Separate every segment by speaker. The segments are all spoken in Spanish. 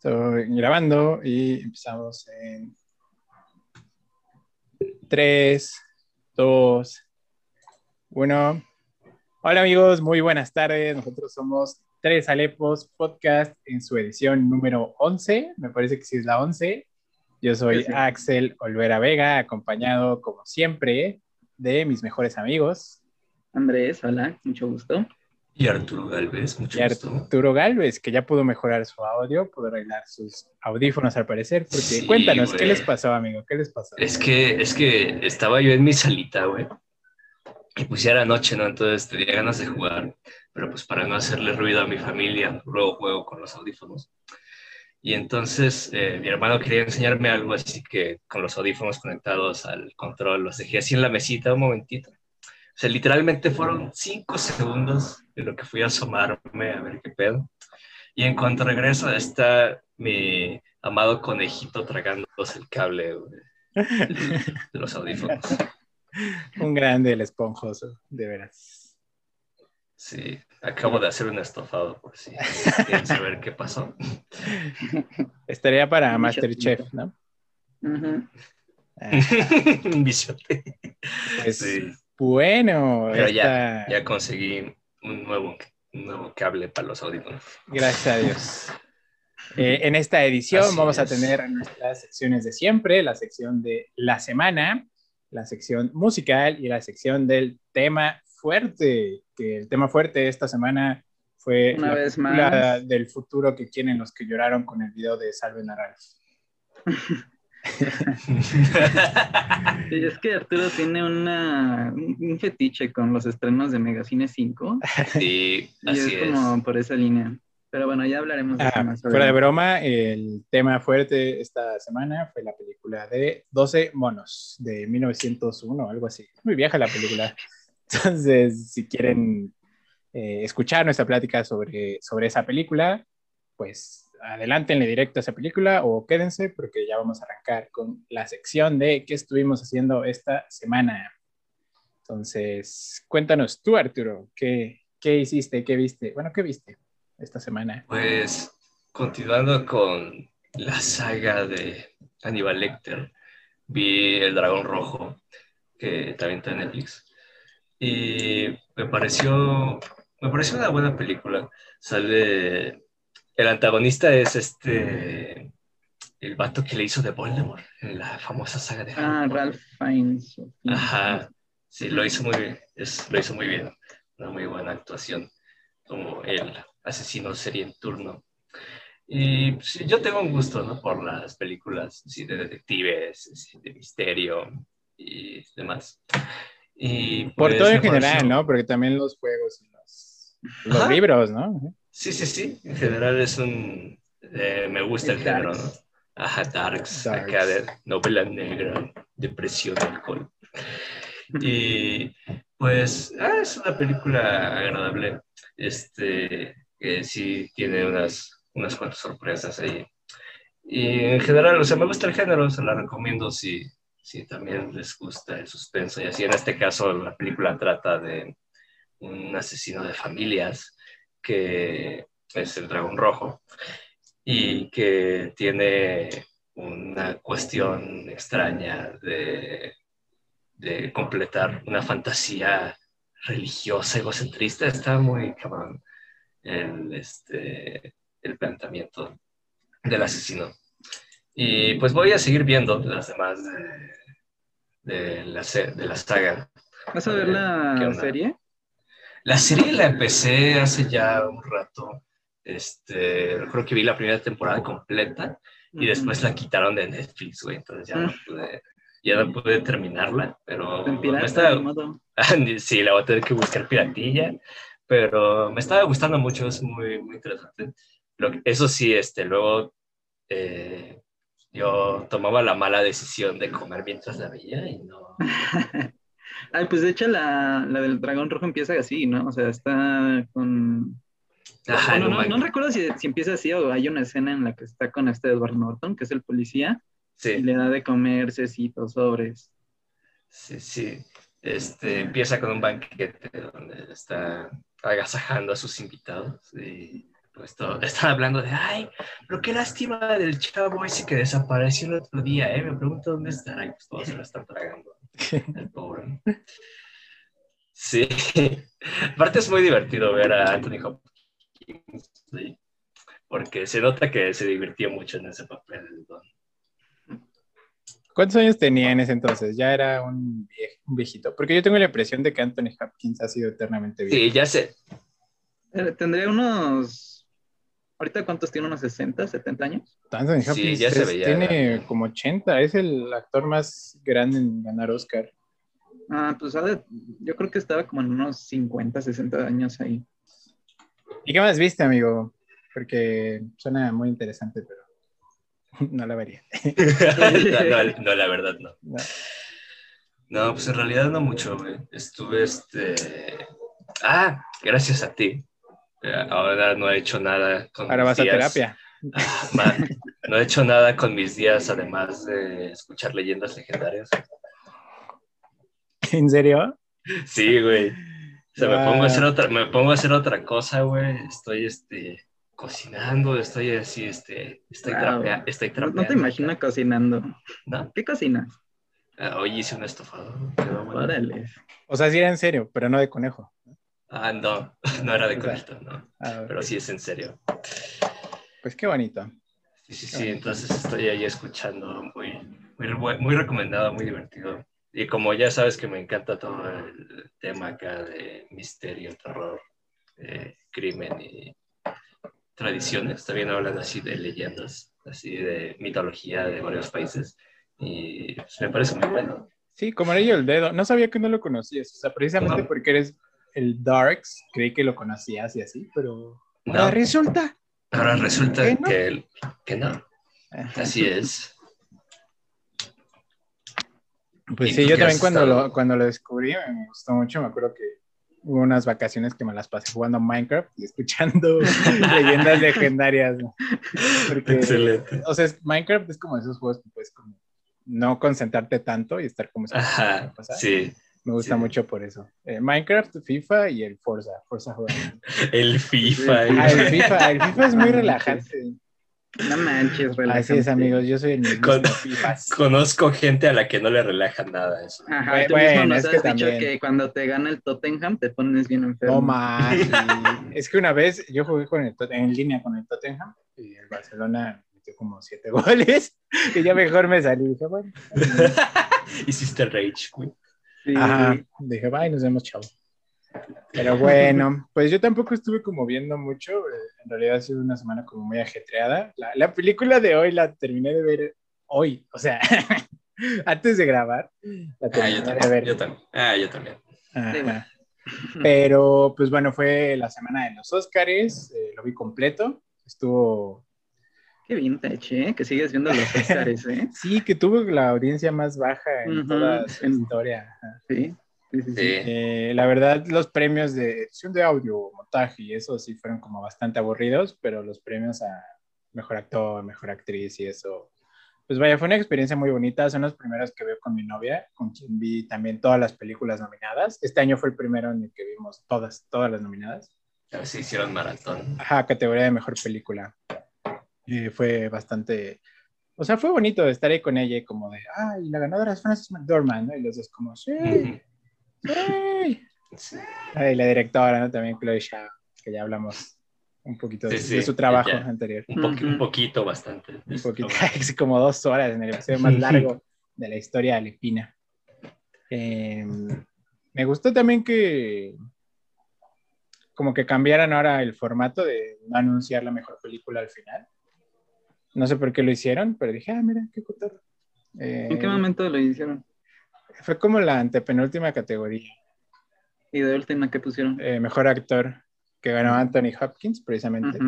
Speaker 1: Estoy grabando y empezamos en 3, 2, 1. Hola amigos, muy buenas tardes. Nosotros somos Tres Alepos Podcast en su edición número 11. Me parece que sí es la 11. Yo soy Axel Olvera Vega, acompañado como siempre de mis mejores amigos.
Speaker 2: Andrés, hola, mucho gusto.
Speaker 3: Y Arturo Galvez, mucho
Speaker 1: y Arturo Galvez, que ya pudo mejorar su audio, pudo arreglar sus audífonos al parecer. Porque cuéntanos, ¿qué les pasó, amigo? ¿Qué les pasó?
Speaker 3: Es que, es que estaba yo en mi salita, güey. Y pues ya era noche, ¿no? Entonces tenía ganas de jugar. Pero pues para no hacerle ruido a mi familia, luego juego con los audífonos. Y entonces eh, mi hermano quería enseñarme algo, así que con los audífonos conectados al control los dejé así en la mesita un momentito. O sea, literalmente fueron cinco segundos de lo que fui a asomarme a ver qué pedo. Y en cuanto regreso está mi amado conejito tragándose el cable de los audífonos.
Speaker 1: Un grande el esponjoso, de veras.
Speaker 3: Sí, acabo de hacer un estofado por si quieren saber qué pasó.
Speaker 1: Estaría para Masterchef, ¿no?
Speaker 3: Un bichote.
Speaker 1: Pues, sí. Bueno,
Speaker 3: Pero ya, ya conseguí un nuevo, nuevo cable para los audífonos.
Speaker 1: Gracias a Dios. Eh, en esta edición vamos a tener nuestras secciones de siempre, la sección de la semana, la sección musical y la sección del tema fuerte, que el tema fuerte esta semana fue
Speaker 2: Una
Speaker 1: la
Speaker 2: vez
Speaker 1: película del futuro que quieren los que lloraron con el video de Salve Naranjo.
Speaker 2: Sí, es que Arturo tiene una, un fetiche con los estrenos de Megacine 5.
Speaker 3: Sí,
Speaker 2: Y
Speaker 3: así
Speaker 2: es como por esa línea. Pero bueno, ya hablaremos de eso
Speaker 1: Ah,
Speaker 2: más
Speaker 1: fuera de broma, el tema fuerte esta semana fue la película de 12 monos de 1901, algo así. Muy vieja la película. Entonces, si quieren eh, escuchar nuestra plática sobre, sobre esa película, pues adelántenle directo a esa película o quédense porque ya vamos a arrancar con la sección de qué estuvimos haciendo esta semana. Entonces, cuéntanos tú, Arturo, ¿qué, qué hiciste? ¿Qué viste? Bueno, ¿qué viste esta semana?
Speaker 3: Pues continuando con la saga de Aníbal Lecter, vi El Dragón Rojo, que también está en Netflix, y me pareció, me pareció una buena película. Sale, el antagonista es este, el vato que le hizo de Voldemort en la famosa saga de Harry
Speaker 2: Ah,
Speaker 3: Potter.
Speaker 2: Ralph Fiennes.
Speaker 3: Ajá, sí, lo hizo muy bien, es, lo hizo muy bien, una muy buena actuación como el asesino serie en turno. Y pues, yo tengo un gusto, ¿no? Por las películas sí, de detectives, sí, de misterio y demás. Y
Speaker 1: Por
Speaker 3: pues,
Speaker 1: todo en general,
Speaker 3: pareció-
Speaker 1: ¿no? Porque también los juegos y los, libros, ¿no?
Speaker 3: Sí, sí, sí, en general es un... eh, me gusta el
Speaker 2: El
Speaker 3: género. ¿no? Ajá, Darks,
Speaker 1: Darks.
Speaker 3: acá de novela negra, depresión, alcohol. Y pues ah, es una película agradable, este, que sí tiene unas, unas cuantas sorpresas ahí. Y en general, o sea, me gusta el género, se la recomiendo si, si también les gusta el suspenso. Y así en este caso la película trata de un asesino de familias que es el dragón rojo y que tiene una cuestión extraña de, de completar una fantasía religiosa egocentrista. Está muy cabrón el, este, el planteamiento del asesino. Y pues voy a seguir viendo las demás de, de, la, de la saga.
Speaker 2: ¿Vas a ver
Speaker 3: ¿Qué
Speaker 2: la serie?
Speaker 3: La serie la empecé hace ya un rato. Este, creo que vi la primera temporada completa y después la quitaron de Netflix, güey. Entonces ya no pude, ya no pude terminarla, pero
Speaker 2: En
Speaker 3: me
Speaker 2: pirata,
Speaker 3: estaba- sí, la voy a tener que buscar piratilla, pero me estaba gustando mucho, es muy, muy interesante. Lo que- eso sí, este, luego eh, yo tomaba la mala decisión de comer mientras la veía y no.
Speaker 2: Ay, pues de hecho la, la del dragón rojo empieza así, ¿no? O sea, está con...
Speaker 3: Ajá,
Speaker 2: Bueno, no, no recuerdo si, si empieza así o hay una escena en la que está con este Edward Norton, que es el policía, y
Speaker 3: Sí,
Speaker 2: le da de comer cecitos, sobres.
Speaker 3: sí, sí. Este, empieza con un banquete donde está agasajando a sus invitados y pues todo, están hablando de, ay, pero qué lástima del chavo ese que desapareció el otro día, ¿eh? Me pregunto dónde estará y pues todos se lo están tragando. El pobre. Sí. Aparte es muy divertido ver a Anthony Hopkins, sí, porque se nota que se divirtió mucho en ese papel.
Speaker 1: ¿Cuántos años tenía en ese entonces? Ya era un, vie- un viejito. Porque yo tengo la impresión de que Anthony Hopkins ha sido eternamente viejo.
Speaker 3: Sí, ya sé.
Speaker 2: Eh, Tendría unos. ¿Ahorita cuántos tiene? ¿Unos 60, 70 años?
Speaker 1: Anthony
Speaker 3: Sí,
Speaker 1: Hopkins
Speaker 3: ya se veía.
Speaker 1: tiene como 80. Es el actor más grande en ganar Oscar.
Speaker 2: Ah, pues yo creo que estaba como en unos 50, 60 años ahí.
Speaker 1: ¿Y qué más viste, amigo? Porque suena muy interesante, pero no la vería.
Speaker 3: no, no, no, la verdad no.
Speaker 1: No.
Speaker 3: No, pues en realidad no mucho, güey. Estuve, este... Ah, gracias a ti. Eh, Ahora no he hecho nada con
Speaker 1: Ahora
Speaker 3: mis
Speaker 1: vas a
Speaker 3: días.
Speaker 1: terapia.
Speaker 3: Man, no he hecho nada con mis días, además de escuchar leyendas legendarias.
Speaker 1: ¿En serio?
Speaker 3: Sí, güey. O sea, me pongo a hacer otra, me pongo a hacer otra cosa, güey. Estoy, este, cocinando, estoy así, este, estoy,
Speaker 2: Wow.
Speaker 3: trapea- estoy
Speaker 2: No,
Speaker 3: trapeando.
Speaker 2: no te imaginas cocinando.
Speaker 3: ¿No?
Speaker 2: ¿Qué cocinas?
Speaker 3: Ah, hoy hice un estofado. quedó bueno.
Speaker 2: Órale.
Speaker 1: O sea, sí era en serio, pero no de conejo.
Speaker 3: Ah, no, no era de
Speaker 1: O sea,
Speaker 3: conejito, no.
Speaker 1: Ah,
Speaker 3: Pero sí es en serio.
Speaker 1: Pues qué bonito.
Speaker 3: Sí, sí, sí. Entonces estoy ahí escuchando, muy, muy, muy recomendado, muy divertido. Y como ya sabes que me encanta todo el tema acá de misterio, terror, eh, crimen y tradiciones, también hablan así de leyendas, así de mitología de varios países. Y pues, me parece muy bueno.
Speaker 1: Sí, como anillo el dedo. No sabía que no lo conocías. O sea, precisamente
Speaker 3: No.
Speaker 1: porque eres el Darks, creí que lo conocías y así, pero
Speaker 3: No.
Speaker 1: ahora resulta.
Speaker 3: Ahora resulta
Speaker 1: ¿Que no?
Speaker 3: que, que no, así es.
Speaker 1: Pues
Speaker 3: ¿Y
Speaker 1: sí, yo también cuando lo, cuando lo descubrí me gustó mucho. Me acuerdo que hubo unas vacaciones que me las pasé jugando Minecraft y escuchando leyendas legendarias. ¿no? Porque,
Speaker 3: Excelente.
Speaker 1: o sea, es- Minecraft es como esos juegos que puedes como no concentrarte tanto y estar como
Speaker 3: Ajá, sí.
Speaker 1: Me gusta
Speaker 3: sí.
Speaker 1: mucho por eso. Eh, Minecraft, FIFA y el Forza, Forza Horizon.
Speaker 3: El FIFA. el-
Speaker 1: Ah, el FIFA, el FIFA es muy relajante.
Speaker 2: No manches, relajante.
Speaker 1: Así es, amigos, yo soy el mismo
Speaker 3: Con-
Speaker 1: FIFA.
Speaker 3: Conozco gente a la que no le relaja nada eso.
Speaker 2: Ajá,
Speaker 1: Bueno,
Speaker 2: tú mismo
Speaker 1: bueno,
Speaker 2: nos
Speaker 1: es
Speaker 2: has
Speaker 1: que
Speaker 2: dicho
Speaker 1: también.
Speaker 2: que cuando te gana el Tottenham te pones bien enfermo.
Speaker 1: No más. Es que una vez yo jugué con el, Tot- en línea con el Tottenham y el Barcelona metió como siete goles y ya mejor me salí. Dije, bueno.
Speaker 3: Hiciste rage, güey.
Speaker 2: Sí.
Speaker 1: Ajá. Dije, bye, nos vemos, chao. Pero bueno, pues yo tampoco estuve como viendo mucho. eh, En realidad ha sido una semana como muy ajetreada. La, la película de hoy la terminé de ver hoy. O sea, antes de grabar. La
Speaker 3: Ah,
Speaker 1: terminé
Speaker 3: yo
Speaker 1: de
Speaker 3: también.
Speaker 1: ver.
Speaker 3: Yo también. Ah, yo también.
Speaker 1: Ajá. Pero, pues bueno, fue la semana de los Óscares, eh, lo vi completo, estuvo,
Speaker 2: Qué vintage, ¿eh? Que sigues viendo los Óscares, ¿eh?
Speaker 1: sí, que tuvo la audiencia más baja en
Speaker 2: Ujú,
Speaker 1: toda su historia.
Speaker 2: Sí, sí, sí. sí.
Speaker 3: Sí.
Speaker 1: Eh, la verdad, los premios de edición de audio, montaje y eso sí fueron como bastante aburridos, pero los premios a mejor actor, mejor actriz y eso, pues vaya, fue una experiencia muy bonita. Son los primeros que veo con mi novia, con quien vi también todas las películas nominadas. Este año fue el primero en el que vimos todas, todas las nominadas.
Speaker 3: A ver si hicieron maratón.
Speaker 1: Ajá, categoría de mejor película. Y fue bastante, o sea, fue bonito estar ahí con ella y como de, ay, la ganadora es Frances McDormand, ¿no? Y los dos como, sí, sí.
Speaker 3: Sí.
Speaker 1: Ay, la directora, ¿no? También Chloe Zhao, que ya hablamos un poquito de,
Speaker 3: Sí, sí,
Speaker 1: de su trabajo
Speaker 3: ya.
Speaker 1: anterior.
Speaker 3: Un, poquito, bastante.
Speaker 1: Un poquito, como dos horas en el episodio más largo de la historia alipina. Eh, me gustó también que como que cambiaran ahora el formato de no anunciar la mejor película al final. No sé por qué lo hicieron, pero dije, ah, mira, qué cotorro. Eh,
Speaker 2: ¿En qué momento lo hicieron?
Speaker 1: Fue como la antepenúltima categoría.
Speaker 2: ¿Y de última qué pusieron?
Speaker 1: Eh, mejor actor que ganó Anthony Hopkins, precisamente.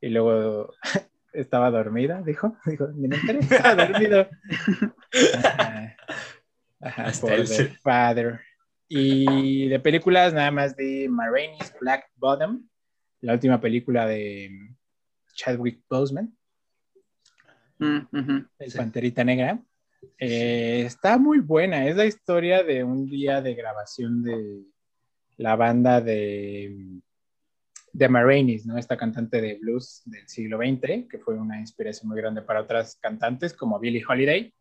Speaker 1: Y luego estaba dormida, dijo. Dijo, ni me estaba dormido. Ajá, Ajá, por
Speaker 3: se-
Speaker 1: Father. Y de películas nada más de Ma Rainey's Black Bottom, la última película de Chadwick Boseman,
Speaker 2: Mm, ujú.
Speaker 1: el
Speaker 3: Sí.
Speaker 1: Panterita Negra. Eh, está muy buena, es la historia de un día de grabación de la banda de de Marainis, ¿no? Esta cantante de blues del siglo XX, que fue una inspiración muy grande para otras cantantes como Billie Holiday.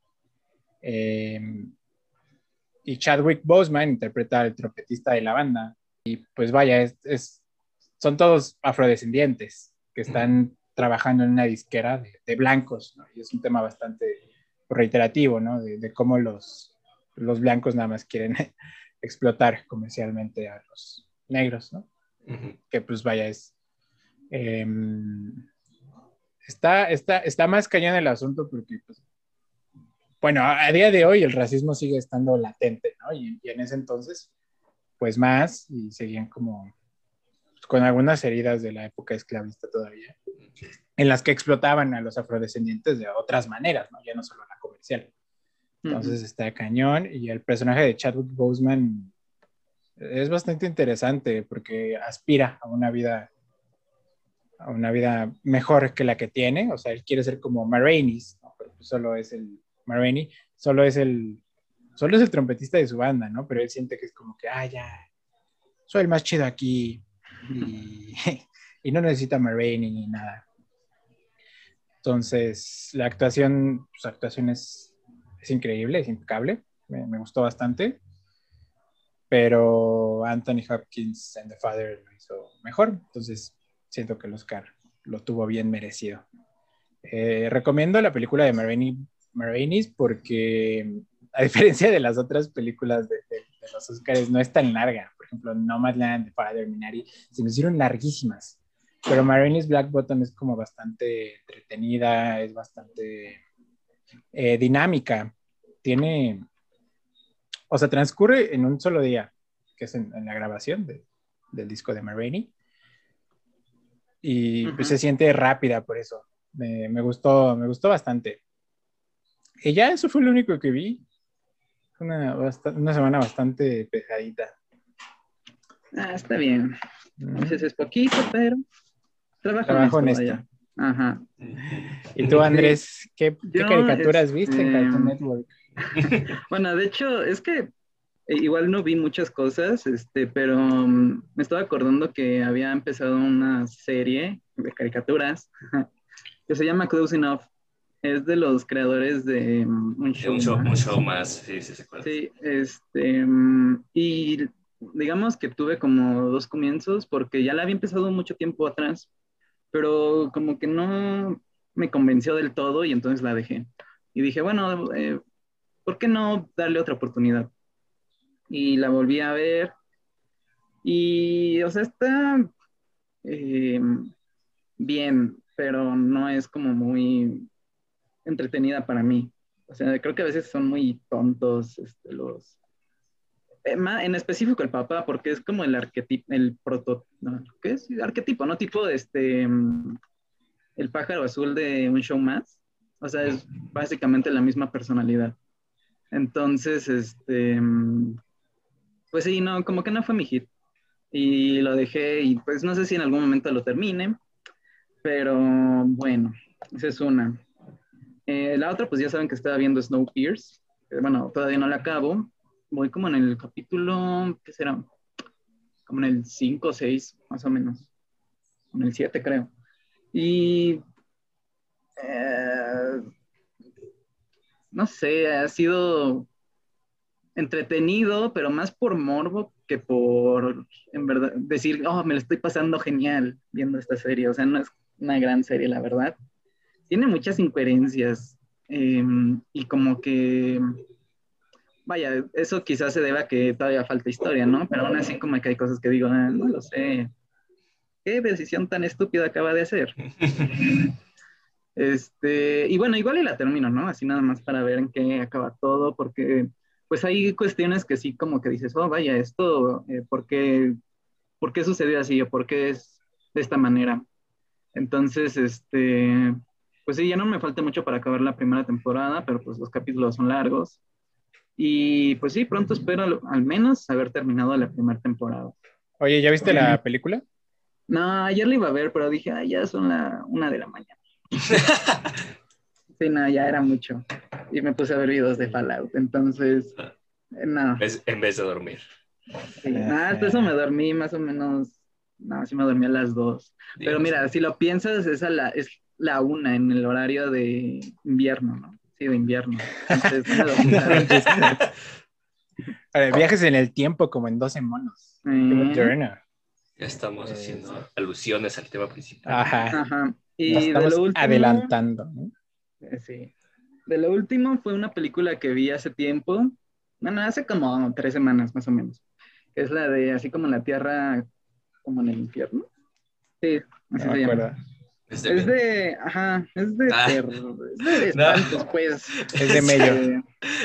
Speaker 1: Eh, y Chadwick Boseman interpreta al trompetista de la banda. Y pues vaya, es, son todos afrodescendientes que están trabajando en una disquera de, blancos, ¿no? Y es un tema bastante reiterativo, ¿no? De, cómo los, los blancos nada más quieren explotar comercialmente a los negros, ¿no? Que pues vaya, es... Em, está, está, está más cañón el asunto porque, pues, bueno, a, día de hoy el racismo sigue estando latente, ¿no? Y, en ese entonces, pues más, y seguían como pues, con algunas heridas de la época esclavista todavía, en las que explotaban a los afrodescendientes de otras maneras, ¿no? Ya no solo la comercial. Entonces está cañón y el personaje de Chadwick Boseman es bastante interesante porque aspira a una vida a una vida mejor que la que tiene, o sea, él quiere ser como Marainis, ¿no? pero pues solo es el Marini, solo es el solo es el trompetista de su banda, ¿no? Pero él siente que es como que, ah, ya, soy el más chido aquí y, y no necesita Marini ni nada. Entonces, la actuación, su actuación es, increíble, es impecable, me, gustó bastante, pero Anthony Hopkins en The Father lo hizo mejor, entonces siento que el Oscar lo tuvo bien merecido. Eh, recomiendo la película de Marainis porque, a diferencia de las otras películas de, los Oscars, no es tan larga. Por ejemplo, Nomadland, The Father, Minari, se me hicieron larguísimas pero Marines Black Bottom es como bastante entretenida, es bastante eh, dinámica. Tiene, o sea, transcurre en un solo día, que es en, la grabación del disco de Marini. Y pues se siente rápida por eso. Me, gustó, me gustó bastante. Y ya eso fue lo único que vi. Una, una semana bastante pesadita.
Speaker 2: Ah, está bien. Veces es poquito, pero
Speaker 1: Trabajo, en esto. Ajá. ¿Y tú, Andrés, qué, caricaturas viste en Cartoon este, Network?
Speaker 2: bueno, de hecho, es que eh, igual no vi muchas cosas, este, pero mm, me estaba acordando que había empezado una serie de caricaturas que se llama Close Enough. Es de los creadores de
Speaker 3: mm, un show, un show, más. Un show más. Sí, sí,
Speaker 2: sí, este, mm, y digamos que tuve como dos comienzos porque ya la había empezado mucho tiempo atrás pero como que no me convenció del todo y entonces la dejé. Y dije, bueno, eh, ¿por qué no darle otra oportunidad? Y la volví a ver y, o sea, está eh, bien, pero no es como muy entretenida para mí. O sea, creo que a veces son muy tontos este, los, en específico el papá, porque es como el arquetipo, el proto, ¿qué es? Arquetipo, ¿no? Tipo de este, mm, el pájaro azul de un show más. O sea, es básicamente la misma personalidad. Entonces, este, mm, pues sí, no, como que no fue mi hit. Y lo dejé y pues no sé si en algún momento lo termine, pero bueno, esa es una. Eh, la otra, pues ya saben que estaba viendo Snowpiercer. Bueno, todavía no la acabo, voy como en el capítulo, ¿qué será? Como en el 5 o 6, más o menos. En el 7, creo. Y. Eh, no sé, ha sido entretenido, pero más por morbo que por, en verdad, decir, oh, me lo estoy pasando genial viendo esta serie. O sea, no es una gran serie, la verdad. Tiene muchas incoherencias em, y como que vaya, eso quizás se deba a que todavía falta historia, ¿no? Pero aún así como que hay cosas que digo, ah, no lo sé. ¿Qué decisión tan estúpida acaba de hacer? este, y bueno, igual y la termino, ¿no? Así nada más para ver en qué acaba todo, porque pues hay cuestiones que sí como que dices, oh, vaya, esto, eh, ¿por, qué, ¿por qué sucedió así o por qué es de esta manera? Entonces, este, pues sí, ya no me falta mucho para acabar la primera temporada, pero pues los capítulos son largos. Y pues sí, pronto espero al, menos haber terminado la primera temporada.
Speaker 1: Oye, ¿ya viste la película?
Speaker 2: No, ayer la iba a ver, pero dije, ah, ya son la una de la mañana. sí, no, ya era mucho. Y me puse a ver videos de Fallout, entonces, eh, no.
Speaker 3: En vez de dormir.
Speaker 2: Sí, ah, hasta eso me dormí más o menos No, sí me dormí a las dos. Pero
Speaker 3: Dios.
Speaker 2: mira, si lo piensas, la, es la una en el horario de invierno, ¿no? Sí, de invierno. Entonces, me a
Speaker 1: ver, viajes en el tiempo como en 12 monos. Moderno.
Speaker 3: Ya estamos
Speaker 1: Eh,
Speaker 3: haciendo alusiones al tema principal.
Speaker 1: Ajá.
Speaker 2: Ajá. Y
Speaker 1: Nos
Speaker 2: de lo último,
Speaker 1: adelantando. ¿no?
Speaker 2: eh, sí. De lo último fue una película que vi hace tiempo, bueno, hace como tres semanas más o menos. Es la de así como la tierra, como en el infierno. Sí,
Speaker 1: No
Speaker 2: así
Speaker 1: me
Speaker 2: se llama.
Speaker 1: acuerdo.
Speaker 3: Es de
Speaker 2: Es de, ajá, es de
Speaker 3: Ah.
Speaker 2: terror, es de
Speaker 3: No.
Speaker 2: espantos, pues.
Speaker 1: Es de Mello.
Speaker 2: Eh,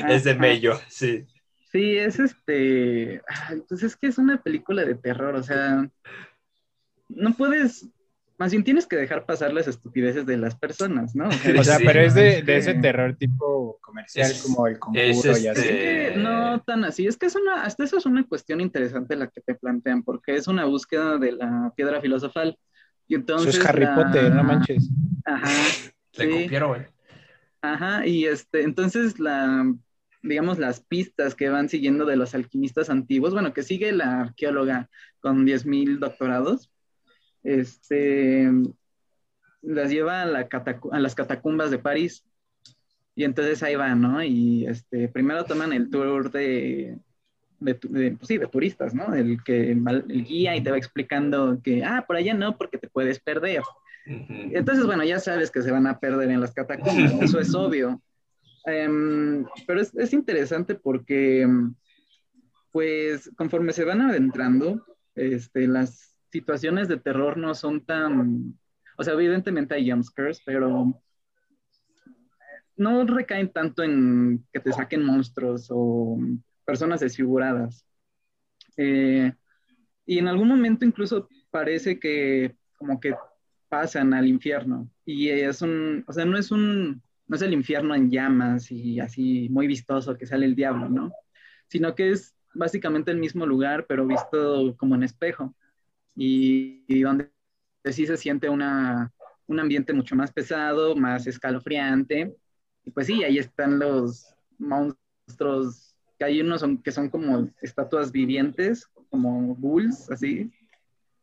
Speaker 3: Es de. Mello, sí.
Speaker 2: Sí, es este, pues es que es una película de terror, o sea, no puedes, más bien tienes que dejar pasar las estupideces de las personas, ¿no?
Speaker 1: O sea,
Speaker 3: Sí,
Speaker 1: pero es de,
Speaker 2: es
Speaker 1: de ese terror tipo comercial
Speaker 3: Es-
Speaker 1: como el conjuro
Speaker 3: es
Speaker 1: y así.
Speaker 2: Es
Speaker 3: este-
Speaker 2: que no tan así, es que es una, hasta eso es una cuestión interesante la que te plantean, porque es una búsqueda de la piedra filosofal. Y
Speaker 1: Eso
Speaker 2: entonces
Speaker 1: es Harry
Speaker 2: la-
Speaker 1: Potter, no manches.
Speaker 2: Ajá,
Speaker 3: Le
Speaker 2: Sí.
Speaker 3: copiaron, güey.
Speaker 2: Ajá, y este, entonces la, digamos, las pistas que van siguiendo de los alquimistas antiguos, bueno, que sigue la arqueóloga con 10.000 doctorados, este, las lleva a, la catacu- a las catacumbas de París. Y entonces ahí van, ¿no? Y este, primero toman el tour de, de, de, pues sí, de turistas, ¿no? El que el guía y te va explicando que, ah, por allá no, porque te puedes perder. Entonces, bueno, ya sabes que se van a perder en las catacumbas, eso es obvio. Em, pero es, es interesante porque, pues, conforme se van adentrando, este, las situaciones de terror no son tan, o sea, evidentemente hay jumpscares, pero no recaen tanto en que te saquen monstruos o personas desfiguradas. Eh, y en algún momento incluso parece que como que pasan al infierno. Y es un, o sea, no es un, no es el infierno en llamas y así muy vistoso que sale el diablo, ¿no? Sino que es básicamente el mismo lugar, pero visto como en espejo. Y, y donde sí se siente una, un ambiente mucho más pesado, más escalofriante. Y pues sí, ahí están los monstruos, que hay unos son, que son como estatuas vivientes, como bulls, así,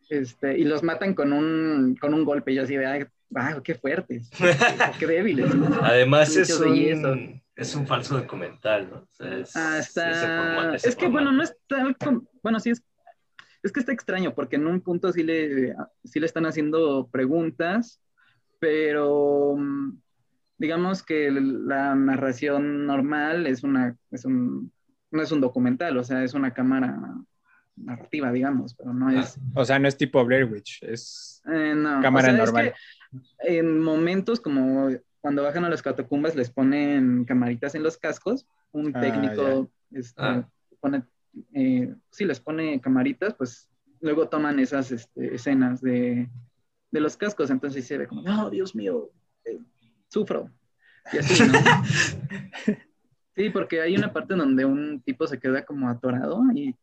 Speaker 2: este, y los matan con un, con un golpe. Y yo así de, ay, wow, qué fuertes, qué débiles.
Speaker 3: Además es un, es un falso documental, ¿no? O sea, es,
Speaker 2: Ah,
Speaker 3: ese
Speaker 2: está.
Speaker 3: formato, ese
Speaker 2: Es que, bueno,
Speaker 3: formato.
Speaker 2: no es tal como. Bueno, sí es. Es que está extraño porque en un punto sí le, sí le están haciendo preguntas, pero mm, digamos que la narración normal es una. Es un, no es un documental, o sea, es una cámara narrativa, digamos, pero no es.
Speaker 1: O sea, no es tipo Blair Witch, es
Speaker 2: Eh, no,
Speaker 1: cámara
Speaker 2: o sea, es
Speaker 1: normal.
Speaker 2: que en momentos como cuando bajan a las catacumbas les ponen camaritas en los cascos, un
Speaker 1: Ah,
Speaker 2: técnico este,
Speaker 3: Ah.
Speaker 2: pone, eh, sí les pone camaritas, pues luego toman esas este, escenas de, de los cascos, entonces se ve como, no, Dios mío, eh, sufro. Y así, ¿no? Sí, porque hay una parte donde un tipo se queda como atorado y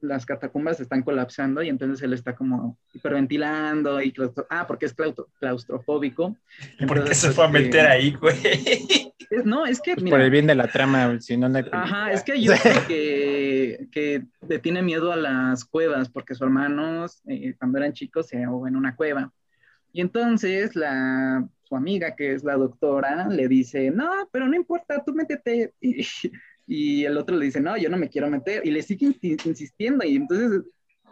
Speaker 2: las catacumbas están colapsando y entonces él está como hiperventilando y claustro- ah, porque es claustro- claustrofóbico.
Speaker 3: ¿Y ¿Por qué
Speaker 2: Entonces,
Speaker 3: se fue a
Speaker 2: este,
Speaker 3: meter ahí, güey?
Speaker 2: es- no, es que
Speaker 1: Pues
Speaker 2: mira,
Speaker 1: por el bien de la trama, si no, no hay película.
Speaker 2: Ajá, es que hay otro que, que le tiene miedo a las cuevas porque su hermano, eh, cuando eran chicos, se ahogó en una cueva. Y entonces la, amiga, que es la doctora, le dice, no, pero no importa, tú métete. Y, y el otro le dice, no, yo no me quiero meter. Y le sigue insi- insistiendo. Y entonces,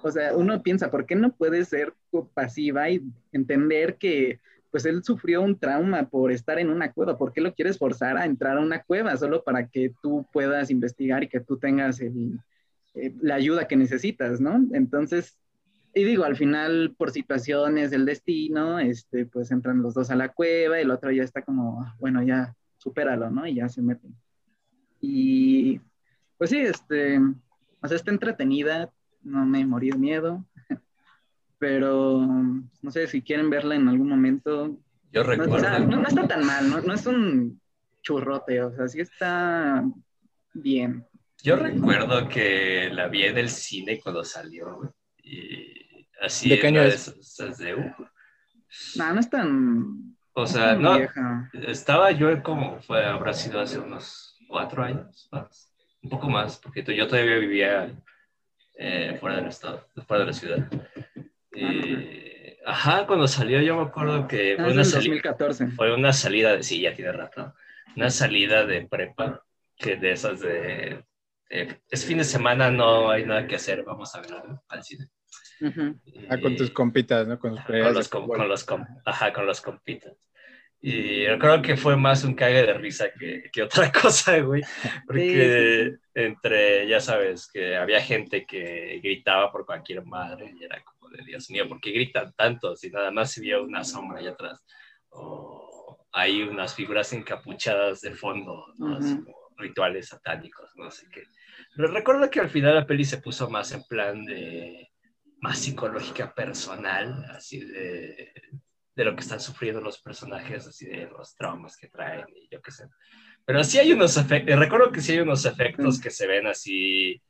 Speaker 2: o sea, uno piensa, ¿por qué no puede ser pasiva y entender que pues él sufrió un trauma por estar en una cueva. ¿Por qué lo quieres forzar a entrar a una cueva? Solo para que tú puedas investigar y que tú tengas eh, la ayuda que necesitas, ¿no? Entonces, y digo, al final, por situaciones del destino, este, pues entran los dos a la cueva y el otro ya está como, "Ah, bueno, ya supéralo, ¿no? Y ya se meten. Y pues sí, este, o sea, está entretenida, no me morí de miedo, pero no sé si quieren verla en algún momento.
Speaker 3: Yo
Speaker 2: No, o
Speaker 3: recuerdo.
Speaker 2: sea, no- no está tan mal, no, no es un churrote, o sea, sí está bien.
Speaker 3: Yo recuerdo que la vi en el cine cuando salió. Y así
Speaker 1: ¿De qué año es?
Speaker 3: esas- esas de, uh,
Speaker 2: No, no es tan,
Speaker 3: O sea, no,
Speaker 2: vieja.
Speaker 3: estaba yo como fue, habrá sido hace unos cuatro años, más, un poco más, porque yo todavía vivía eh, fuera del estado, fuera de la ciudad. Y Y, ajá, cuando salió yo me acuerdo que
Speaker 2: Ah,
Speaker 3: fue, una
Speaker 2: del
Speaker 3: sali-
Speaker 2: 2014.
Speaker 3: fue una salida de, sí, ya tiene rato, una salida de prepa, que de esas de, de, es fin de semana, no hay nada que hacer, vamos a ver algo al cine.
Speaker 1: Ah, con tus compitas, ¿no? Con
Speaker 3: con los, com- con los com- ajá, con los compitas. Y recuerdo que fue más un cague de risa que, que otra cosa, güey. Porque entre, ya sabes, que había gente que gritaba por cualquier madre y era como de Dios mío, ¿por qué gritan tanto si nada más se vio una sombra allá atrás? O hay unas figuras encapuchadas de fondo, ¿no? Así
Speaker 2: Ujú.
Speaker 3: como rituales satánicos, no sé qué. Pero recuerdo que al final la peli se puso más en plan de más psicológica personal, así de, de lo que están sufriendo los personajes, así de los traumas que traen y yo qué sé. Pero sí hay unos efectos, recuerdo que sí hay unos efectos que se ven así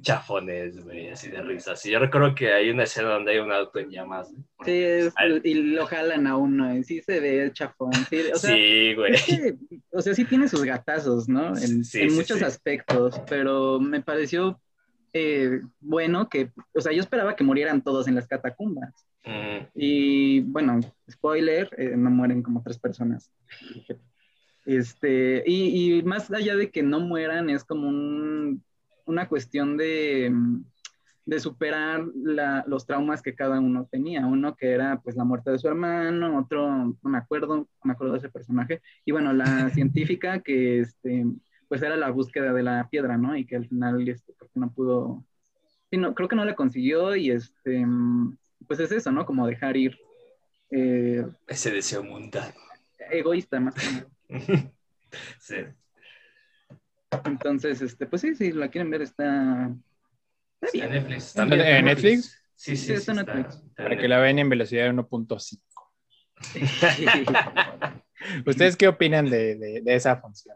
Speaker 3: chafones, güey, así de risas. Y yo recuerdo que hay una escena donde hay un auto en llamas. güey.
Speaker 2: Sí, es- y lo jalan a uno, y sí se ve chafón. Sí, o sea,
Speaker 3: sí, güey.
Speaker 2: es que, o sea, sí tiene sus gatazos, ¿no? En,
Speaker 3: Sí,
Speaker 2: en
Speaker 3: sí,
Speaker 2: muchos aspectos, pero me pareció eh, bueno que, o sea, yo esperaba que murieran todos en las catacumbas.
Speaker 3: Mm,
Speaker 2: Y bueno, spoiler, eh, no mueren como tres personas. Este, y, y más allá de que no mueran, es como un- una cuestión de, de superar la- los traumas que cada uno tenía. Uno que era pues la muerte de su hermano, otro, no me acuerdo, no me acuerdo de ese personaje. Y bueno, la científica que este, pues era la búsqueda de la piedra, ¿no? Y que al final este, creo que no pudo, sí, no, creo que no la consiguió y este, pues es eso, ¿no? Como dejar ir eh,
Speaker 3: ese deseo mundano.
Speaker 2: egoísta más
Speaker 3: sí.
Speaker 2: Entonces, este, pues sí, si la quieren ver está, está
Speaker 3: Sí, en
Speaker 2: bien.
Speaker 3: Netflix.
Speaker 1: ¿En
Speaker 3: también.
Speaker 1: Netflix?
Speaker 3: Sí, sí,
Speaker 2: Sí,
Speaker 3: sí.
Speaker 2: está en
Speaker 3: está-
Speaker 2: Netflix.
Speaker 3: está en
Speaker 1: Para que la vean en velocidad 1.5.
Speaker 3: Netflix.
Speaker 1: ¿Ustedes qué opinan de, de- de esa función?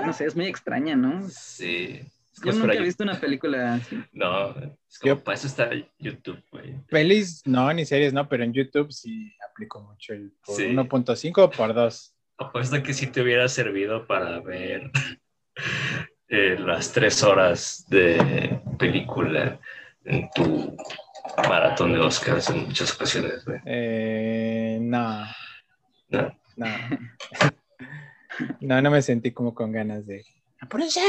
Speaker 2: No sé, es muy extraña, ¿no?
Speaker 3: Sí. Es
Speaker 2: Yo
Speaker 3: como
Speaker 2: nunca he visto una película así.
Speaker 3: No, es como
Speaker 1: Yo-
Speaker 3: para eso está YouTube, güey.
Speaker 1: Pelis, no, ni series, no, pero en YouTube sí aplico mucho el por
Speaker 3: Sí.
Speaker 1: 1.5 o por 2.
Speaker 3: Apuesto que sí te hubiera servido para ver eh, las tres horas de película en tu maratón de Oscars en muchas ocasiones, güey.
Speaker 1: Eh, no,
Speaker 3: No.
Speaker 1: no. No, no me sentí como con ganas de. ¡Apúrense!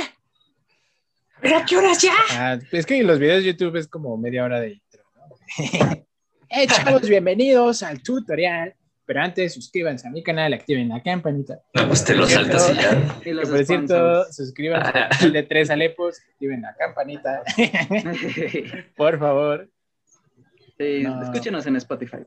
Speaker 3: ¿Pero a qué horas ya?
Speaker 1: Ah, es que los videos de YouTube es como media hora de intro, ¿no? hey, chavos, bienvenidos al tutorial. Pero antes, suscríbanse a mi canal, activen la campanita.
Speaker 3: No, pues te lo saltas y ya.
Speaker 2: Y los
Speaker 1: por cierto, suscríbanse al canal de Tres Alepos, activen la campanita, por favor.
Speaker 2: Sí,
Speaker 1: No.
Speaker 2: escúchenos en Spotify.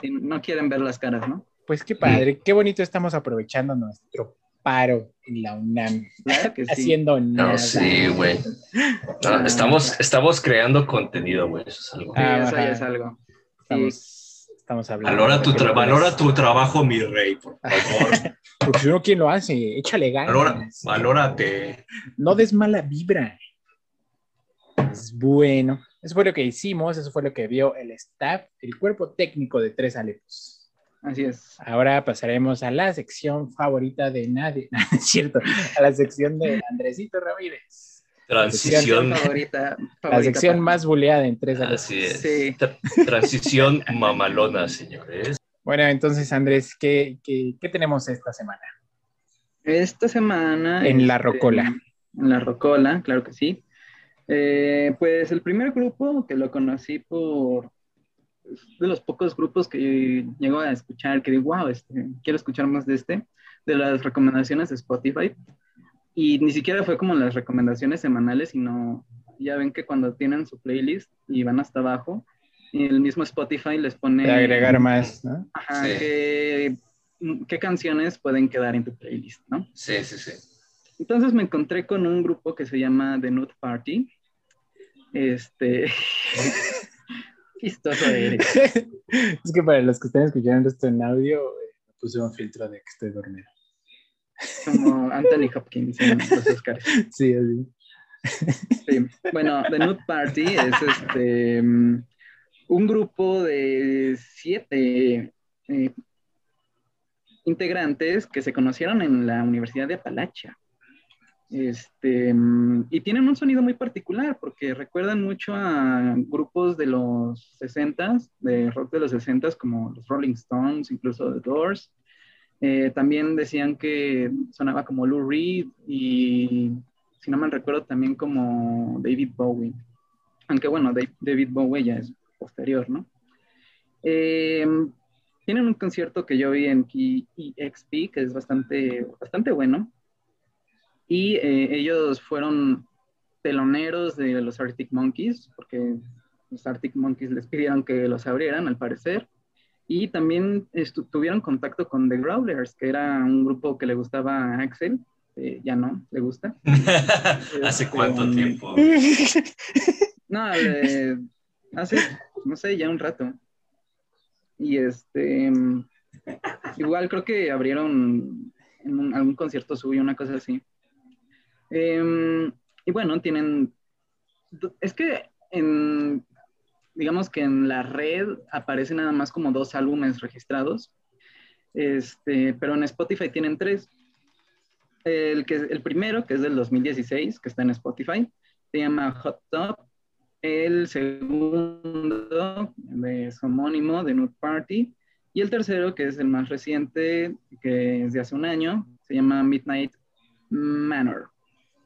Speaker 2: Si no quieren ver las caras, ¿no?
Speaker 1: Pues qué padre, qué bonito estamos aprovechando nuestro paro en la UNAM,
Speaker 2: Claro que sí.
Speaker 1: haciendo nada.
Speaker 3: No, sí, güey. No, estamos, estamos creando contenido, güey. Eso es algo.
Speaker 2: Sí,
Speaker 1: Ah,
Speaker 2: eso ya es algo.
Speaker 1: Estamos, estamos hablando.
Speaker 3: Valora tu,
Speaker 1: de
Speaker 3: tra-
Speaker 1: películas.
Speaker 3: valora tu trabajo, mi rey, por favor.
Speaker 1: Porque si no, ¿quién lo hace? Échale ganas.
Speaker 3: Valora, valórate.
Speaker 1: No des mala vibra. Pues bueno, eso fue lo que hicimos, eso fue lo que vio el staff, el cuerpo técnico de Tres Alepos.
Speaker 2: Así es.
Speaker 1: Ahora pasaremos a la sección favorita de nadie, no, es cierto, a la sección de Andresito Ramírez.
Speaker 3: Transición.
Speaker 2: favorita,
Speaker 1: La
Speaker 2: favorita
Speaker 1: sección
Speaker 2: para-
Speaker 1: más buleada en Tres Alepos.
Speaker 3: Así es.
Speaker 2: Sí.
Speaker 3: Tra- transición mamalona, señores.
Speaker 1: Bueno, entonces Andrés, ¿qué, qué, qué tenemos esta semana?
Speaker 2: Esta semana.
Speaker 1: En la
Speaker 2: este,
Speaker 1: Rocola.
Speaker 2: En la Rocola, claro que sí. Eh, pues el primer grupo que lo conocí por es de los pocos grupos que llego a escuchar, que digo, wow, este, quiero escuchar más de este, de las recomendaciones de Spotify. Y ni siquiera fue como las recomendaciones semanales, sino ya ven que cuando tienen su playlist y van hasta abajo, y el mismo Spotify les pone...
Speaker 1: De agregar más, ¿no?
Speaker 2: Ajá,
Speaker 3: Sí.
Speaker 2: qué, qué canciones pueden quedar en tu playlist, ¿no?
Speaker 3: Sí, sí, sí.
Speaker 2: Entonces me encontré con un grupo que se llama The Nude Party. Este. Chistoso eres.
Speaker 1: es que para los que están escuchando esto en audio, eh, puse un filtro de que estoy dormido.
Speaker 2: Como Anthony Hopkins en los Oscars.
Speaker 1: Sí, así.
Speaker 2: Sí. Bueno, The Nude Party es este. mm, Un grupo de siete eh, integrantes que se conocieron en la Universidad de Apalacha. Este, y tienen un sonido muy particular porque recuerdan mucho a grupos de los 60s, de rock de los 60s, como los Rolling Stones, incluso The Doors. Eh, también decían que sonaba como Lou Reed y, si no me recuerdo, también como David Bowie. Aunque bueno, David Bowie ya es posterior, ¿no? Eh, tienen un concierto que yo vi en EXP que es bastante, bastante bueno y eh, ellos fueron teloneros de los Arctic Monkeys, porque los Arctic Monkeys les pidieron que los abrieran, al parecer. Y también tuvieron contacto con The Growlers, que era un grupo que le gustaba a Axel. Eh, ya no, le gusta.
Speaker 3: ¿Hace este, cuánto um, tiempo?
Speaker 2: no, hace, no sé, ya un rato. Y este, igual creo que abrieron en algún concierto suyo, una cosa así. Em, y bueno, tienen, es que en, digamos que en la red aparecen nada más como dos álbumes registrados, este, pero en Spotify tienen tres. El, que, el primero, que es del 2016, que está en Spotify, se llama Hot Top. El segundo es homónimo de Nude Party. Y el tercero, que es el más reciente, que es de hace un año, se llama Midnight Manor.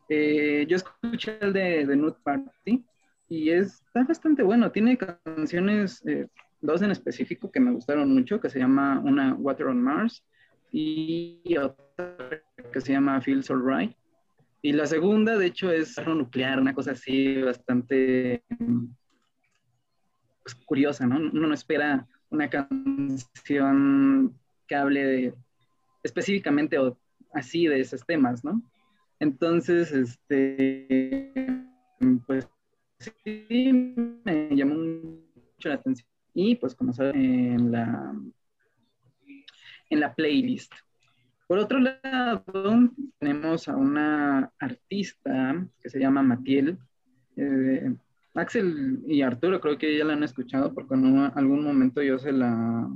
Speaker 2: Eh, yo escuché el de, de Nude Party y está bastante bueno. Tiene canciones, eh, dos en específico que me gustaron mucho, que se llama una Water on Mars y otra que se llama Feels Alright. Y la segunda, de hecho, es nuclear, una cosa así bastante pues, curiosa, ¿no? Uno no espera una canción que hable específicamente o así de esos temas, ¿no? Entonces, este, pues sí, me llamó mucho la atención. Y pues como saben, en la, en la playlist. Por otro lado, tenemos a una artista que se llama Matiel. Eh, Axel y Arturo creo que ya la han escuchado porque en algún momento yo se la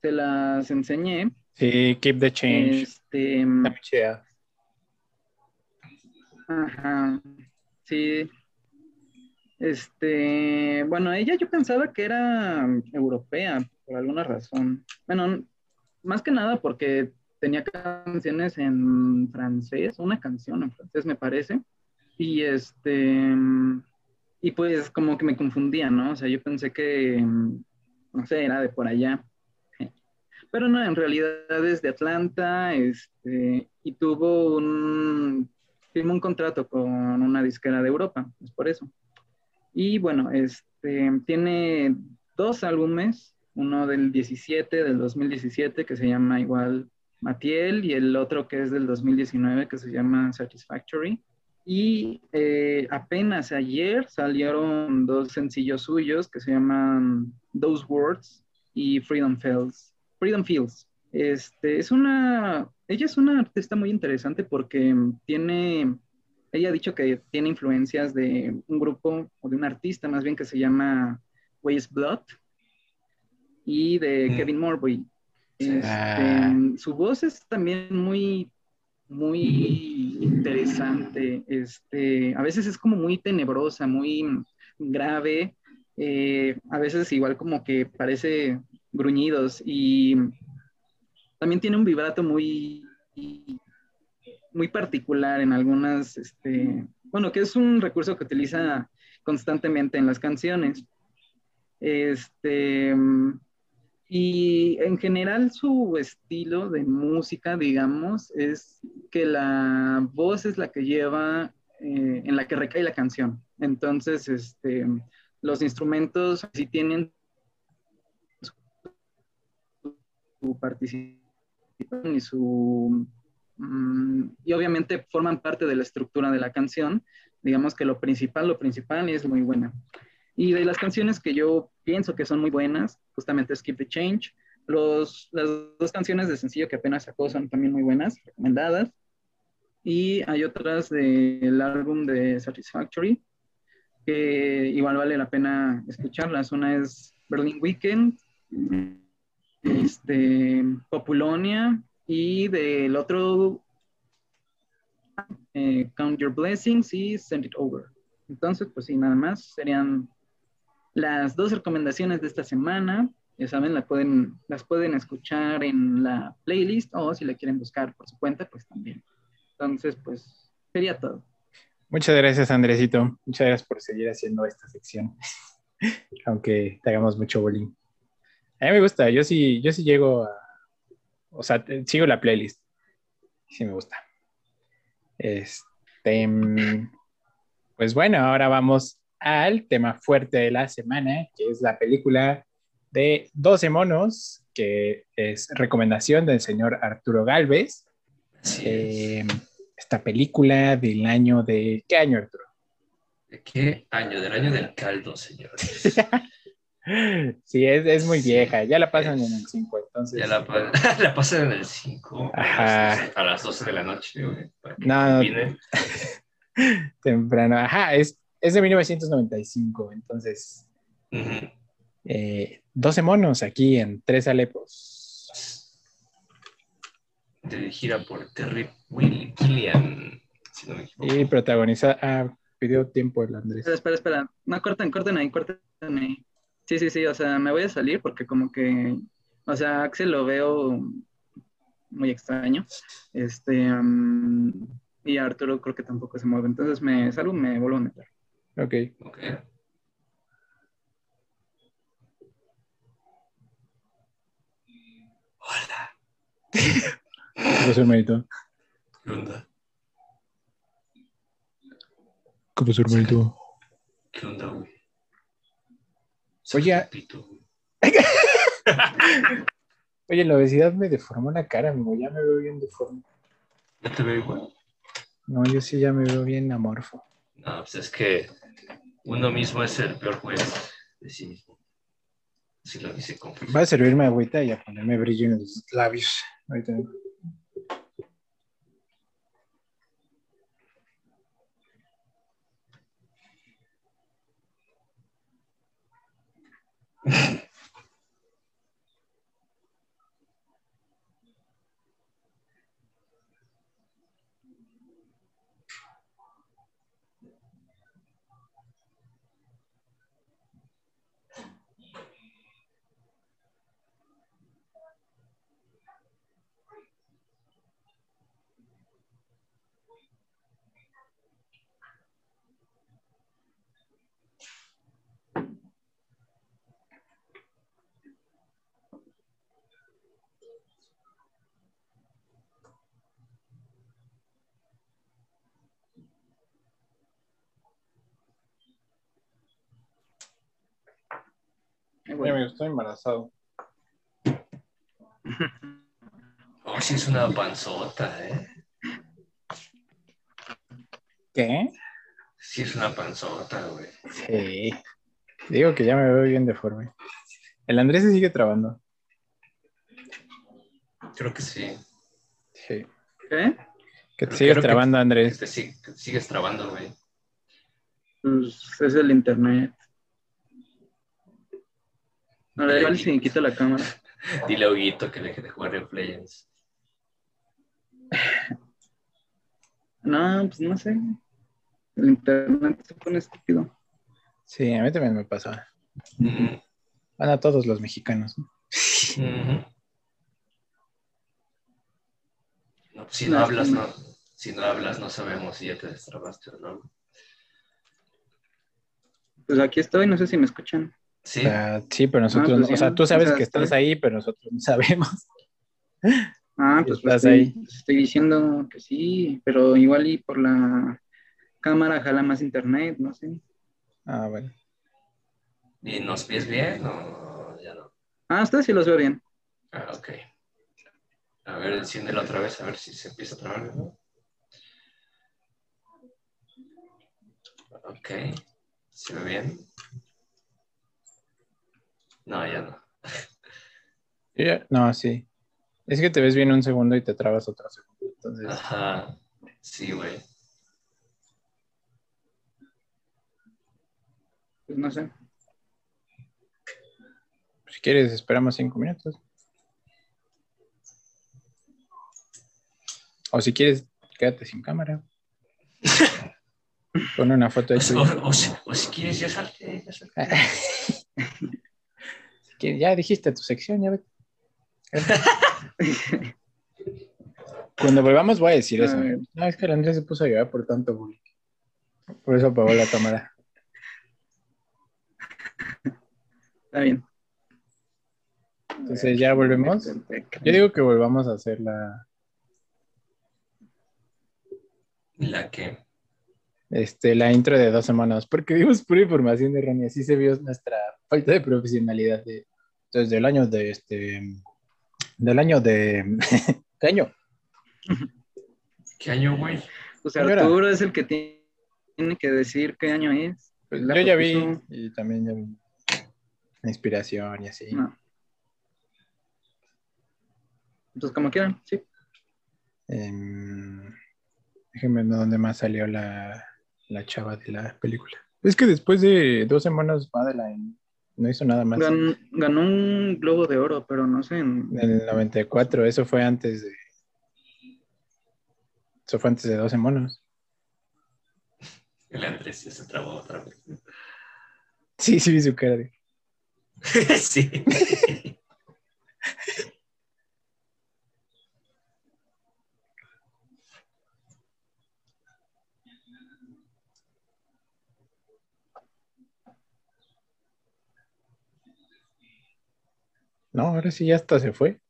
Speaker 2: se las enseñé.
Speaker 1: Sí, Keep the Change.
Speaker 2: Este, Ajá, sí. Este, bueno, ella yo pensaba que era europea por alguna razón. Bueno, más que nada porque tenía canciones en francés, una canción en francés me parece. Y este, y pues como que me confundía, ¿no? O sea, yo pensé que, no sé, era de por allá. Pero no, en realidad es de Atlanta, este, y tuvo un firmó un contrato con una disquera de Europa, es por eso. Y bueno, este, tiene dos álbumes, uno del 17, del 2017, que se llama igual Matiel, y el otro que es del 2019, que se llama Satisfactory. Y eh, apenas ayer salieron dos sencillos suyos que se llaman Those Words y Freedom Fields. Freedom Fields. Este, es una, ella es una artista muy interesante porque tiene, ella ha dicho que tiene influencias de un grupo o de un artista más bien que se llama Waste Blood y de mm. Kevin Morboy. Este, ah. Su voz es también muy, muy interesante. Este, a veces es como muy tenebrosa, muy grave. Eh, a veces igual como que parece gruñidos y también tiene un vibrato muy, muy particular en algunas, este, bueno, que es un recurso que utiliza constantemente en las canciones. Este, y en general su estilo de música, digamos, es que la voz es la que lleva, eh, en la que recae la canción. Entonces, este, los instrumentos sí tienen su participación y su mm, y obviamente forman parte de la estructura de la canción. Digamos que lo principal, lo principal es muy buena. Y de las canciones que yo pienso que son muy buenas, justamente Skip the Change. Los, las dos canciones de sencillo que apenas sacó son también muy buenas, recomendadas. Y hay otras del álbum de Satisfactory, que igual vale la pena escucharlas. Una es Berlin Weekend, este, Populonia y del otro, eh, Count Your Blessings y Send It Over. Entonces, pues sí, nada más serían las dos recomendaciones de esta semana. Ya saben, la pueden, las pueden escuchar en la playlist o si la quieren buscar por su cuenta, pues también. Entonces, pues sería todo.
Speaker 1: Muchas gracias, Andresito. Muchas gracias por seguir haciendo esta sección, aunque te hagamos mucho bullying. A mí me gusta, yo sí, yo sí llego a, o sea, sigo la playlist. Sí me gusta. Este, pues bueno, ahora vamos al tema fuerte de la semana, que es la película de 12 monos, que es recomendación del señor Arturo Galvez. Eh, esta película del año de... ¿Qué año, Arturo?
Speaker 3: ¿De qué año? Del año del caldo, señor.
Speaker 1: sí, es, es, muy vieja. Ya la pasan en el 5, entonces...
Speaker 3: Ya la, la pasan en el 5. A las 12 de la noche, güey.
Speaker 1: No, no. temprano. Ajá, es, es de 1995, entonces... Uh -huh. eh, 12 monos aquí en Tres Alepos.
Speaker 3: Dirigida por Terry Will Gilliam, si no me equivoco.
Speaker 1: Y protagoniza. Ah, pidió tiempo el Andrés.
Speaker 2: Espera, espera, espera. No, corten, corten ahí, corten ahí. Sí, sí, sí, o sea, me voy a salir porque como que, o sea, Axel lo veo muy extraño. Este, um, y Arturo creo que tampoco se mueve. Entonces me salgo, me vuelvo a meter.
Speaker 1: Ok.
Speaker 3: Ok. Hola.
Speaker 1: ¿Qué hermanito?
Speaker 3: ¿Qué onda?
Speaker 1: ¿Qué pasó, hermanito?
Speaker 3: ¿Qué onda, güey?
Speaker 1: Oye,
Speaker 3: Pito, güey.
Speaker 1: Oye, la obesidad me deformó la cara, amigo. Ya me veo bien deforme.
Speaker 3: ¿Ya te veo igual?
Speaker 1: No, yo sí ya me veo bien amorfo.
Speaker 3: No, pues es que uno mismo es el peor juez de sí mismo. Así lo dice con
Speaker 1: Va a servirme agüita y a ponerme brillo en los labios. Ahorita.
Speaker 2: Güey.
Speaker 1: amigo, estoy embarazado.
Speaker 3: Oh, sí es una panzota, ¿eh?
Speaker 1: ¿Qué?
Speaker 3: Sí es una panzota, güey.
Speaker 1: Sí. Digo que ya me veo bien deforme. El Andrés se sigue trabando.
Speaker 3: Creo que sí.
Speaker 1: Sí.
Speaker 2: ¿Qué?
Speaker 1: Que te sigues
Speaker 3: que-
Speaker 1: trabando, Andrés.
Speaker 3: Te sig- te sigues trabando, güey.
Speaker 2: Pues es el internet. A ver, igual si quito la cámara.
Speaker 3: Dile a Huguito que deje de jugar en Legends.
Speaker 2: No, pues no sé. El internet se pone estúpido.
Speaker 1: Sí, a mí también me pasa.
Speaker 3: Mm,
Speaker 1: Van a todos los mexicanos. ¿no?
Speaker 3: No, pues si
Speaker 2: No,
Speaker 3: no hablas,
Speaker 2: no.
Speaker 3: no. Si no hablas, no sabemos si ya te destrabaste o no.
Speaker 2: Pues aquí estoy, no sé si me escuchan.
Speaker 3: Sí.
Speaker 1: Sí, pero nosotros,
Speaker 2: Ah, pues
Speaker 1: no- o sea, tú sabes
Speaker 2: O sea,
Speaker 1: que estás
Speaker 2: está-
Speaker 1: ahí, pero nosotros no sabemos.
Speaker 2: Ah, pues, pues
Speaker 1: Estás ahí.
Speaker 2: pues estoy diciendo que sí, pero igual y por la cámara jala más internet, no sé.
Speaker 1: Ah, bueno.
Speaker 3: ¿Y nos ves bien o ya no?
Speaker 2: Ah, ustedes sí los veo bien.
Speaker 3: Ah, ok. A ver, enciéndelo otra vez, a ver si se empieza a trabar. ¿no? Ok. ¿Se ve bien? No, ya no.
Speaker 1: Yo ya- No, sí. Es que te ves bien un segundo y te trabas otro segundo. Entonces,
Speaker 3: Ajá. Sí, güey.
Speaker 2: Pues no sé.
Speaker 1: si quieres, esperamos cinco minutos. O si quieres, quédate sin cámara. Con una foto de
Speaker 3: O,
Speaker 1: tu
Speaker 3: o- o si, o si quieres, ya salte. Ya salte.
Speaker 1: Que ya dijiste tu sección, ya vete. Cuando volvamos voy a decir eso. No, es que el Andrés se puso a llorar por tanto bullying. Por eso apagó la cámara.
Speaker 2: Está bien.
Speaker 1: Entonces ya volvemos. Yo digo que volvamos a hacer la,
Speaker 3: La que.
Speaker 1: este, la intro de dos semanas, porque dimos pura información errónea. Así se vio nuestra falta de profesionalidad de, desde el año de este del año de ¿qué año?
Speaker 3: ¿Qué año, güey?
Speaker 2: Pues
Speaker 1: Señora.
Speaker 2: Arturo es el que tiene tiene que decir qué año es.
Speaker 1: Pues yo ya vi y también ya vi la inspiración y así.
Speaker 2: No. Pues como quieran, sí.
Speaker 1: Em, déjenme ver dónde más salió la, la chava de la película. Es que después de dos semanas Madeline no hizo nada más.
Speaker 2: Gan- ganó un globo de oro, pero no sé. en-
Speaker 1: En el 94, eso fue antes de. Eso fue antes de 12 monos.
Speaker 3: El Andrés ya se trabó otra vez.
Speaker 1: Sí, sí, vi su cara de.
Speaker 3: sí.
Speaker 1: No, ahora sí ya hasta se fue.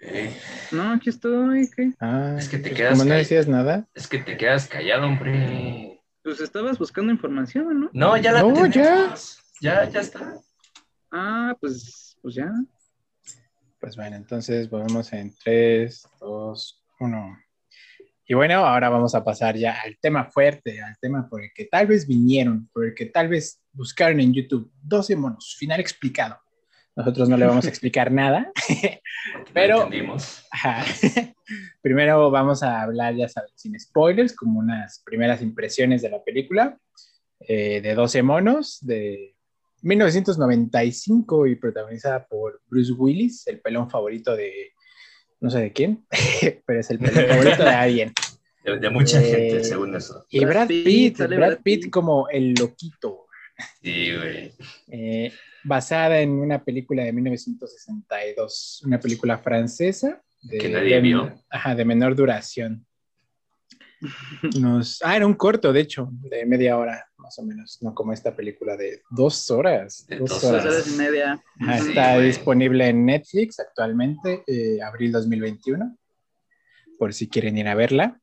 Speaker 3: Ey,
Speaker 2: No, aquí estoy. ¿qué?
Speaker 1: Ah,
Speaker 3: Es que te
Speaker 1: pues
Speaker 3: quedas
Speaker 1: como no decías nada.
Speaker 3: es que te quedas callado, hombre.
Speaker 2: Pues estabas buscando información, ¿no?
Speaker 3: No, ya la
Speaker 1: No, ya.
Speaker 3: Ya, ya está.
Speaker 2: Ah, pues, pues ya.
Speaker 1: Pues bueno, entonces volvemos en 3, 2, 1. Y bueno, ahora vamos a pasar ya al tema fuerte, al tema por el que tal vez vinieron, por el que tal vez buscaron en YouTube 12 monos, final explicado. Nosotros no le vamos a explicar nada. Pero-
Speaker 3: entendimos.
Speaker 1: Ajá. Primero vamos a hablar, ya saben, sin spoilers, como unas primeras impresiones de la película, eh, de 12 monos, de 1995 y protagonizada por Bruce Willis, el pelón favorito de, no sé de quién, pero es el pelón favorito de alguien.
Speaker 3: De, de mucha
Speaker 1: Eh,
Speaker 3: gente, según eso.
Speaker 1: Y
Speaker 2: Brad
Speaker 1: Brad
Speaker 2: Pitt,
Speaker 1: Brad
Speaker 2: Brad
Speaker 1: Pitt
Speaker 2: Pitt.
Speaker 1: como el loquito,
Speaker 3: Sí, güey.
Speaker 1: eh, basada en una película de 1962, una película francesa. De,
Speaker 3: Que nadie
Speaker 1: de-
Speaker 3: vio.
Speaker 1: Ajá, de menor duración. Nos, ah, era un corto, de hecho, de media hora, más o menos, no como esta película de dos horas.
Speaker 3: De
Speaker 1: dos
Speaker 3: dos
Speaker 2: Dos
Speaker 1: horas.
Speaker 2: horas y media.
Speaker 1: Ajá,
Speaker 3: Sí,
Speaker 1: está
Speaker 3: güey.
Speaker 1: disponible en Netflix actualmente, eh, abril 2021, por si quieren ir a verla.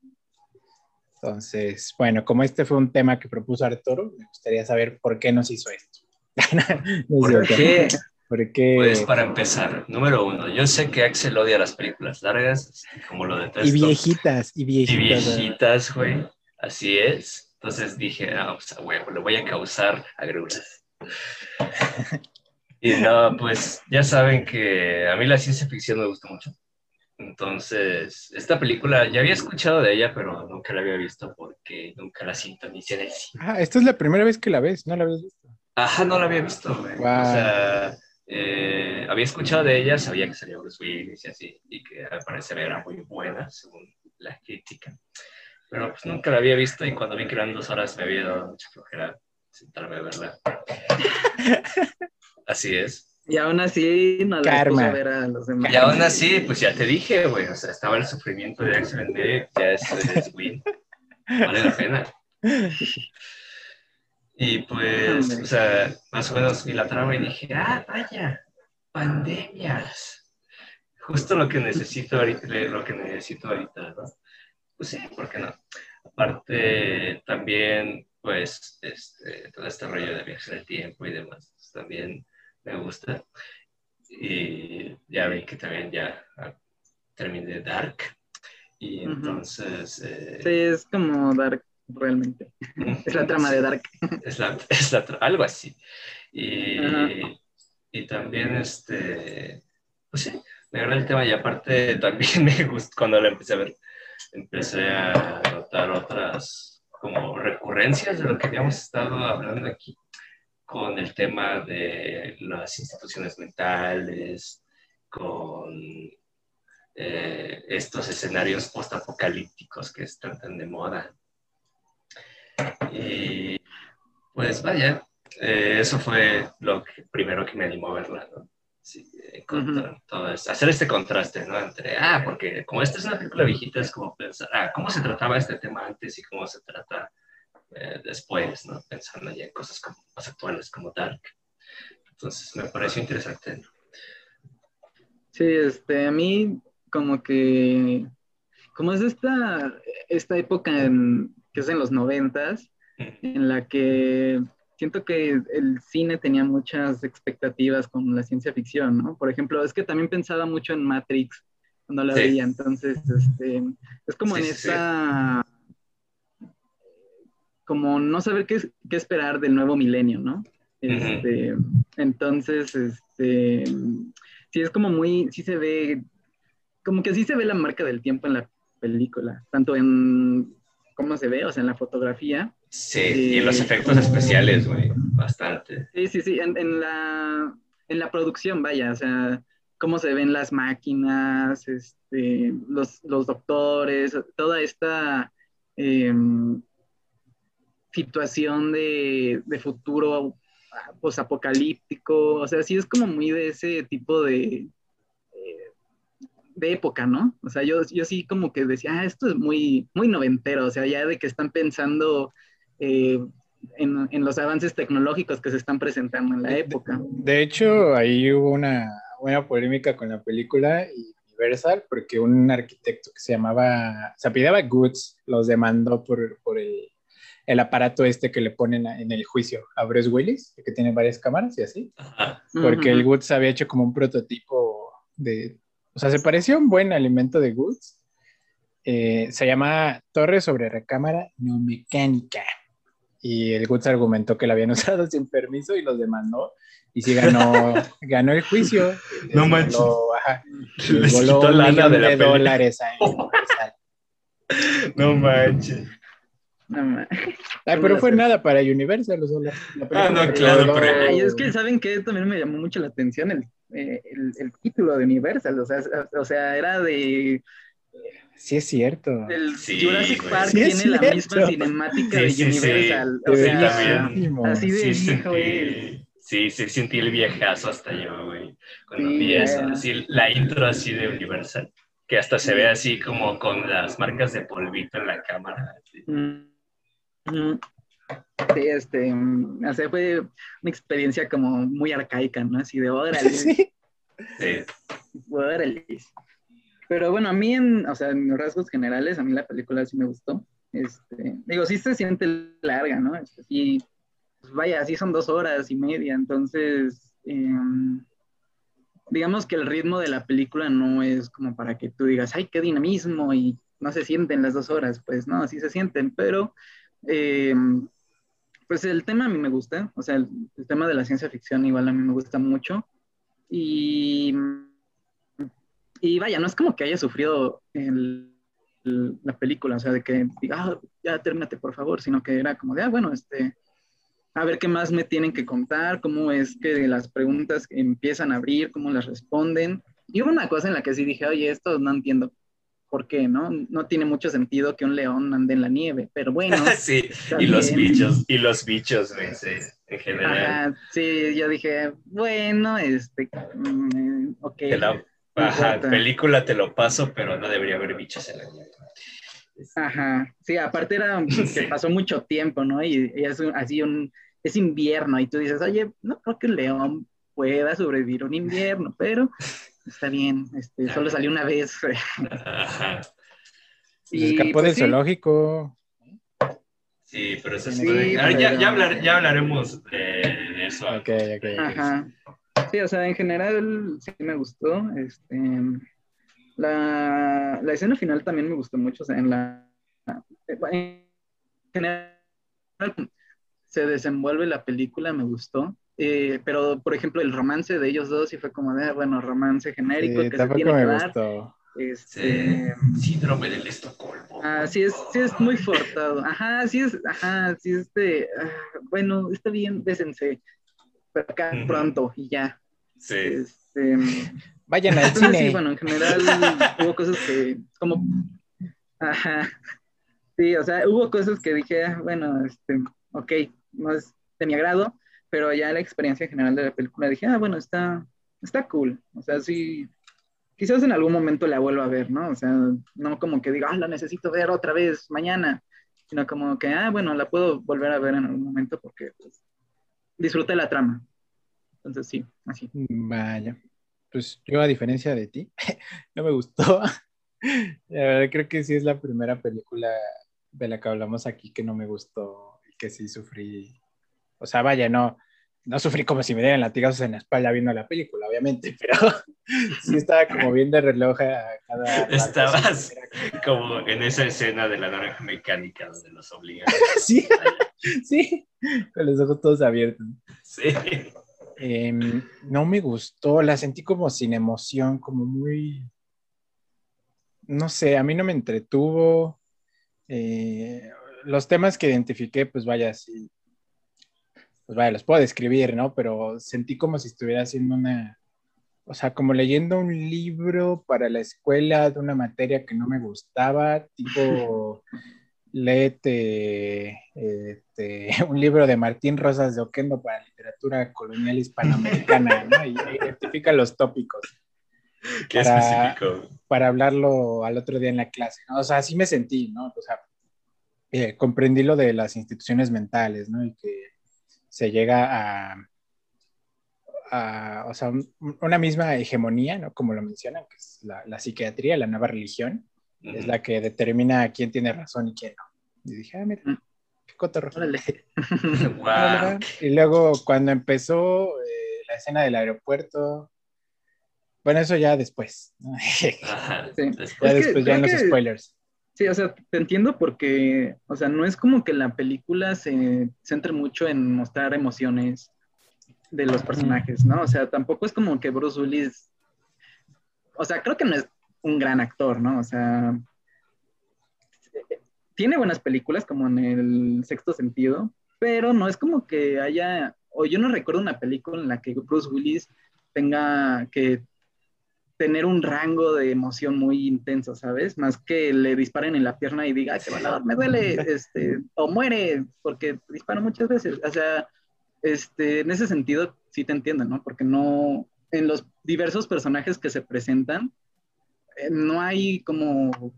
Speaker 1: Entonces, bueno, como este fue un tema que propuso Arturo, me gustaría saber por qué nos hizo esto. No
Speaker 3: ¿Por qué?
Speaker 1: ¿Por qué?
Speaker 3: Pues para empezar, número uno, yo sé que Axel odia las películas largas, como lo detesto.
Speaker 1: y viejitas, y
Speaker 3: Y
Speaker 1: viejitas. ¿verdad?
Speaker 3: viejitas, güey. Así es. Entonces dije, ah, pues a huevo, le voy a causar agruras. Y no, pues ya saben que a mí la ciencia ficción me gusta mucho. Entonces, esta película ya había escuchado de ella, pero nunca la había visto porque nunca la sintonicé en el cine.
Speaker 1: Ah, esta es la primera vez que la ves, ¿no la habías visto?
Speaker 3: Ajá, no la había visto.
Speaker 1: Wow.
Speaker 3: O sea, eh, había escuchado de ella, sabía que salía Bruce Willis y así, y que al parecer era muy buena, según la crítica. Pero pues nunca la había visto y cuando vi que eran dos horas me había dado mucha flojera sentarme a verla. Así es.
Speaker 2: Y aún así no la
Speaker 1: Karma.
Speaker 2: ver a los demás.
Speaker 3: Y aún así, pues ya te dije, güey, o sea, estaba el sufrimiento de Axel Day, ya es, es win. Vale la pena. Y pues, o sea, más o menos vi la trama y dije, ah, vaya, pandemias. Justo lo que necesito ahorita, lo que necesito ahorita, ¿no? Pues sí, ¿por qué no? Aparte, también, pues, este, todo este rollo de viajes en el tiempo y demás, pues, también me gusta. Y ya vi que también ya terminé Dark. Y entonces... eh,
Speaker 2: Sí, es como Dark, realmente. Es la trama de Dark.
Speaker 3: es la, es la algo así. Y, y también, este, pues sí, me agrada el tema y aparte también me gustó cuando la empecé a ver, empecé a notar otras como recurrencias de lo que habíamos estado hablando aquí con el tema de las instituciones mentales, con eh, estos escenarios postapocalípticos que están tan de moda. Y pues vaya, eh, eso fue lo primero que me animó a verla, ¿no? Sí, todo hacer este contraste, ¿no? Entre, ah, porque como esta es una película viejita, es como pensar, ah, ¿cómo se trataba este tema antes y cómo se trata eh, después, ¿no? Pensando ya en cosas como, más actuales como Dark. Entonces, me pareció interesante.
Speaker 2: Sí, este, a mí como que, como es esta, esta época en, que es en los noventas, en la que siento que el cine tenía muchas expectativas con la ciencia ficción, ¿no? Por ejemplo, es que también pensaba mucho en Matrix cuando la veía, entonces, este, es como en esa, como no saber qué, qué, esperar del nuevo milenio, ¿no? Este, Entonces, este, sí es como muy, sí se ve, como que sí se ve la marca del tiempo en la película, tanto en cómo se ve, o sea, en la fotografía,
Speaker 3: Sí, y en los efectos especiales, güey, bastante.
Speaker 2: Sí, sí, sí, en, la, en la producción, vaya, o sea, cómo se ven las máquinas, este, los, los doctores, toda esta em, situación de, de futuro posapocalíptico, o sea, sí es como muy de ese tipo de, de época, ¿no? O sea, yo, yo sí como que decía, ah, esto es muy, muy noventero, o sea, ya de que están pensando eh, en, los avances tecnológicos que se están presentando en la época.
Speaker 1: De, hecho, ahí hubo una buena polémica con la película Universal, porque un arquitecto que se llamaba, se apellidaba Goods, los demandó por, por el, el, aparato este que le ponen en el juicio a Bruce Willis, que tiene varias cámaras y así, porque el Goods había hecho como un prototipo de, o sea, se parecía un buen alimento de Goods. Eh, se llama Torre sobre recámara no mecánica y el Goods argumentó que la habían usado sin permiso y los demandó y sí ganó, ganó el juicio.
Speaker 3: No manches.
Speaker 1: Les quitó lana de, la de dólares a
Speaker 3: No manches.
Speaker 2: No.
Speaker 1: Ay, pero fue nada para Universal.
Speaker 3: ah, no, claro, pero...
Speaker 2: es que, ¿saben que También me llamó mucho la atención el, eh, el, el título de Universal. O sea, o sea, era de
Speaker 1: Sí, es cierto.
Speaker 2: El Jurassic Park tiene la misma cinemática de Universal. O sea, así de viejo.
Speaker 3: Sí, sí, sentí el viejazo hasta yo, güey. Cuando vi eso, así, la intro así de Universal, que hasta se ve así como con las marcas de polvito en la cámara. Sí,
Speaker 2: mm. Sí este, o sea, fue una experiencia como muy arcaica, ¿no? Así de órale. Sí.
Speaker 3: sí.
Speaker 2: Órale. Pero bueno, a mí, en, o sea, en rasgos generales, a mí la película sí me gustó. Este, digo, sí se siente larga, ¿no? Este, sí, pues vaya, sí son dos horas y media, entonces, em, digamos que el ritmo de la película no es como para que tú digas, ay, qué dinamismo y no se sienten las dos horas, pues no, sí se sienten, pero em, pues el tema a mí me gusta, o sea, el, el tema de la ciencia ficción igual a mí me gusta mucho y y vaya, no es como que haya sufrido el, la película, o sea, de que diga, ah, ya termínate por favor, sino que era como de, ah, bueno, este, a ver qué más me tienen que contar, cómo es que las preguntas empiezan a abrir, cómo las responden. Y hubo una cosa en la que sí dije, oye, esto no entiendo por qué, ¿no? No tiene mucho sentido que un león ande en la nieve, pero bueno.
Speaker 3: sí, y los bichos, y los bichos, sí, en general.
Speaker 2: sí, yo dije, bueno, este, mm, ok.
Speaker 3: Ajá, película te lo paso, pero no debería haber bichos en la nieve.
Speaker 2: Ajá, sí, aparte era que pasó mucho tiempo, ¿no? Y, es así un, es invierno y tú dices, oye, no creo que el león pueda sobrevivir un invierno, pero está bien, este, solo salió una vez.
Speaker 1: Ajá. Y, escapó pues del zoológico.
Speaker 3: Sí, pero eso es... ya, ya, ya, hablaremos de eso.
Speaker 1: Ok, ok.
Speaker 2: Ajá. Sí, o sea, en general sí me gustó. Este, la, la escena final también me gustó mucho. O sea, en la. En general se desenvuelve la película, me gustó. Eh, pero, por ejemplo, el romance de ellos dos sí fue como de, bueno, romance genérico que se tiene que dar. Este,
Speaker 3: síndrome del Estocolmo.
Speaker 2: Ah, sí es, sí es muy forzado. Ajá, sí es, ajá, sí es de, ah, bueno, está bien, désense pero acá pronto y ya.
Speaker 3: Sí.
Speaker 2: Este,
Speaker 1: Vayan al cine.
Speaker 2: Sí, bueno, en general hubo cosas que como... Ajá. Sí, o sea, hubo cosas que dije, ah, bueno, este, ok, no es de mi agrado, pero ya la experiencia general de la película dije, ah, bueno, está, está cool. O sea, sí, quizás en algún momento la vuelva a ver, ¿no? O sea, no como que diga, ah, la necesito ver otra vez mañana, sino como que, ah, bueno, la puedo volver a ver en algún momento porque pues, disfruté la trama. Entonces, sí, así.
Speaker 1: Vaya. Pues yo, a diferencia de ti, no me gustó. La verdad, creo que sí es la primera película de la que hablamos aquí que no me gustó y que sí sufrí. O sea, vaya, no, no sufrí como si me dieran latigazos en la espalda viendo la película, obviamente, pero sí estaba como bien de reloj a cada.
Speaker 3: Estabas como en esa escena de la naranja mecánica donde los obligan.
Speaker 1: sí, sí, con los ojos todos abiertos.
Speaker 3: Sí.
Speaker 1: Em, no me gustó, la sentí como sin emoción, como muy. No sé, a mí no me entretuvo. Eh, los temas que identifiqué, pues vaya, sí, pues vaya, los puedo describir, ¿no? Pero sentí como si estuviera haciendo una, o sea, como leyendo un libro para la escuela de una materia que no me gustaba, tipo, léete este, un libro de Martín Rosas de Oquendo para literatura colonial hispanoamericana, ¿no? Y identifica los tópicos.
Speaker 3: Qué
Speaker 1: para,
Speaker 3: específico.
Speaker 1: para hablarlo al otro día en la clase, ¿no? O sea, así me sentí, ¿no? O sea, eh, comprendí lo de las instituciones mentales, ¿no? Y que se llega a, a o sea, un- una misma hegemonía, ¿no? Como lo mencionan, que es la, la psiquiatría, la nueva religión, es la que determina quién tiene razón y quién no. Y dije, ah, mira, qué cotorro.
Speaker 2: Órale.
Speaker 3: Wow.
Speaker 1: Y luego cuando empezó eh, la escena del aeropuerto, bueno, eso ya después.
Speaker 2: Sí.
Speaker 1: Ya
Speaker 2: Es que
Speaker 1: después, ya en los
Speaker 2: que-
Speaker 1: spoilers.
Speaker 2: Sí, o sea, te entiendo porque, o sea, no es como que la película se centre mucho en mostrar emociones de los personajes, ¿no? O sea, tampoco es como que Bruce Willis, o sea, creo que no es un gran actor, ¿no? O sea, tiene buenas películas como en el sexto sentido, pero no es como que haya, o yo no recuerdo una película en la que Bruce Willis tenga que tener un rango de emoción muy intenso, ¿sabes? Más que le disparen en la pierna y diga, "Ay, qué valor, me duele, este, o muere, porque dispara muchas veces. O sea, este, en ese sentido sí te entiendo, ¿no? Porque no, en los diversos personajes que se presentan, eh, no hay como,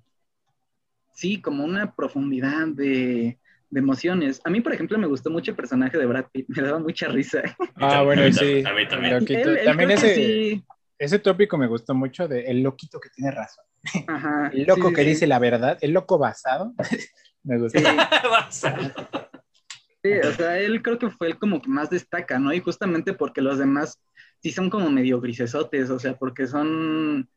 Speaker 2: sí, como una profundidad de, de emociones. A mí, por ejemplo, me gustó mucho el personaje de Brad Pitt, me daba mucha risa.
Speaker 1: Ah, bueno, sí.
Speaker 3: también, a mí también.
Speaker 1: Loquito.
Speaker 2: Él- él
Speaker 1: También ese,
Speaker 2: sí,
Speaker 1: ese tópico me gustó mucho de el loquito que tiene razón.
Speaker 2: ajá,
Speaker 1: El loco
Speaker 2: sí,
Speaker 1: que
Speaker 2: sí,
Speaker 1: dice la verdad, el loco basado. me gustó.
Speaker 2: sí. O sea, él creo que fue el como que más destaca, ¿no? Y justamente porque los demás sí son como medio grisesotes, o sea, porque son,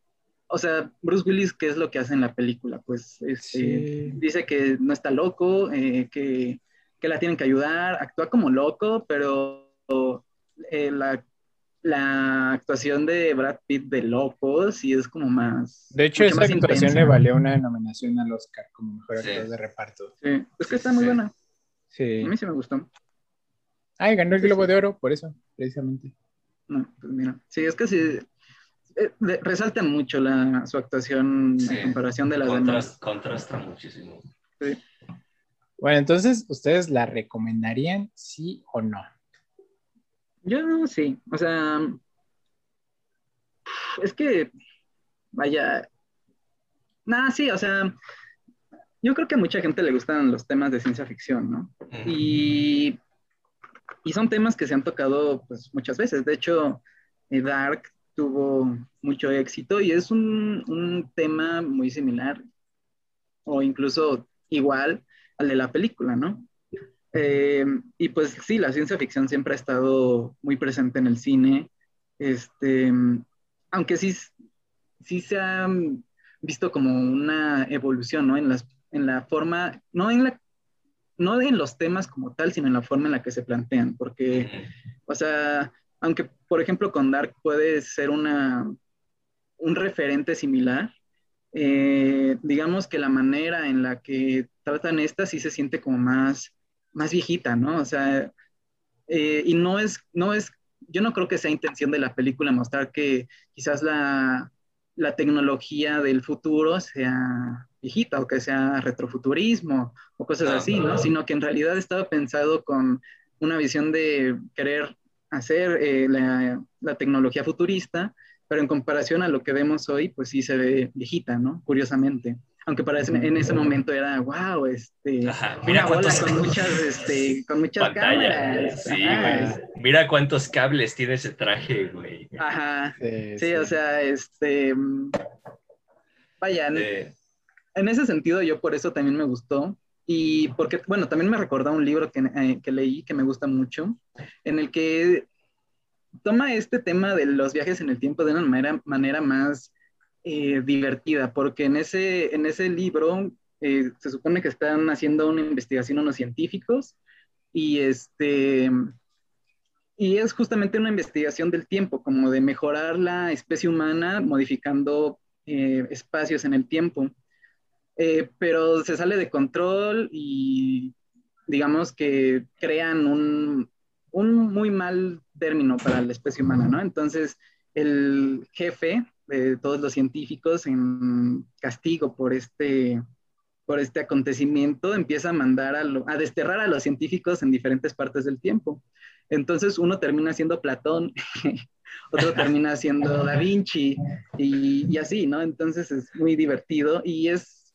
Speaker 2: o sea, Bruce Willis, ¿qué es lo que hace en la película? Pues este,
Speaker 1: Sí.
Speaker 2: dice que no está loco, eh, que, que la tienen que ayudar, actúa como loco, pero eh, la, la actuación de Brad Pitt de loco sí es como más...
Speaker 1: De hecho, esa actuación
Speaker 2: intensa.
Speaker 1: le valió una nominación al Oscar como mejor
Speaker 3: Sí.
Speaker 1: actor de reparto.
Speaker 2: Sí, es que está muy
Speaker 3: Sí.
Speaker 2: buena,
Speaker 1: Sí.
Speaker 2: a mí sí me gustó.
Speaker 1: Ay, ganó el Globo
Speaker 2: sí.
Speaker 1: de Oro, por eso, precisamente.
Speaker 2: No, pues mira, sí, es que sí, eh, de- resalta mucho la, su actuación
Speaker 3: Sí.
Speaker 2: en comparación de las demás.
Speaker 3: Contrasta muchísimo.
Speaker 1: Bueno, entonces, ¿ustedes la recomendarían, sí o no?
Speaker 2: Yo sí, o sea, es que, vaya, nada, sí, o sea, yo creo que a mucha gente le gustan los temas de ciencia ficción, ¿no? Y, y son temas que se han tocado pues muchas veces. De hecho, eh, Dark tuvo mucho éxito y es un, un tema muy similar o incluso igual al de la película, ¿no? Eh, y pues sí, la ciencia ficción siempre ha estado muy presente en el cine, este, aunque sí, sí se ha visto como una evolución, ¿no? En, las, en la forma, no en la no en los temas como tal, sino en la forma en la que se plantean, porque, o sea, aunque por ejemplo con Dark puede ser una, un referente similar, eh, digamos que la manera en la que tratan esta sí se siente como más, más viejita, ¿no? O sea, eh, y no es, no es, yo no creo que sea intención de la película mostrar que quizás la, la tecnología del futuro sea viejita o que sea retrofuturismo o cosas
Speaker 3: Ah,
Speaker 2: así, ¿no? Sino que en realidad estaba pensado con una visión de querer hacer eh, la, la tecnología futurista, pero en comparación a lo que vemos hoy, pues sí se ve viejita, ¿no? Curiosamente. Aunque para ese- en ese momento era, wow, este,
Speaker 3: Ajá, mira cuántos
Speaker 2: con muchas, este, con muchas
Speaker 3: pantallas.
Speaker 2: cámaras.
Speaker 3: Sí,
Speaker 2: Ajá,
Speaker 3: güey. Mira cuántos cables tiene ese traje, güey.
Speaker 2: Ajá.
Speaker 1: Sí,
Speaker 2: Sí, o sea, este, vaya, en-
Speaker 3: Eh,
Speaker 2: en ese sentido yo por eso también me gustó y porque, bueno, también me recordó un libro que, eh, que leí que me gusta mucho, en el que toma este tema de los viajes en el tiempo de una manera, manera más eh, divertida, porque en ese, en ese libro eh, se supone que están haciendo una investigación unos científicos y este... Y es justamente una investigación del tiempo, como de mejorar la especie humana modificando eh, espacios en el tiempo. Pero se sale de control y digamos que crean un, un muy mal término para la especie humana, ¿no? Entonces, el jefe de todos los científicos en castigo por este, por este acontecimiento empieza a mandar a, a desterrar a los científicos en diferentes partes del tiempo. Entonces uno termina siendo Platón, otro termina siendo Da Vinci y, y así, ¿no? Entonces es muy divertido y es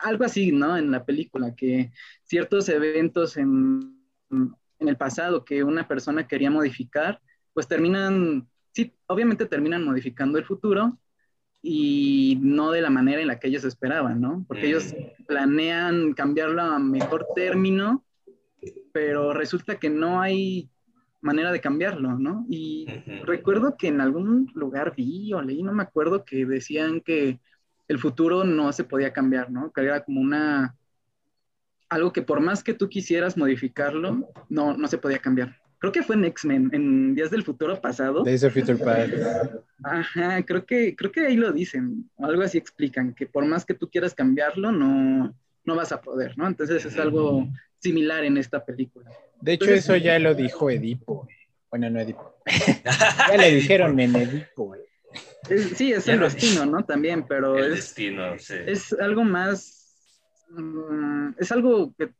Speaker 2: algo así, ¿no? En la película, que ciertos eventos en, en el pasado que una persona quería modificar, pues terminan, sí, obviamente terminan modificando el futuro y no de la manera en la que ellos esperaban, ¿no? Porque
Speaker 3: Mm.
Speaker 2: ellos planean cambiarlo a mejor término, pero resulta que no hay manera de cambiarlo, ¿no? Y recuerdo que en algún lugar vi o leí, no me acuerdo, que decían que el futuro no se podía cambiar, ¿no? Que era como una, algo que por más que tú quisieras modificarlo, no, no se podía cambiar. Creo que fue en X-Men, en Días del Futuro pasado.
Speaker 1: Days of Future Past.
Speaker 2: Ajá, creo que, creo que ahí lo dicen, o algo así explican, que por más que tú quieras cambiarlo, no, no vas a poder, ¿no? Entonces es algo similar en esta película.
Speaker 1: De hecho,
Speaker 2: Entonces-
Speaker 1: eso ya lo dijo Edipo. Bueno, no Edipo. Ya le dijeron en Edipo.
Speaker 2: Es- sí, es
Speaker 3: Ya
Speaker 2: el destino, ¿no? También, pero
Speaker 3: El
Speaker 2: es,
Speaker 3: destino, sí.
Speaker 2: es algo más, mm, es algo que,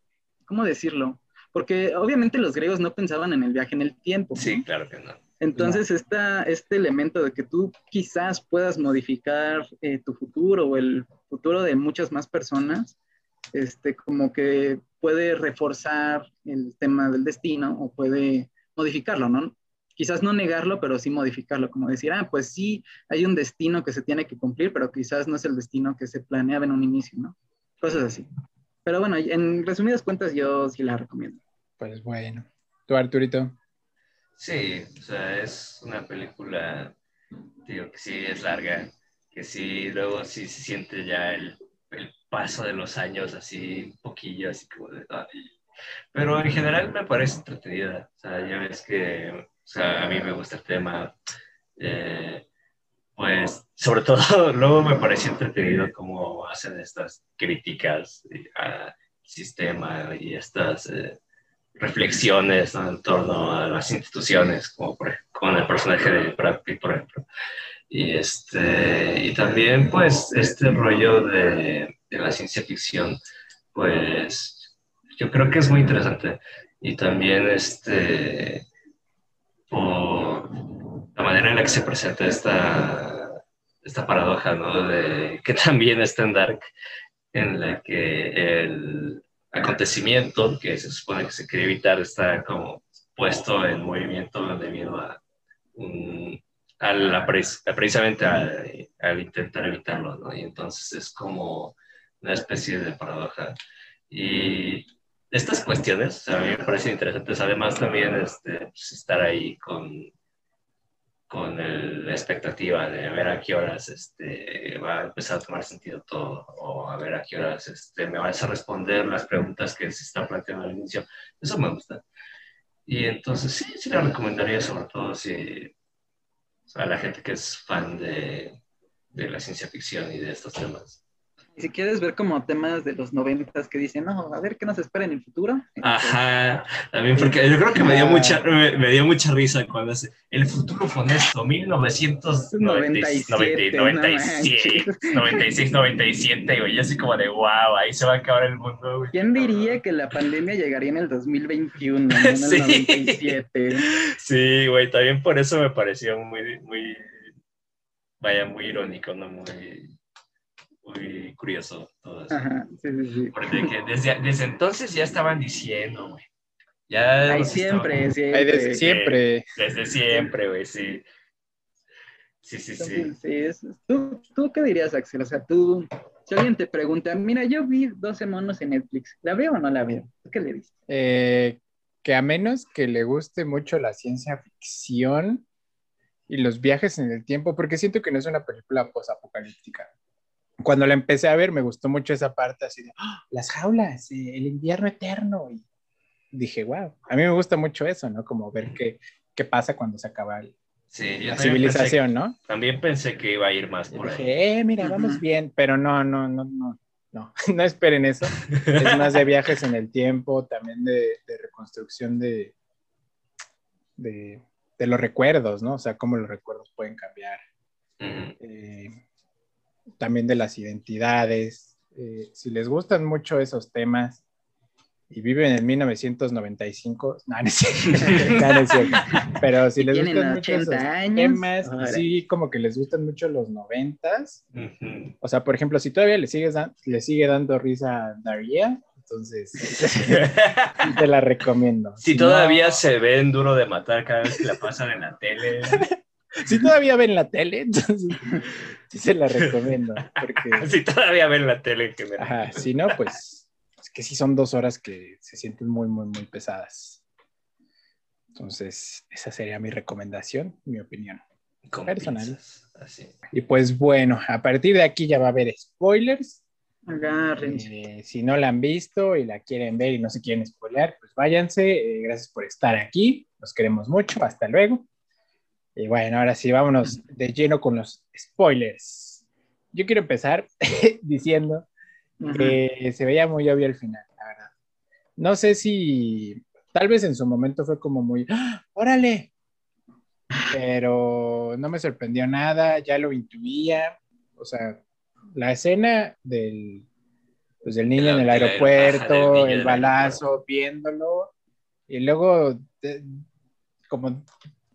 Speaker 2: ¿cómo decirlo? Porque obviamente los griegos no pensaban en el viaje en el tiempo. ¿no?
Speaker 3: Sí, claro que no.
Speaker 2: Entonces, esta, este elemento de que tú quizás puedas modificar eh, tu futuro o el futuro de muchas más personas, este, como que puede reforzar el tema del destino o puede modificarlo, ¿no? Quizás no negarlo, pero sí modificarlo, como decir, ah, pues sí, hay un destino que se tiene que cumplir, pero quizás no es el destino que se planeaba en un inicio, ¿no? Cosas así. Pero bueno, en resumidas cuentas, yo sí la recomiendo.
Speaker 1: Pues bueno. ¿Tú, Arturito?
Speaker 3: Sí, o sea, es una película, digo, que sí es larga, que sí, luego sí se siente ya el, el paso de los años así, un poquillo, así como de... ay. Pero en general me parece entretenida, o sea, ya ves que, o sea, a mí me gusta el tema, eh, pues, sobre todo, luego me parece entretenido cómo hacen estas críticas eh, al sistema y estas... eh, reflexiones ¿no? en torno a las instituciones, como por, con el personaje de Brad Pitt, por ejemplo. Y, este, y también, pues, este rollo de, de la ciencia ficción, pues, yo creo que es muy interesante. Y también, este, por la manera en la que se presenta esta, esta paradoja, ¿no? De, que también está en Dark, en la que el acontecimiento que se supone que se quiere evitar está como puesto en movimiento debido a, a la precisamente al intentar evitarlo, ¿no? Y entonces es como una especie de paradoja. Y estas cuestiones o sea, a mí me parecen interesantes. Además, también este, pues, estar ahí con, con la expectativa de ver a qué horas este, va a empezar a tomar sentido todo, o a ver a qué horas este, me vas a responder las preguntas que se están planteando al inicio. Eso me gusta. Y entonces sí, sí la recomendaría, sobre todo si a la gente que es fan de, de la ciencia ficción y de estos temas.
Speaker 2: Si quieres ver como temas de los noventas que dicen, no, a ver qué nos espera en el futuro.
Speaker 3: Ajá, también porque yo creo que me dio mucha, me, me dio mucha risa cuando es el futuro funesto, 1997, 96, 96, 97, güey, y así como de wow, ahí se va a acabar el mundo, güey.
Speaker 2: ¿Quién diría que la pandemia llegaría en el 2021, no en el
Speaker 3: Sí.
Speaker 2: 97?
Speaker 3: Sí, güey, también por eso me pareció muy, muy, vaya, muy irónico, ¿no? Muy, muy curioso todo eso.
Speaker 2: Ajá, sí, sí, sí.
Speaker 3: Porque que desde, desde entonces ya estaban diciendo, güey. Ya
Speaker 2: Ay, siempre,
Speaker 3: estaban-
Speaker 2: siempre.
Speaker 1: Desde siempre.
Speaker 3: Desde siempre, güey, sí. Sí, sí, sí.
Speaker 2: Entonces, sí, es- ¿Tú, ¿Tú qué dirías, Axel? O sea, tú, si alguien te pregunta, mira, yo vi 12 monos en Netflix, ¿la veo o no la veo? ¿Tú qué le dices?
Speaker 1: Eh, que a menos que le guste mucho la ciencia ficción y los viajes en el tiempo, porque siento que no es una película posapocalíptica. Cuando la empecé a ver, me gustó mucho esa parte así de ¡Ah! las jaulas, eh, el invierno eterno. Y dije, wow, a mí me gusta mucho eso, ¿no? Como ver qué, qué pasa cuando se acaba el-
Speaker 3: Sí,
Speaker 1: la civilización, ¿no?
Speaker 3: Pensé, también pensé que iba a ir más por ahí.
Speaker 1: dije, eh, mira, vamos
Speaker 2: Ujú.
Speaker 1: bien, pero no, no, no, no, no, no esperen eso. Es más de viajes en el tiempo, también de, de reconstrucción de, de, de los recuerdos, ¿no? O sea, cómo los recuerdos pueden cambiar.
Speaker 3: Ujú.
Speaker 1: Eh, también de las identidades. Eh, si les gustan mucho esos temas y viven en 1995, no, no es cierto, no, no es cierto. Pero si les gustan mucho
Speaker 2: 80
Speaker 1: esos
Speaker 2: años.
Speaker 1: temas,
Speaker 2: Ahora.
Speaker 1: sí, como que les gustan mucho los noventas, o sea, por ejemplo, si todavía le, sigues le sigue dando risa a Daria, entonces te la recomiendo.
Speaker 3: Si todavía se ven duro de matar cada vez que la pasan en la tele.
Speaker 1: Si todavía ven la tele, entonces sí se la recomiendo. Porque,
Speaker 3: Si todavía ven la tele en general.
Speaker 1: ajá, si no, pues es que sí son dos horas que se sienten muy, muy, muy pesadas. Entonces, esa sería mi recomendación, mi opinión.
Speaker 3: Con
Speaker 1: personal.
Speaker 3: Así.
Speaker 1: Y pues bueno, a partir de aquí ya va a haber spoilers. Eh, si no la han visto y la quieren ver y no se quieren spoilear, pues váyanse. Eh, gracias por estar aquí. Los queremos mucho. Hasta luego. Y bueno, ahora sí, vámonos de lleno con los spoilers. Yo quiero empezar diciendo
Speaker 2: Ajá.
Speaker 1: que se veía muy obvio el final, la verdad. No sé si tal vez en su momento fue como muy, ¡Ah! órale, pero no me sorprendió nada, ya lo intuía. O sea, la escena del, pues, del niño en el aeropuerto, el balazo, viéndolo, y luego, de- como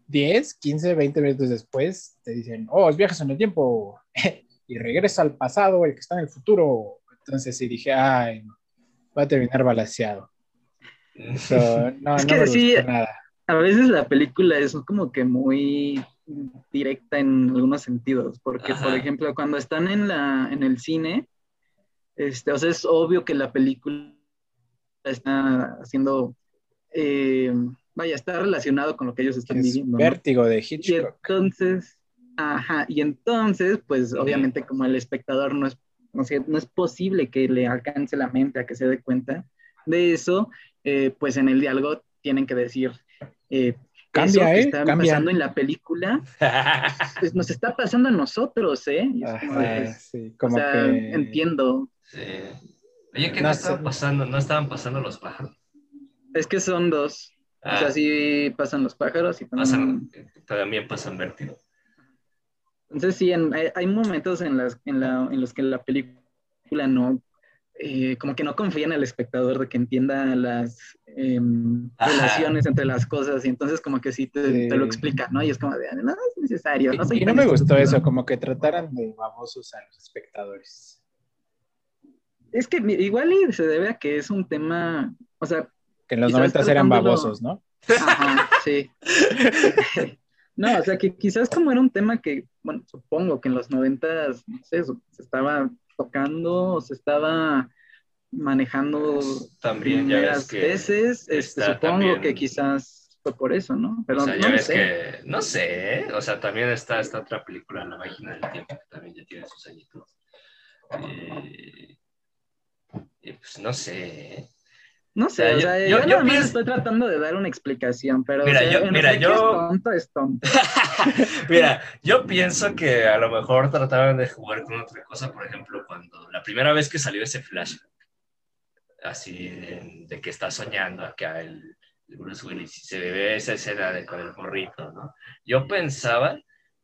Speaker 1: 10, 15, 20 minutos después, te dicen, oh, es viajes en el tiempo, y regresa al pasado, el que está en el futuro. Entonces sí dije, ay, va a terminar balaseado. So, no,
Speaker 2: Es
Speaker 1: no
Speaker 2: que
Speaker 1: me
Speaker 2: sí,
Speaker 1: gustó nada.
Speaker 2: A veces la película es como que muy directa en algunos sentidos, porque
Speaker 3: Ajá.
Speaker 2: por ejemplo cuando están en la en el cine, este, o sea, es obvio que la película está haciendo, eh, vaya, está relacionado con lo que ellos están
Speaker 1: Es
Speaker 2: viviendo. ¿no?
Speaker 1: vértigo de
Speaker 2: Y
Speaker 1: Hitchcock.
Speaker 2: entonces, ajá, y entonces, pues obviamente como el espectador no es, no sé, no es posible que le alcance la mente a que se dé cuenta de eso, eh, pues en el diálogo tienen que decir, eh,
Speaker 1: Cambia,
Speaker 2: eso que
Speaker 1: ¿eh?
Speaker 2: está
Speaker 1: Cambia.
Speaker 2: pasando en la película, pues nos está pasando a nosotros, ¿eh? Y es como de,
Speaker 1: Ajá,
Speaker 2: pues,
Speaker 1: sí,
Speaker 2: o
Speaker 1: como
Speaker 2: sea,
Speaker 1: que
Speaker 2: entiendo.
Speaker 3: Sí. Oye, ¿qué
Speaker 1: No
Speaker 3: no, estaban pasando? ¿No estaban pasando los pájaros?
Speaker 2: Es que son dos.
Speaker 3: Ah,
Speaker 2: O sea, sí pasan los pájaros y
Speaker 3: pasan,
Speaker 2: también...
Speaker 3: también pasan vértigo.
Speaker 2: Entonces sí, en- hay, hay momentos en, las, en, la- en los que la película no, eh, como que no confía en el espectador de que entienda las em, relaciones entre las cosas y entonces como que sí te,
Speaker 1: Sí.
Speaker 2: te lo explica, ¿no? Y es como de, no es necesario. No soy
Speaker 1: Y no me gustó
Speaker 2: estúpido".
Speaker 1: eso, como que trataran de babosos a los espectadores.
Speaker 2: Es que igual se debe a que es un tema, o sea,
Speaker 1: Que en los noventas eran babosos, ¿no?
Speaker 2: Ajá, sí. No, o sea, que quizás como era un tema que, bueno, supongo que en los noventas, no sé, se estaba tocando o se estaba manejando
Speaker 3: También ya ves que
Speaker 2: veces, este, supongo
Speaker 3: también-
Speaker 2: que quizás fue por eso, ¿no? Pero
Speaker 3: o sea, ya
Speaker 2: no
Speaker 3: ves
Speaker 2: sé.
Speaker 3: que, no sé, ¿eh? o sea, también está esta otra película, La Máquina del Tiempo, que también ya tiene sus añitos. Y, y, pues no sé, ¿eh?
Speaker 2: No sé,
Speaker 3: o yo-
Speaker 2: sea,
Speaker 3: yo-
Speaker 2: yo,
Speaker 3: pienso-
Speaker 2: estoy tratando de dar una explicación, pero
Speaker 3: Mira,
Speaker 2: o sea,
Speaker 3: yo- mira, yo-
Speaker 2: es tonto, es tonto.
Speaker 3: Mira, yo pienso que a lo mejor trataban de jugar con otra cosa, por ejemplo, cuando la primera vez que salió ese flashback, así de, de que está soñando acá el, el Bruce Willis y se ve esa escena de, con el morrito, ¿no? Yo pensaba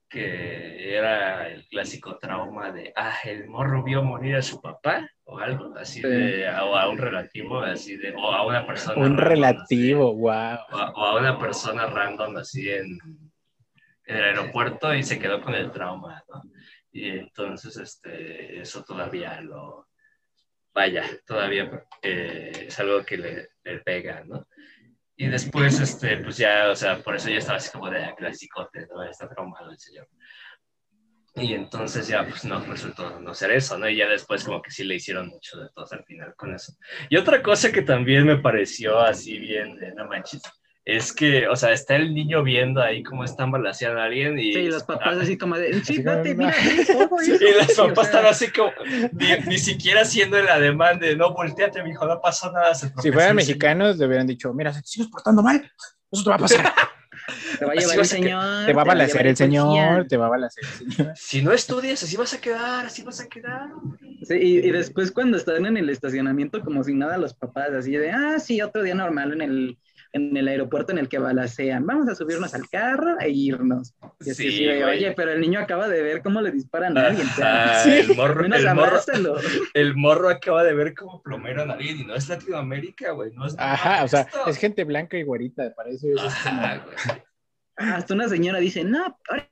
Speaker 3: que era el clásico trauma de, ah, el morro vio morir a su papá o algo así
Speaker 2: Sí.
Speaker 3: de, o a un relativo, así de, o a una persona.
Speaker 1: Un relativo, wow.
Speaker 3: así, o a, o a una persona random así en, en el aeropuerto y se quedó con el trauma, ¿no? Y entonces, este, eso todavía lo, vaya, todavía eh, es algo que le, le pega, ¿no? Y después, este, pues ya, o sea, por eso ya estaba así como de clasicote, ¿no? Está traumado el señor. Y entonces ya, pues no, resultó no ser eso, ¿no? Y ya después como que sí le hicieron mucho de tos al final con eso. Y otra cosa que también me pareció así bien, de no manches, es que, o sea, está el niño viendo ahí cómo están balaseando a alguien y...
Speaker 2: Sí, los papás así como de, sí, date,
Speaker 1: no.
Speaker 2: mira, todo
Speaker 3: Sí,
Speaker 2: eso".
Speaker 3: y los
Speaker 2: Sí, o
Speaker 3: papás
Speaker 2: sea,
Speaker 3: están así como, ni, ni siquiera haciendo el ademán de no volteate, mijo, no pasó nada. se
Speaker 1: Si fueran
Speaker 3: el señor".
Speaker 1: mexicanos, le hubieran dicho, mira, si te sigues portando mal, eso te va a pasar.
Speaker 2: Te va a llevar el señor.
Speaker 1: Te va a balasear el señor, te va a balasear el señor.
Speaker 3: Si no estudias, así vas a quedar, así vas a quedar.
Speaker 2: Sí, y, y después cuando están en el estacionamiento, como si nada, los papás así de, ah, sí, otro día normal en el, en el aeropuerto en el que balacean. Vamos a subirnos al carro e irnos. Y así,
Speaker 3: Sí,
Speaker 2: de, oye, pero el niño acaba de ver cómo le disparan a alguien.
Speaker 3: Ajá,
Speaker 1: Sí.
Speaker 3: el, morro, el, morro, el morro acaba de ver como plomero a alguien y no es Latinoamérica, güey. No es
Speaker 1: Ajá, o sea, es gente blanca y güerita, para eso es
Speaker 3: Ajá,
Speaker 1: como-
Speaker 3: güey.
Speaker 2: Hasta una señora dice, no, ahora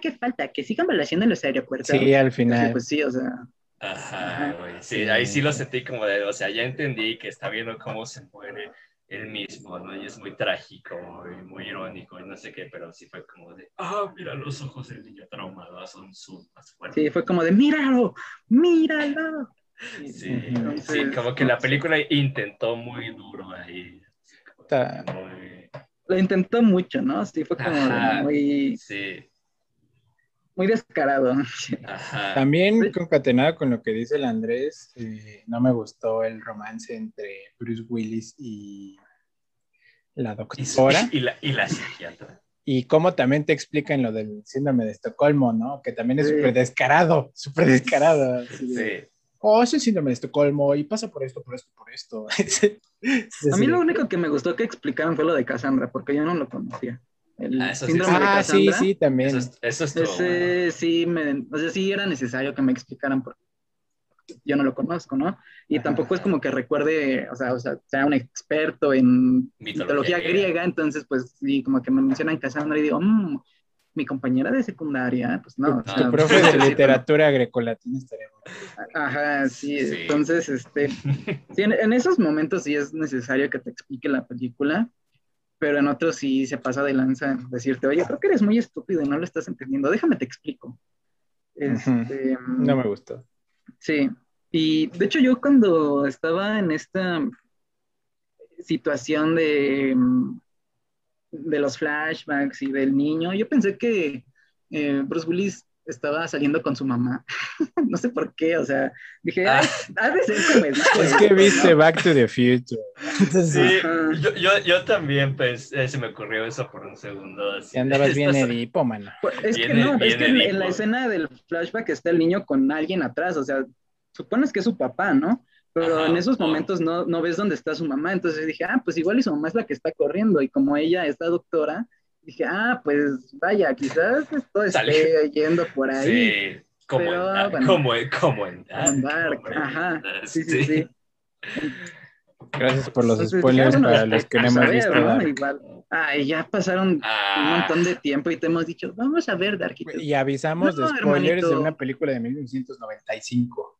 Speaker 2: qué falta, que sigan balaceando en los aeropuertos.
Speaker 1: Sí, al
Speaker 2: Así,
Speaker 1: final.
Speaker 2: Pues sí, o sea,
Speaker 3: Ajá, güey. Sí, ahí sí lo sentí como de, o sea, ya entendí que está viendo cómo se muere él mismo, ¿no? Y es muy trágico y muy irónico y no sé qué, pero sí fue como de, ah, mira los ojos del niño traumado, son su más fuertes.
Speaker 2: sí, fue como de, míralo, míralo.
Speaker 3: Sí,
Speaker 2: Entonces,
Speaker 3: sí, como que la película intentó muy duro ahí. Muy-
Speaker 2: Lo intentó mucho, ¿no? Sí, fue como de
Speaker 3: Ajá.
Speaker 2: muy,
Speaker 3: sí,
Speaker 2: muy descarado.
Speaker 3: ajá.
Speaker 1: También
Speaker 2: Sí.
Speaker 1: concatenado con lo que dice el Andrés, eh, no me gustó el romance entre Bruce Willis y la doctora.
Speaker 3: y la, y la psiquiatra.
Speaker 1: Y cómo también te explican lo del síndrome de Estocolmo, ¿no? Que también es
Speaker 2: Sí.
Speaker 1: súper descarado, súper descarado. de,
Speaker 3: Sí.
Speaker 1: Oh, es el síndrome de Estocolmo y pasa por esto, por esto, por esto.
Speaker 2: A mí lo único que me gustó que explicaron fue lo de Cassandra, porque yo no lo conocía. El
Speaker 3: Ah, eso sí
Speaker 2: síndrome de
Speaker 1: Ah, sí, sí, también.
Speaker 3: Eso, es- eso es todo.
Speaker 2: Ese sí me, o sea, sí era necesario que me explicaran porque yo no lo conozco, ¿no? Y
Speaker 1: Ajá.
Speaker 2: tampoco es como que recuerde, o sea, o sea, sea un experto en
Speaker 3: Mitología
Speaker 2: mitología,
Speaker 3: griega.
Speaker 2: griega. entonces pues sí, como que me mencionan Cassandra y digo, "Mm, mi compañera de secundaria, pues no. o
Speaker 1: Tu
Speaker 2: sea,
Speaker 1: profe de literatura grecolatina estaría bueno.
Speaker 2: Ajá, sí,
Speaker 3: Sí.
Speaker 2: entonces, este, sí, en, en esos momentos sí es necesario que te explique la película, pero en otros sí se pasa de lanza en decirte, oye, creo que eres muy estúpido y no lo estás entendiendo, déjame te explico. Este,
Speaker 1: No me gustó.
Speaker 2: Sí, y de hecho yo cuando estaba en esta situación de, mm, de los flashbacks y del niño, yo pensé que eh, Bruce Willis estaba saliendo con su mamá. no sé por qué, o sea, dije,
Speaker 3: Ah.
Speaker 2: "Ay, ha de ser
Speaker 1: Es que viste
Speaker 2: ¿no?".
Speaker 1: Back to the Future.
Speaker 3: Sí, yo, yo, yo también, pues, eh, se me ocurrió eso por un segundo. así.
Speaker 1: ya andabas bien Edipo, mano.
Speaker 2: Pues, Es que no, es
Speaker 3: viene
Speaker 2: que en, en la escena del flashback está el niño con alguien atrás, o sea, supones que es su papá, ¿no? Pero
Speaker 3: Ajá,
Speaker 2: en esos momentos no, no ves dónde está su mamá, entonces dije, ah, pues igual y su mamá es la que está corriendo, y como ella es la doctora, dije, ah, pues vaya, quizás esto esté yendo por ahí.
Speaker 3: Sí, como,
Speaker 2: Pero,
Speaker 3: en, Dark,
Speaker 2: bueno.
Speaker 3: como, en- como en como en
Speaker 2: ajá, sí, sí, sí.
Speaker 1: Gracias por los
Speaker 2: Entonces,
Speaker 1: spoilers
Speaker 2: ah,
Speaker 1: para los que no hemos visto.
Speaker 2: Igual, ay, ya pasaron un
Speaker 3: Ah,
Speaker 2: montón de tiempo y te hemos dicho, vamos a ver Dark. y
Speaker 1: avisamos
Speaker 2: No,
Speaker 1: de spoilers de
Speaker 2: hermanito.
Speaker 1: una película de 1995.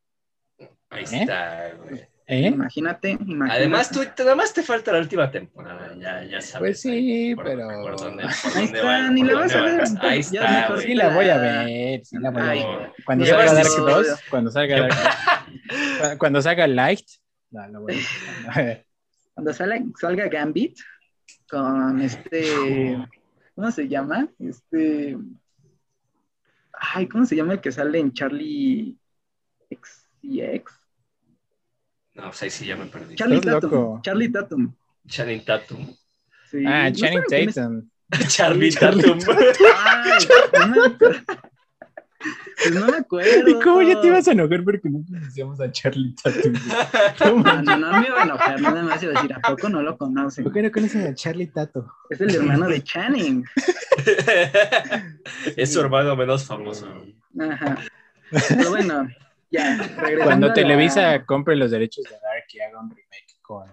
Speaker 3: Ahí
Speaker 1: ¿Eh?
Speaker 3: está, güey.
Speaker 1: ¿Eh?
Speaker 2: Imagínate, imagínate.
Speaker 3: Además, tú, te- nada más te falta la última temporada, ya, ya sabes.
Speaker 1: Pues sí,
Speaker 3: por-
Speaker 1: pero-
Speaker 3: por dónde- por
Speaker 2: Ahí
Speaker 3: dónde
Speaker 2: está,
Speaker 3: va-
Speaker 2: ni la vas a ver,
Speaker 3: el- Ahí
Speaker 2: ya
Speaker 3: está,
Speaker 2: mejor
Speaker 3: güey.
Speaker 1: Sí, la voy a ver. Sí, la voy a
Speaker 2: Ay,
Speaker 1: ver. Cuando salga Dark
Speaker 2: episodio.
Speaker 1: 2, cuando salga Dark cuando- Cuando salga Light, la, la voy a ver.
Speaker 2: cuando salga, salga Gambit con este, ¿cómo se llama? Este, ay, ¿cómo se llama el que sale en Charlie X y X?
Speaker 3: No pues ahí sí ya me perdí.
Speaker 2: Charlie Tatum.
Speaker 1: loco.
Speaker 2: Charlie Tatum.
Speaker 3: Channing Tatum.
Speaker 2: Sí.
Speaker 1: Ah,
Speaker 2: ¿No
Speaker 1: Channing
Speaker 2: es?
Speaker 1: Tatum.
Speaker 3: Charlie
Speaker 1: Charlie
Speaker 3: Tatum.
Speaker 2: Ay, no me acuerdo. Pues no me acuerdo.
Speaker 1: ¿Y cómo ya te ibas a enojar porque no conocíamos a Charlie Tatum?
Speaker 2: No, no, no me iba a enojar, nada más iba a decir, ¿a poco no lo conocen?
Speaker 1: ¿Por qué no conocen a Charlie Tatum?
Speaker 2: Es el hermano de Channing.
Speaker 3: es su hermano menos famoso.
Speaker 2: Ajá. Pero bueno, ya,
Speaker 1: Cuando
Speaker 2: la-
Speaker 1: Televisa compre los derechos de Dark y haga un remake con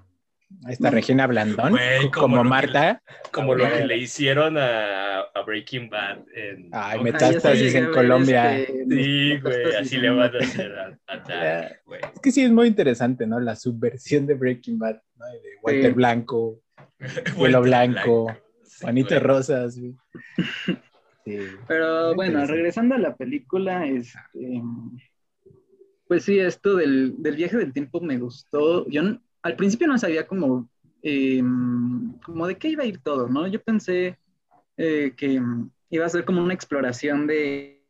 Speaker 1: esta Regina Blandón,
Speaker 3: Güey, como
Speaker 1: como
Speaker 3: lo que
Speaker 1: Marta.
Speaker 3: Como lo que le hicieron a, a Breaking Bad en...
Speaker 1: Ay, metástasis en Colombia.
Speaker 2: este,
Speaker 3: Sí, güey, así le van a hacer a, a Dark, güey.
Speaker 1: Es que sí es muy interesante, ¿no? La subversión de Breaking Bad, ¿no? De Walter
Speaker 2: Sí.
Speaker 1: Blanco, Vuelo Blanco,
Speaker 3: Sí,
Speaker 1: Juanito
Speaker 3: güey.
Speaker 1: Rosas. güey. Sí.
Speaker 2: Pero bueno, regresando a la película, este, pues sí, esto del, del viaje del tiempo me gustó. Yo al principio no sabía cómo, eh, como de qué iba a ir todo, ¿no? Yo pensé eh, que iba a ser como una exploración de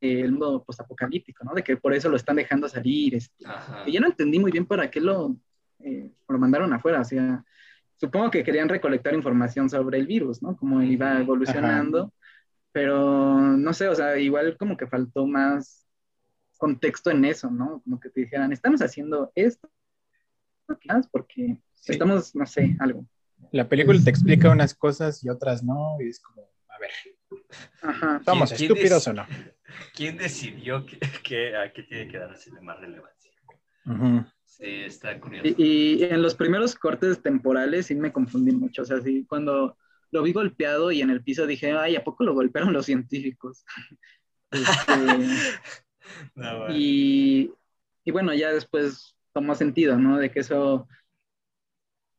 Speaker 2: eh, el mundo postapocalíptico, ¿no? De que por eso lo están dejando salir. este,
Speaker 3: Ajá.
Speaker 2: y yo no entendí muy bien para qué lo, eh, lo mandaron afuera. O sea, supongo que querían recolectar información sobre el virus, ¿no? Cómo iba evolucionando. Pero no sé, o sea, igual como que faltó más contexto en eso, ¿no? Como que te dijeran, estamos haciendo esto, porque
Speaker 1: Sí.
Speaker 2: estamos, no sé, algo.
Speaker 1: La película te explica unas cosas y otras no, y es como, a ver,
Speaker 2: Ajá.
Speaker 1: ¿somos
Speaker 3: ¿Quién
Speaker 1: estúpidos
Speaker 3: es-
Speaker 1: o no?
Speaker 3: ¿Quién decidió que, que- a qué tiene que darse más relevancia?
Speaker 1: Ujú.
Speaker 3: Sí, está curioso.
Speaker 2: Y, y en los primeros cortes temporales sí me confundí mucho, o sea, sí, cuando lo vi golpeado y en el piso dije, ay, ¿a poco lo golpearon los científicos? Este,
Speaker 3: Güey.
Speaker 2: Y, y bueno, ya después tomó sentido, ¿no? De que eso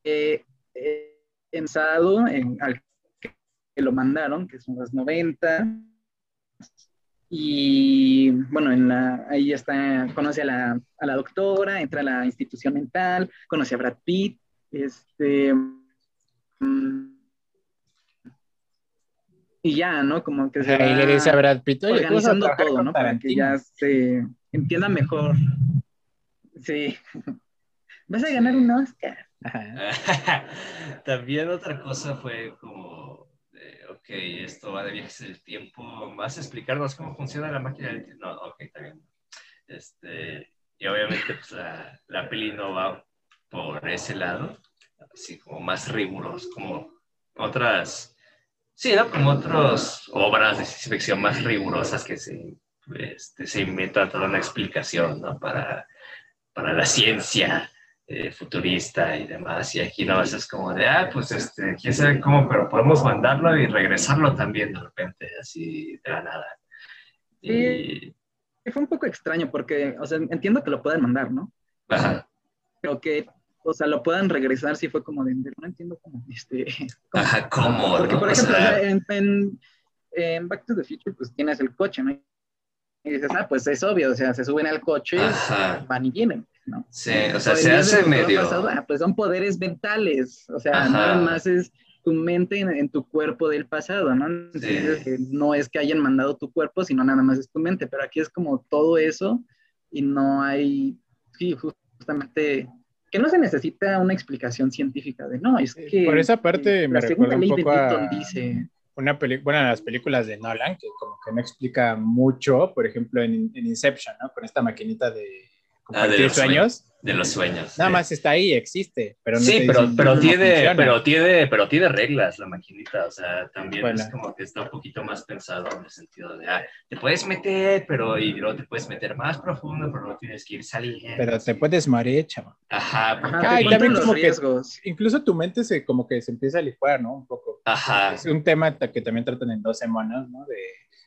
Speaker 2: eh, eh, pensado en, al que lo mandaron, que son los 90. Y bueno, en la, ahí está, conoce a la, a la doctora, entra a la institución mental, conoce a Brad Pitt, este, mm, y ya, ¿no? Como que se
Speaker 1: Ahí le
Speaker 2: va-
Speaker 1: dice a Brad Pitt, "Oye,
Speaker 2: organizando todo, ¿no? Para que
Speaker 1: Tarantino".
Speaker 2: ya se entienda mejor. Sí. Vas a ganar un Oscar.
Speaker 3: También otra cosa fue como, de, ok, esto va de viajes del tiempo, ¿vas a explicarnos cómo funciona la máquina del tiempo? No, ok, está bien. Este, y obviamente pues, la, la peli no va por ese lado, así como más riguroso, como otras, sí, ¿no? Como otras obras de ciencia ficción más rigurosas que se, este, se inventan toda una explicación, ¿no? Para, para la ciencia eh, futurista y demás, y aquí no, eso es como de, ah, pues, este, quién sabe cómo, pero podemos mandarlo y regresarlo también de repente, así de la nada. Y,
Speaker 2: Y fue un poco extraño porque, o sea, entiendo que lo pueden mandar, ¿no?
Speaker 3: ajá,
Speaker 2: Pero que, o sea, lo puedan regresar, sí fue como de, no entiendo cómo, este, cómo.
Speaker 3: ajá, ¿cómo?
Speaker 2: Porque,
Speaker 3: no?
Speaker 2: por ejemplo, o sea, en, en- en Back to the Future, pues tienes el coche, ¿no? Y dices, ah, pues es obvio, o sea, se suben al coche,
Speaker 3: Ajá.
Speaker 2: van y vienen, ¿no?
Speaker 3: sí, o sea,
Speaker 2: O
Speaker 3: se hace medio...
Speaker 2: pasado, ah, pues son poderes mentales, o sea,
Speaker 3: Ajá.
Speaker 2: nada más es tu mente en, en tu cuerpo del pasado, ¿no? Entonces, que no es que hayan mandado tu cuerpo, sino nada más es tu mente, pero aquí es como todo eso y no hay, sí, justamente, que no se necesita una explicación científica de, no, es
Speaker 1: Sí,
Speaker 2: que...
Speaker 1: por esa parte
Speaker 2: eh,
Speaker 1: me
Speaker 2: la segunda
Speaker 1: recuerda un poco a-
Speaker 2: dice...
Speaker 1: Una película, bueno, las películas de Nolan, que como que no explica mucho, por ejemplo, en, en Inception, ¿no? Con esta maquinita de
Speaker 3: Ah, de los
Speaker 1: sueños.
Speaker 3: De los sueños.
Speaker 1: Nada
Speaker 3: sí.
Speaker 1: más está ahí, existe, pero no
Speaker 3: sí, pero, pero, tiene, pero, tiene, pero tiene reglas la maquinita, o sea, también
Speaker 1: Bueno.
Speaker 3: es como que está un poquito más pensado en el sentido de, ah, te puedes meter, pero y luego te puedes meter más profundo, pero no tienes que ir saliendo.
Speaker 1: Pero te puedes morir, chavo.
Speaker 3: Ajá, porque-
Speaker 2: Ajá, te
Speaker 1: y también
Speaker 2: los
Speaker 1: como que-
Speaker 2: riesgos.
Speaker 1: Incluso tu mente se como que se empieza a licuar, ¿no? Un poco.
Speaker 3: Ajá,
Speaker 1: Es un tema que también tratan en dos semanas, ¿no? De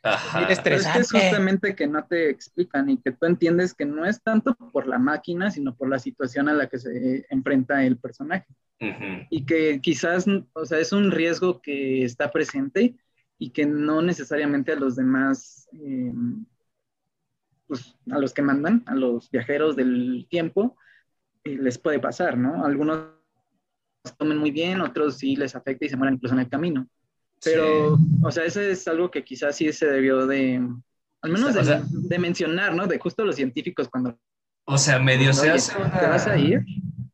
Speaker 3: ajá.
Speaker 2: Es que es
Speaker 1: Estresante.
Speaker 2: justamente que no te explican y que tú entiendes que no es tanto por la máquina, sino por la situación a la que se enfrenta el personaje.
Speaker 3: Ujú,
Speaker 2: Y que quizás, o sea, es un riesgo que está presente y que no necesariamente a los demás, eh, pues a los que mandan, a los viajeros del tiempo, eh, les puede pasar, ¿no? Algunos tomen muy bien, otros sí les afecta y se mueren incluso en el camino. Pero, o sea, eso es algo que quizás sí se debió de, al menos
Speaker 3: O
Speaker 2: de,
Speaker 3: sea-
Speaker 2: de mencionar, ¿no? De justo los científicos cuando
Speaker 3: O sea, medio se hace una.
Speaker 2: ¿Te vas a ir?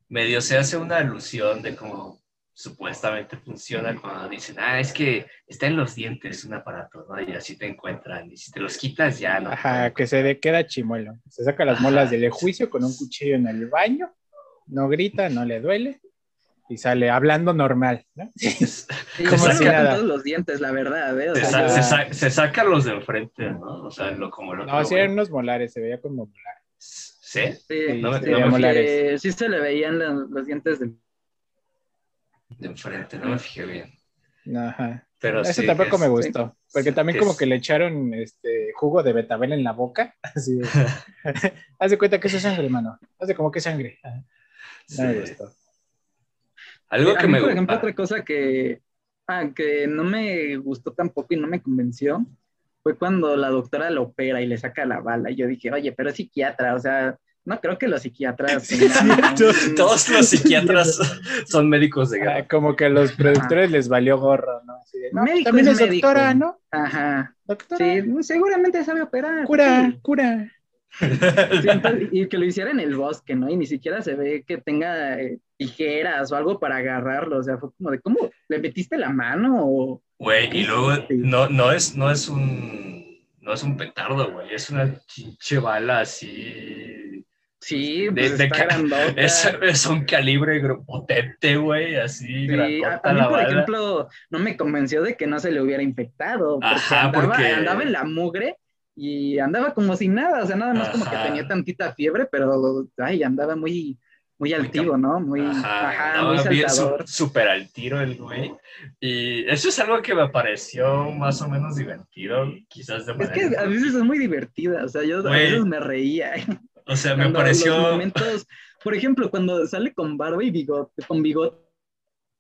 Speaker 3: Medio se hace una alusión de cómo supuestamente funciona cuando dicen, ah, es que está en los dientes un aparato, ¿no? Y así te encuentran. Y si te los quitas, ya no.
Speaker 1: Ajá, que se queda chimuelo. Se saca las molas del juicio con un cuchillo en el baño, no grita, no le duele y sale hablando normal, ¿no?
Speaker 2: Sí,
Speaker 1: Como
Speaker 2: se sacan todos los dientes, la verdad, ¿eh? O
Speaker 3: Se,
Speaker 2: sea,
Speaker 3: sa- se sa- se sacan los de enfrente, ¿no? O sea, lo, como lo
Speaker 1: No, sí eran unos molares, se veía como molares.
Speaker 3: ¿Sí?
Speaker 2: sí,
Speaker 3: no me-
Speaker 2: sí,
Speaker 3: no
Speaker 1: molares.
Speaker 2: sí se le veían los, los dientes de...
Speaker 3: De enfrente, no me fijé bien.
Speaker 1: Ajá.
Speaker 3: Pero
Speaker 1: Eso
Speaker 3: sí,
Speaker 1: tampoco me gustó, porque también como
Speaker 3: es-
Speaker 1: que le echaron este jugo de betabel en la boca, así de- Haz de cuenta que eso es sangre, hermano. Haz de como que sangre. No me gustó.
Speaker 3: Algo
Speaker 2: A
Speaker 3: que
Speaker 2: mí,
Speaker 3: me
Speaker 2: por ejemplo, otra cosa que, ah, que no me gustó tampoco y no me convenció fue cuando la doctora lo opera y le saca la bala. Y yo dije, oye, pero es psiquiatra, o sea, no creo que los psiquiatras
Speaker 3: Todos los psiquiatras son médicos de guerra.
Speaker 1: Ah, como que a los productores les valió gorro, ¿no? Así de, no, pues
Speaker 2: Médico
Speaker 1: también
Speaker 2: es
Speaker 1: es
Speaker 2: médico.
Speaker 1: doctora, ¿no?
Speaker 2: Ajá,
Speaker 1: Doctora.
Speaker 2: sí, seguramente sabe operar.
Speaker 1: Cura,
Speaker 2: sí.
Speaker 1: cura.
Speaker 2: Y que lo hiciera en el bosque, ¿no? Y ni siquiera se ve que tenga eh, tijeras o algo para agarrarlo, o sea, fue como de, ¿cómo? ¿Le metiste la mano o...?
Speaker 3: Güey, y luego
Speaker 2: Sí.
Speaker 3: no, no, es, no es un no es un petardo, güey, es una chinche bala así.
Speaker 2: Sí,
Speaker 3: De-
Speaker 2: pues
Speaker 3: de
Speaker 2: está grandota.
Speaker 3: Es, es un calibre potente, güey, así,
Speaker 2: Sí, a, mí,
Speaker 3: la
Speaker 2: por
Speaker 3: bala.
Speaker 2: ejemplo, no me convenció de que no se le hubiera infectado, porque,
Speaker 3: Ajá,
Speaker 2: andaba,
Speaker 3: porque-
Speaker 2: andaba en la mugre y andaba como sin nada, o sea, nada más como que
Speaker 3: Ajá.
Speaker 2: tenía tantita fiebre, pero, ay, andaba muy, muy altivo, ¿no? Muy,
Speaker 3: Ajá,
Speaker 2: ajá, muy saltador.
Speaker 3: súper al tiro el güey. Y eso es algo que me pareció más o menos divertido, quizás de
Speaker 2: Es
Speaker 3: manera.
Speaker 2: que a veces es muy divertida, o sea, yo a
Speaker 3: Güey.
Speaker 2: veces me reía.
Speaker 3: O sea, me
Speaker 2: Cuando Los
Speaker 3: pareció.
Speaker 2: momentos, por ejemplo, cuando sale con barba y bigote, con bigote,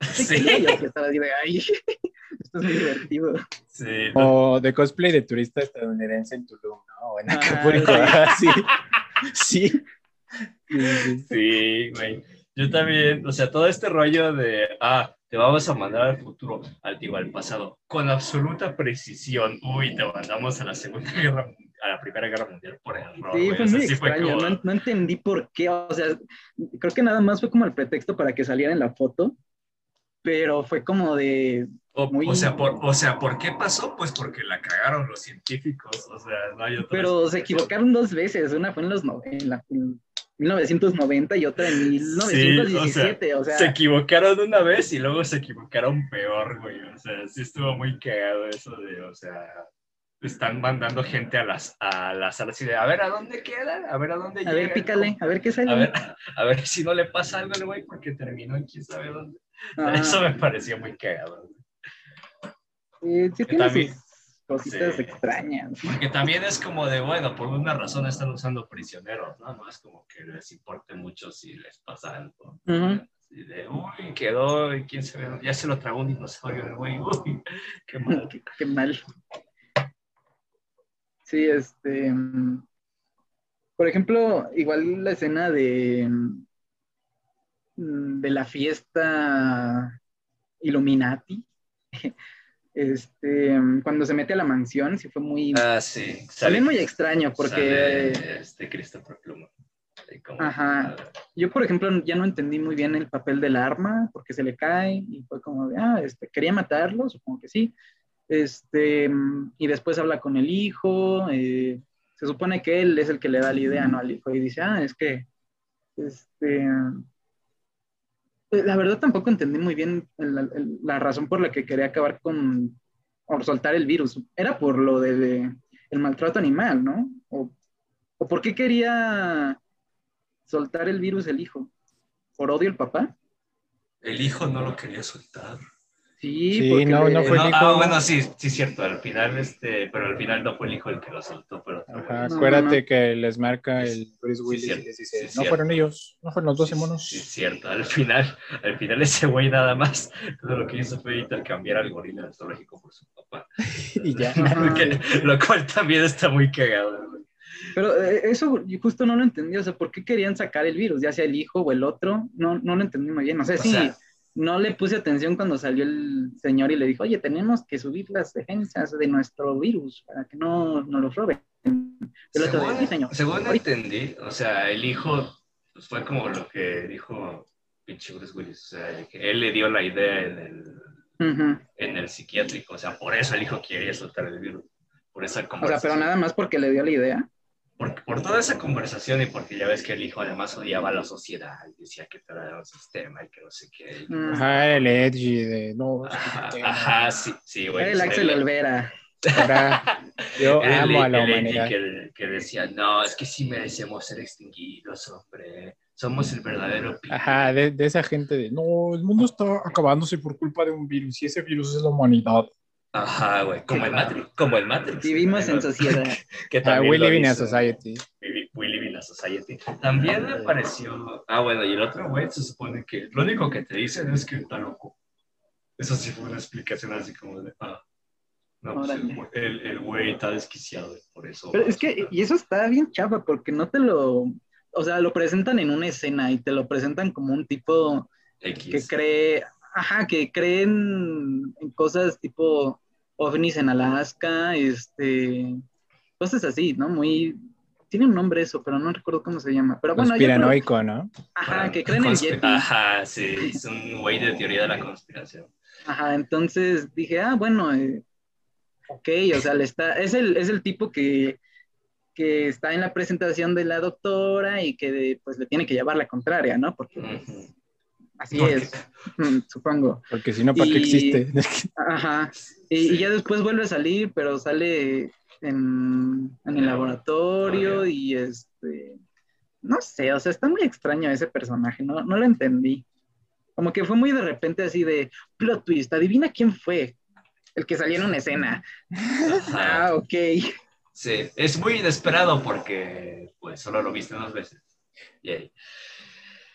Speaker 3: Sí,
Speaker 2: que estaba así de, ay, esto es muy divertido.
Speaker 3: sí,
Speaker 1: O de cosplay de turista estadounidense en Tulum, ¿no? O en
Speaker 2: Ah,
Speaker 1: Acapulco.
Speaker 2: sí.
Speaker 1: sí. Sí. Sí,
Speaker 3: güey. Yo también, o sea, todo este rollo de, ah, te vamos a mandar al futuro, al digo, al pasado, con absoluta precisión. Uy, te mandamos a la Segunda Guerra, a la Primera Guerra Mundial por error.
Speaker 2: Sí, fue
Speaker 3: O sea,
Speaker 2: muy
Speaker 3: sí fue
Speaker 2: extraño,
Speaker 3: como-
Speaker 2: no, no entendí por qué, o sea, creo que nada más fue como el pretexto para que saliera en la foto, pero fue como de,
Speaker 3: o,
Speaker 2: muy-
Speaker 3: o sea, por, o sea, ¿por qué pasó? Pues porque la cagaron los científicos, o sea, no hay otra
Speaker 2: pero se equivocaron dos veces, una fue en los no- en la- en 1990 y otra en
Speaker 3: Sí,
Speaker 2: 1917, o sea,
Speaker 3: Se equivocaron una vez y luego se equivocaron peor, güey. O sea, sí estuvo muy cagado eso de, o sea, están mandando gente a las a las salas y de, a ver, ¿a dónde quedan? A ver, ¿a dónde
Speaker 2: a ver, pícale, a ver qué sale.
Speaker 3: A ver, a ver si no le pasa algo al güey porque terminó en quién sabe dónde.
Speaker 2: Ah,
Speaker 3: Eso me pareció muy cagado.
Speaker 2: sí, tiene
Speaker 3: también-
Speaker 2: sus cositas
Speaker 3: sí.
Speaker 2: extrañas.
Speaker 3: Porque también es como de, bueno, por una razón están usando prisioneros, ¿no? No es como que les importe mucho si les pasa algo. Así de, uy, quedó, y quién sabe, ya se lo tragó un dinosaurio el güey, uy, qué mal.
Speaker 2: qué, qué mal. Sí, este. mm, Por ejemplo, igual la escena de. Mm, de la fiesta Illuminati. Este, cuando se mete a la mansión, sí fue muy.
Speaker 3: Ah, sí.
Speaker 2: también muy extraño, porque.
Speaker 3: sale, este Christopher como-
Speaker 2: Ajá. Yo, por ejemplo, ya no entendí muy bien el papel del arma, porque se le cae y fue como de, ah, este, quería matarlo, supongo que sí. Este, y después habla con el hijo, eh, se supone que él es el que le da la idea, ¿no? Al hijo y dice, ah, es que, este, la verdad tampoco entendí muy bien la, el- razón por la que quería acabar con, o soltar el virus. Era por lo de, el maltrato animal, ¿no? O, o por qué quería soltar el virus el hijo? ¿Por odio al papá?
Speaker 3: El hijo no lo quería soltar.
Speaker 2: Sí,
Speaker 1: Sí,
Speaker 2: porque
Speaker 1: no,
Speaker 2: le-
Speaker 1: no fue el
Speaker 3: No,
Speaker 1: hijo.
Speaker 3: ah, bueno, sí, sí, cierto. Al final, este, pero al final no fue el hijo el que lo soltó, pero.
Speaker 1: Ajá,
Speaker 2: No,
Speaker 1: acuérdate
Speaker 2: no, no.
Speaker 1: que les marca el Bruce
Speaker 3: Sí,
Speaker 1: Willis
Speaker 3: cierto,
Speaker 1: y les dice,
Speaker 3: sí,
Speaker 1: no
Speaker 3: cierto.
Speaker 1: fueron ellos, no fueron los 12 monos.
Speaker 3: Sí, cierto. Al final, al final ese güey nada más, todo lo que hizo fue intercambiar al gorila zoológico por su papá.
Speaker 1: Y ya.
Speaker 3: Lo cual también está muy cagado. güey.
Speaker 2: Pero eh, eso justo no lo entendí, o sea, ¿por qué querían sacar el virus? Ya sea el hijo o el otro, no, no lo entendí muy bien. No sé
Speaker 3: O
Speaker 2: si
Speaker 3: sea-
Speaker 2: no le puse atención cuando salió el señor y le dijo, oye, tenemos que subir las defensas de nuestro virus para que no nos lo roben. El otro de,
Speaker 3: Según,
Speaker 2: señor.
Speaker 3: según entendí, o sea, el hijo pues, fue como lo que dijo pinche Bruce Willis, o sea, que él le dio la idea en el,
Speaker 2: Ujú.
Speaker 3: en el psiquiátrico, o sea, por eso el hijo quería soltar el virus, por esa
Speaker 2: O sea, pero nada más porque le dio la idea.
Speaker 3: Por, por toda esa conversación y porque ya ves que el hijo además odiaba a la sociedad y decía que todo era un sistema y que no sé qué.
Speaker 2: Mm.
Speaker 1: Ajá, el edgy de no,
Speaker 3: Ajá, sí, sí, güey.
Speaker 2: el Axel Olvera.
Speaker 1: ahora yo
Speaker 3: Era el-
Speaker 1: amo a la
Speaker 3: el
Speaker 1: humanidad.
Speaker 3: Que, que decía, no, es que sí merecemos ser extinguidos, hombre. Somos el verdadero pi-".
Speaker 1: Ajá, de, de esa gente de no, el mundo está acabándose por culpa de un virus y ese virus es la humanidad.
Speaker 3: Ajá, güey. Como el Matrix. Como el Matrix.
Speaker 2: Vivimos en sociedad.
Speaker 3: Que
Speaker 1: Ah,
Speaker 3: también
Speaker 1: we
Speaker 3: lo
Speaker 1: live in a society.
Speaker 3: We, we live in a society. También me pareció. Ah, bueno, y el otro güey se supone que lo único que te dicen es que está loco. Eso sí fue una explicación así como de. Ah, no, pues el, güey- el, el güey está desquiciado, por eso.
Speaker 2: Pero es que, y eso está bien chapa, porque no te lo, o sea, lo presentan en una escena y te lo presentan como un tipo que
Speaker 3: X.
Speaker 2: cree, ajá, que creen en cosas tipo ovnis en Alaska, este, cosas así, ¿no? Muy, tiene un nombre eso, pero no recuerdo cómo se llama. Pero bueno, creo-
Speaker 1: Conspiranoico, ¿no?
Speaker 2: ajá, que creen en Yeti.
Speaker 3: Ajá, sí, es un güey de teoría de la conspiración.
Speaker 2: Ajá, entonces dije, ah, bueno, eh, ok, o sea, le está, es el, es el tipo que, que está en la presentación de la doctora y que pues le tiene que llevar la contraria, ¿no? Porque pues. Así
Speaker 3: Porque-
Speaker 2: es, supongo.
Speaker 1: Porque si no, ¿para qué existe?
Speaker 2: Ajá, y, ya después vuelve a salir, pero sale en, en el laboratorio y este, no sé, o sea, está muy extraño ese personaje, no, no lo entendí. Como que fue muy de repente así de plot twist, adivina quién fue el que salió en una escena.
Speaker 3: Ajá.
Speaker 2: Ah, ok.
Speaker 3: Sí, es muy inesperado porque pues solo lo viste dos veces. Yay.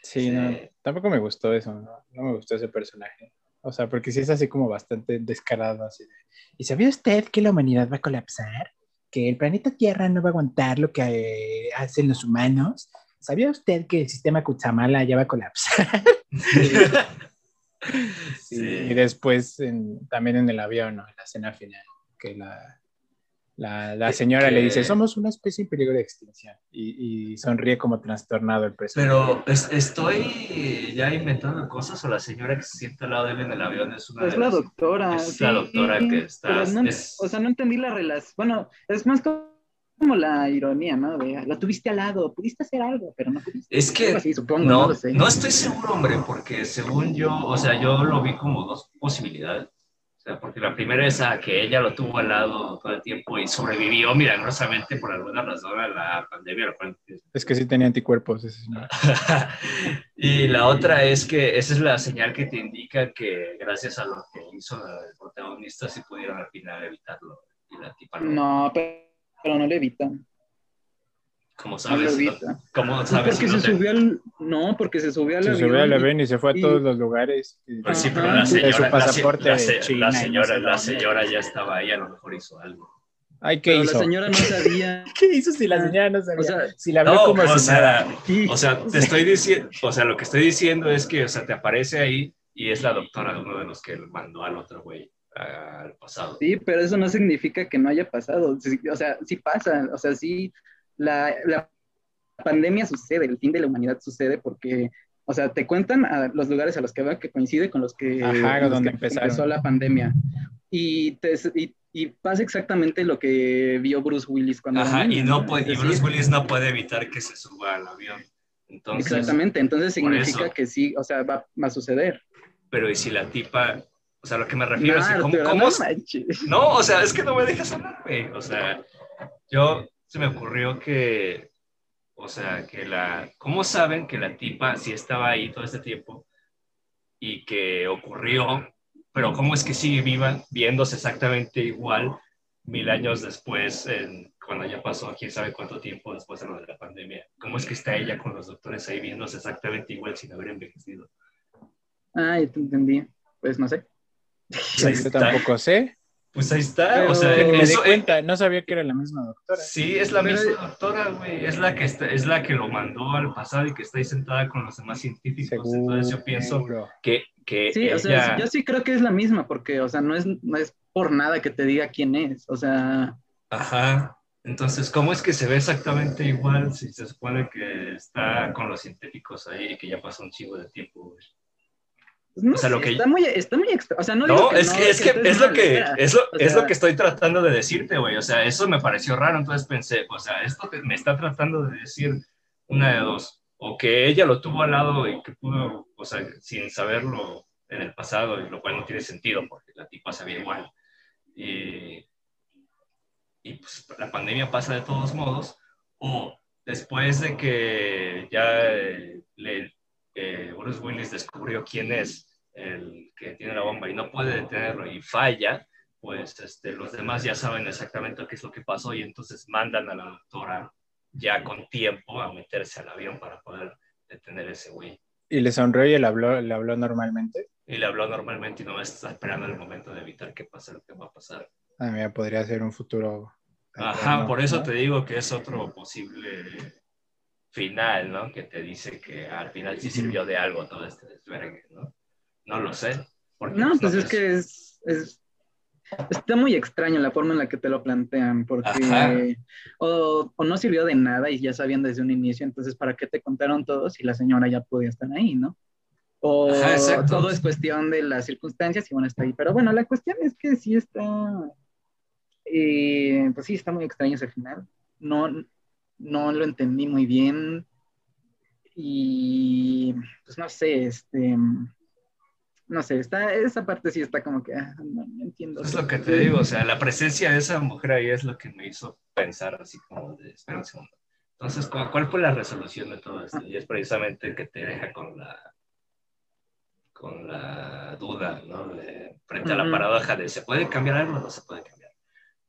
Speaker 1: Sí,
Speaker 3: Sí.
Speaker 1: no, tampoco me gustó eso, ¿no? No me gustó ese personaje. O sea, porque sí es así como bastante descarado, así de, ¿Y sabía usted que la humanidad va a colapsar? ¿Que el planeta Tierra no va a aguantar lo que eh, hacen los humanos? ¿Sabía usted que el sistema Cutzamala ya va a colapsar? Sí,
Speaker 3: Sí.
Speaker 1: Y después en- también en el avión, ¿no? En la escena final, que la, la, la
Speaker 3: Que-
Speaker 1: señora le
Speaker 3: que-
Speaker 1: dice, somos una especie en peligro de extinción. Y, y sonríe como trastornado el personaje.
Speaker 3: Pero es- estoy ya inventando cosas o la señora que se sienta al lado de él en el avión es una
Speaker 2: Es
Speaker 3: de
Speaker 2: la
Speaker 3: las-
Speaker 2: doctora.
Speaker 3: es la doctora que está-
Speaker 2: no-
Speaker 3: es-
Speaker 2: O sea, no entendí la relación. Bueno, es más como la ironía, ¿no? De, lo tuviste al lado, pudiste hacer algo, pero no pudiste.
Speaker 3: Es que
Speaker 2: así, supongo,
Speaker 3: no,
Speaker 2: no lo sé.
Speaker 3: no estoy seguro, hombre, porque según yo, o sea, yo lo vi como dos posibilidades. O sea, porque la primera es a que ella lo tuvo al lado todo el tiempo y sobrevivió milagrosamente por alguna razón a la pandemia,
Speaker 1: Es que sí tenía anticuerpos ese señor.
Speaker 3: y la otra es que esa es la señal que te indica que gracias a lo que hizo el protagonista se pudieron al final evitarlo. Y la tipa no.
Speaker 2: No, pero, pero no le evitan.
Speaker 3: ¿Cómo
Speaker 2: No
Speaker 3: sabes?
Speaker 2: lo evita.
Speaker 3: ¿Cómo
Speaker 2: Pues
Speaker 3: sabes?
Speaker 2: porque
Speaker 3: si no
Speaker 2: se
Speaker 3: te-
Speaker 2: subió al. No, porque se subió al
Speaker 1: Se
Speaker 2: avión.
Speaker 1: subió al
Speaker 2: y-
Speaker 1: avión y se fue a
Speaker 2: y-
Speaker 1: todos los lugares. Y-
Speaker 3: Pues sí, pero
Speaker 2: Ajá.
Speaker 3: la
Speaker 2: su
Speaker 3: señora, la se-
Speaker 1: pasaporte
Speaker 3: la se-
Speaker 1: China no
Speaker 3: señora, la señora ya estaba ahí, a lo mejor hizo algo.
Speaker 1: Ay, ¿qué
Speaker 2: Pero
Speaker 1: hizo?
Speaker 2: la señora no sabía.
Speaker 1: ¿Qué hizo si la señora no sabía?
Speaker 2: O sea,
Speaker 1: si la vio
Speaker 3: No,
Speaker 1: como
Speaker 3: o
Speaker 1: si
Speaker 3: sea, o sea, te estoy diciendo, o sea, lo que estoy diciendo es que, o sea, te aparece ahí y es la doctora de uno de los que mandó al otro güey al pasado.
Speaker 2: Sí, pero eso no significa que no haya pasado. O sea, sí pasa. O sea, sí, la, la pandemia sucede, el fin de la humanidad sucede porque, o sea, te cuentan a los lugares a los que va que coincide con los que,
Speaker 1: Ajá,
Speaker 2: los
Speaker 1: donde
Speaker 2: que empezó la pandemia. Y, te- y, y pasa exactamente lo que vio Bruce Willis cuando...
Speaker 3: Ajá, y no puede, y
Speaker 2: Es
Speaker 3: Bruce Willis no puede evitar que se suba al avión. Entonces,
Speaker 2: Exactamente, entonces significa
Speaker 3: eso.
Speaker 2: que sí, o sea, va, va a suceder.
Speaker 3: pero y si la tipa, o sea, lo que me refiero es
Speaker 2: No,
Speaker 3: cómo,
Speaker 2: pero
Speaker 3: cómo-
Speaker 2: no.
Speaker 3: No, o sea, es que no me dejas hablar, güey. O sea, yo se me ocurrió que, o sea, que la, ¿cómo saben que la tipa sí estaba ahí todo este tiempo y que ocurrió, pero cómo es que sigue viva, viéndose exactamente igual mil años después, en- cuando ya pasó, quién sabe cuánto tiempo después de lo de la pandemia? ¿Cómo es que está ella con los doctores ahí viéndose exactamente igual sin haber envejecido?
Speaker 2: Ah, ya te entendí. Pues no sé.
Speaker 1: Yo tampoco sé.
Speaker 3: Pues ahí está,
Speaker 2: Pero-
Speaker 3: o sea,
Speaker 1: Me di cuenta, no sabía que era la misma doctora.
Speaker 3: Sí, es la
Speaker 2: Pero-
Speaker 3: misma doctora, güey. Es la que está, es la que lo mandó al pasado y que está ahí sentada con los demás científicos.
Speaker 1: Seguro.
Speaker 3: Entonces yo pienso que, que
Speaker 2: Sí,
Speaker 3: ella...
Speaker 2: o sea, yo sí creo que es la misma, porque, o sea, no es, no es por nada que te diga quién es, o sea,
Speaker 3: Ajá. Entonces, ¿cómo es que se ve exactamente igual si se supone que está con los científicos ahí y que ya pasó un chingo de tiempo, güey?
Speaker 2: Pues no
Speaker 3: O sea, lo que-
Speaker 2: está muy, está muy extra. O sea, no,
Speaker 3: No,
Speaker 2: que
Speaker 3: es
Speaker 2: no,
Speaker 3: que, es que es lo que es lo,
Speaker 2: O
Speaker 3: es
Speaker 2: sea,
Speaker 3: lo que estoy tratando de decirte, güey. O sea, eso me pareció raro, entonces pensé, o sea, esto te- me está tratando de decir una de dos, o que ella lo tuvo al lado y que pudo, o sea, sin saberlo en el pasado, y lo cual no tiene sentido porque la tipa sabía igual. Y, y pues la pandemia pasa de todos modos, o después de que ya le, eh, Bruce Willis descubrió quién es el que tiene la bomba y no puede detenerlo y falla, pues este, los demás ya saben exactamente qué es lo que pasó y entonces mandan a la doctora ya con tiempo a meterse al avión para poder detener a ese güey.
Speaker 1: Y le sonrió y le habló, le habló normalmente.
Speaker 3: Y le habló normalmente y no está esperando el momento de evitar que pase lo que va a pasar.
Speaker 1: Ah, mira, podría ser un futuro.
Speaker 3: Ajá, por eso
Speaker 1: ¿no?
Speaker 3: te digo que es otro posible final, ¿no? Que te dice que al final sí sirvió de algo todo este desvergue, ¿no? No lo sé.
Speaker 2: No, pues es
Speaker 3: ves-
Speaker 2: que es, es- está muy extraño la forma en la que te lo plantean, porque o, o no sirvió de nada y ya sabían desde un inicio, entonces ¿para qué te contaron todo si la señora ya podía estar ahí, no? O
Speaker 3: Ajá,
Speaker 2: todo es cuestión de las circunstancias y bueno, está ahí. Pero bueno, la cuestión es que sí está, eh, pues sí está muy extraño ese final. No, no lo entendí muy bien y pues no sé, este no sé, está, esa parte sí está como que, ah, no, no entiendo.
Speaker 3: Es lo que te digo, o sea, la presencia de esa mujer ahí es lo que me hizo pensar así como de, espera un segundo. Entonces, ¿cuál, fue la resolución de todo esto? Y es precisamente que te deja con la con la duda, ¿no? De- frente a la paradoja de ¿se puede cambiar algo o no se puede cambiar?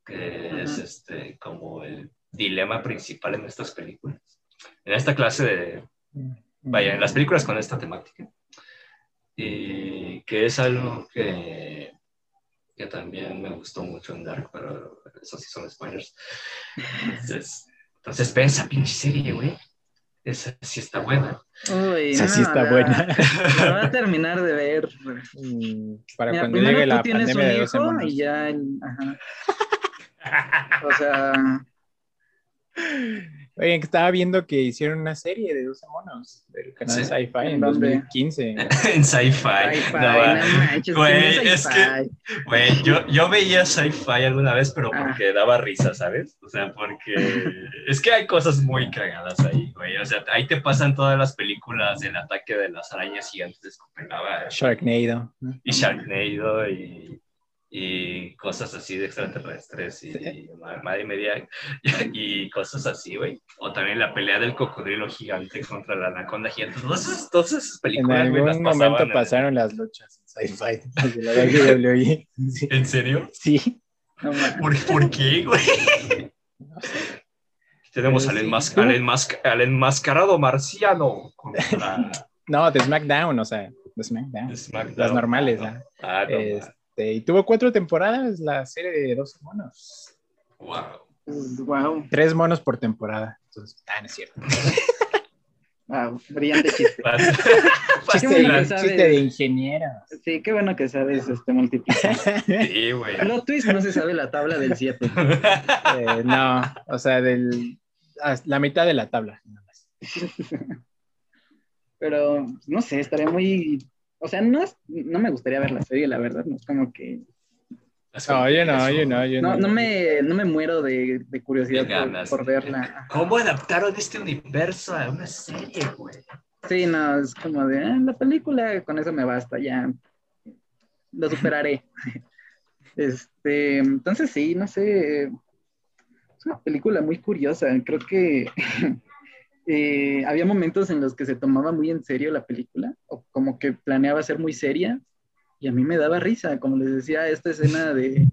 Speaker 3: Que es este como el dilema principal en estas películas. En esta clase de, vaya, en las películas con esta temática. Y que es algo que, que también me gustó mucho en Dark, pero eso sí son spoilers. Entonces, entonces ve esa pinche serie, güey. Esa sí está buena.
Speaker 2: Uy,
Speaker 1: Esa sí
Speaker 2: no,
Speaker 1: está
Speaker 2: la-
Speaker 1: buena.
Speaker 2: La va a terminar de ver.
Speaker 1: Mm, Para
Speaker 2: Mira,
Speaker 1: cuando llegue la pandemia de
Speaker 2: un
Speaker 1: 12
Speaker 2: hijo
Speaker 1: monos.
Speaker 2: y ya, el- ajá. O sea,
Speaker 1: Oye, que estaba viendo que hicieron una serie de 12 monos del canal
Speaker 3: Sí.
Speaker 1: Sci-Fi en
Speaker 2: ¿En dónde?
Speaker 1: 2015.
Speaker 3: en sci-fi.
Speaker 2: sci-fi,
Speaker 3: No,
Speaker 2: no manches,
Speaker 3: güey,
Speaker 2: sí,
Speaker 3: es
Speaker 2: sci-fi.
Speaker 3: Güey, yo, yo veía sci-fi alguna vez, pero
Speaker 2: Ah.
Speaker 3: porque daba risa, ¿sabes? O sea, porque es que hay cosas muy cagadas ahí, güey. O sea, ahí te pasan todas las películas del ataque de las arañas gigantes de
Speaker 1: Sharknado.
Speaker 3: y Sharknado y, y cosas así de extraterrestres y, y madre media y cosas así, güey. O también la pelea del cocodrilo gigante contra la anaconda gigante. Todas esas, todas esas
Speaker 1: En
Speaker 3: películas, las
Speaker 1: algún momento
Speaker 3: en-
Speaker 1: pasaron las luchas en Sci-Fi. Sí.
Speaker 3: ¿En serio?
Speaker 1: Sí.
Speaker 2: No.
Speaker 3: ¿Por, por qué, güey?
Speaker 1: No sé.
Speaker 3: Tenemos al, al, enmas- al enmascarado marciano contra
Speaker 1: No, de SmackDown, o sea, de SmackDown.
Speaker 3: SmackDown.
Speaker 1: Las normales,
Speaker 3: Ah,
Speaker 1: ¿ah?
Speaker 3: no. Ah, no,
Speaker 1: Este, y tuvo cuatro temporadas la serie de 12 monos.
Speaker 3: wow.
Speaker 2: Wow,
Speaker 1: Tres monos por temporada. Entonces, ah, no es cierto.
Speaker 2: wow, brillante chiste.
Speaker 1: Chiste,
Speaker 2: bueno
Speaker 1: chiste de ingeniero.
Speaker 2: Sí, qué bueno que sabes este multiplicar.
Speaker 3: Sí, güey.
Speaker 2: Plot twist no se sabe la tabla del 7.
Speaker 1: Eh, no, o sea, del, hasta la mitad de la tabla. nada más.
Speaker 2: Pero no sé, estaría muy. O sea, no, es- no me gustaría ver la serie, la verdad. No es como que.
Speaker 1: No, yo no, yo no, yo
Speaker 2: No,
Speaker 1: no.
Speaker 2: no, me, no me muero de, de curiosidad
Speaker 3: De ganas.
Speaker 2: por, por verla.
Speaker 3: ¿Cómo adaptaron este universo a una serie, güey?
Speaker 2: Sí, no, es como de ah, la película, con eso me basta, ya lo superaré. Este, entonces sí, no sé, es una película muy curiosa. Creo que eh, había momentos en los que se tomaba muy en serio la película, o como que planeaba ser muy seria, y a mí me daba risa, como les decía, esta escena de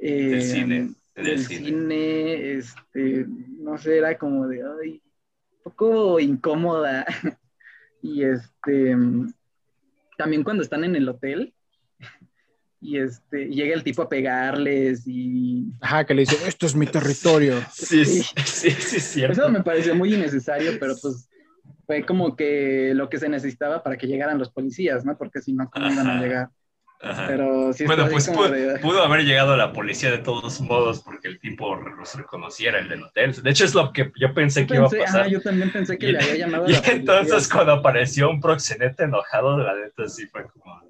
Speaker 2: eh,
Speaker 3: Del cine,
Speaker 2: del
Speaker 3: cine.
Speaker 2: cine, este, no sé, era como de, ay, un poco incómoda. y este, también cuando están en el hotel y este, llega el tipo a pegarles y
Speaker 1: Ajá, que le dice, esto es mi territorio.
Speaker 3: Sí, sí, sí, sí, cierto.
Speaker 2: eso me pareció muy innecesario, pero pues fue como que lo que se necesitaba para que llegaran los policías, ¿no? Porque si no, ¿cómo iban a llegar?
Speaker 3: Ajá.
Speaker 2: Pero sí
Speaker 3: Bueno, pues pudo,
Speaker 2: de-
Speaker 3: pudo haber llegado la policía de todos modos porque el tipo los reconociera el del hotel. De hecho, es lo que yo pensé que
Speaker 2: Pensé-
Speaker 3: iba a pasar.
Speaker 2: ajá, yo también pensé que
Speaker 3: Y-
Speaker 2: le había llamado a
Speaker 3: Y
Speaker 2: la policía.
Speaker 3: entonces cuando apareció un proxenete enojado, la neta sí fue como...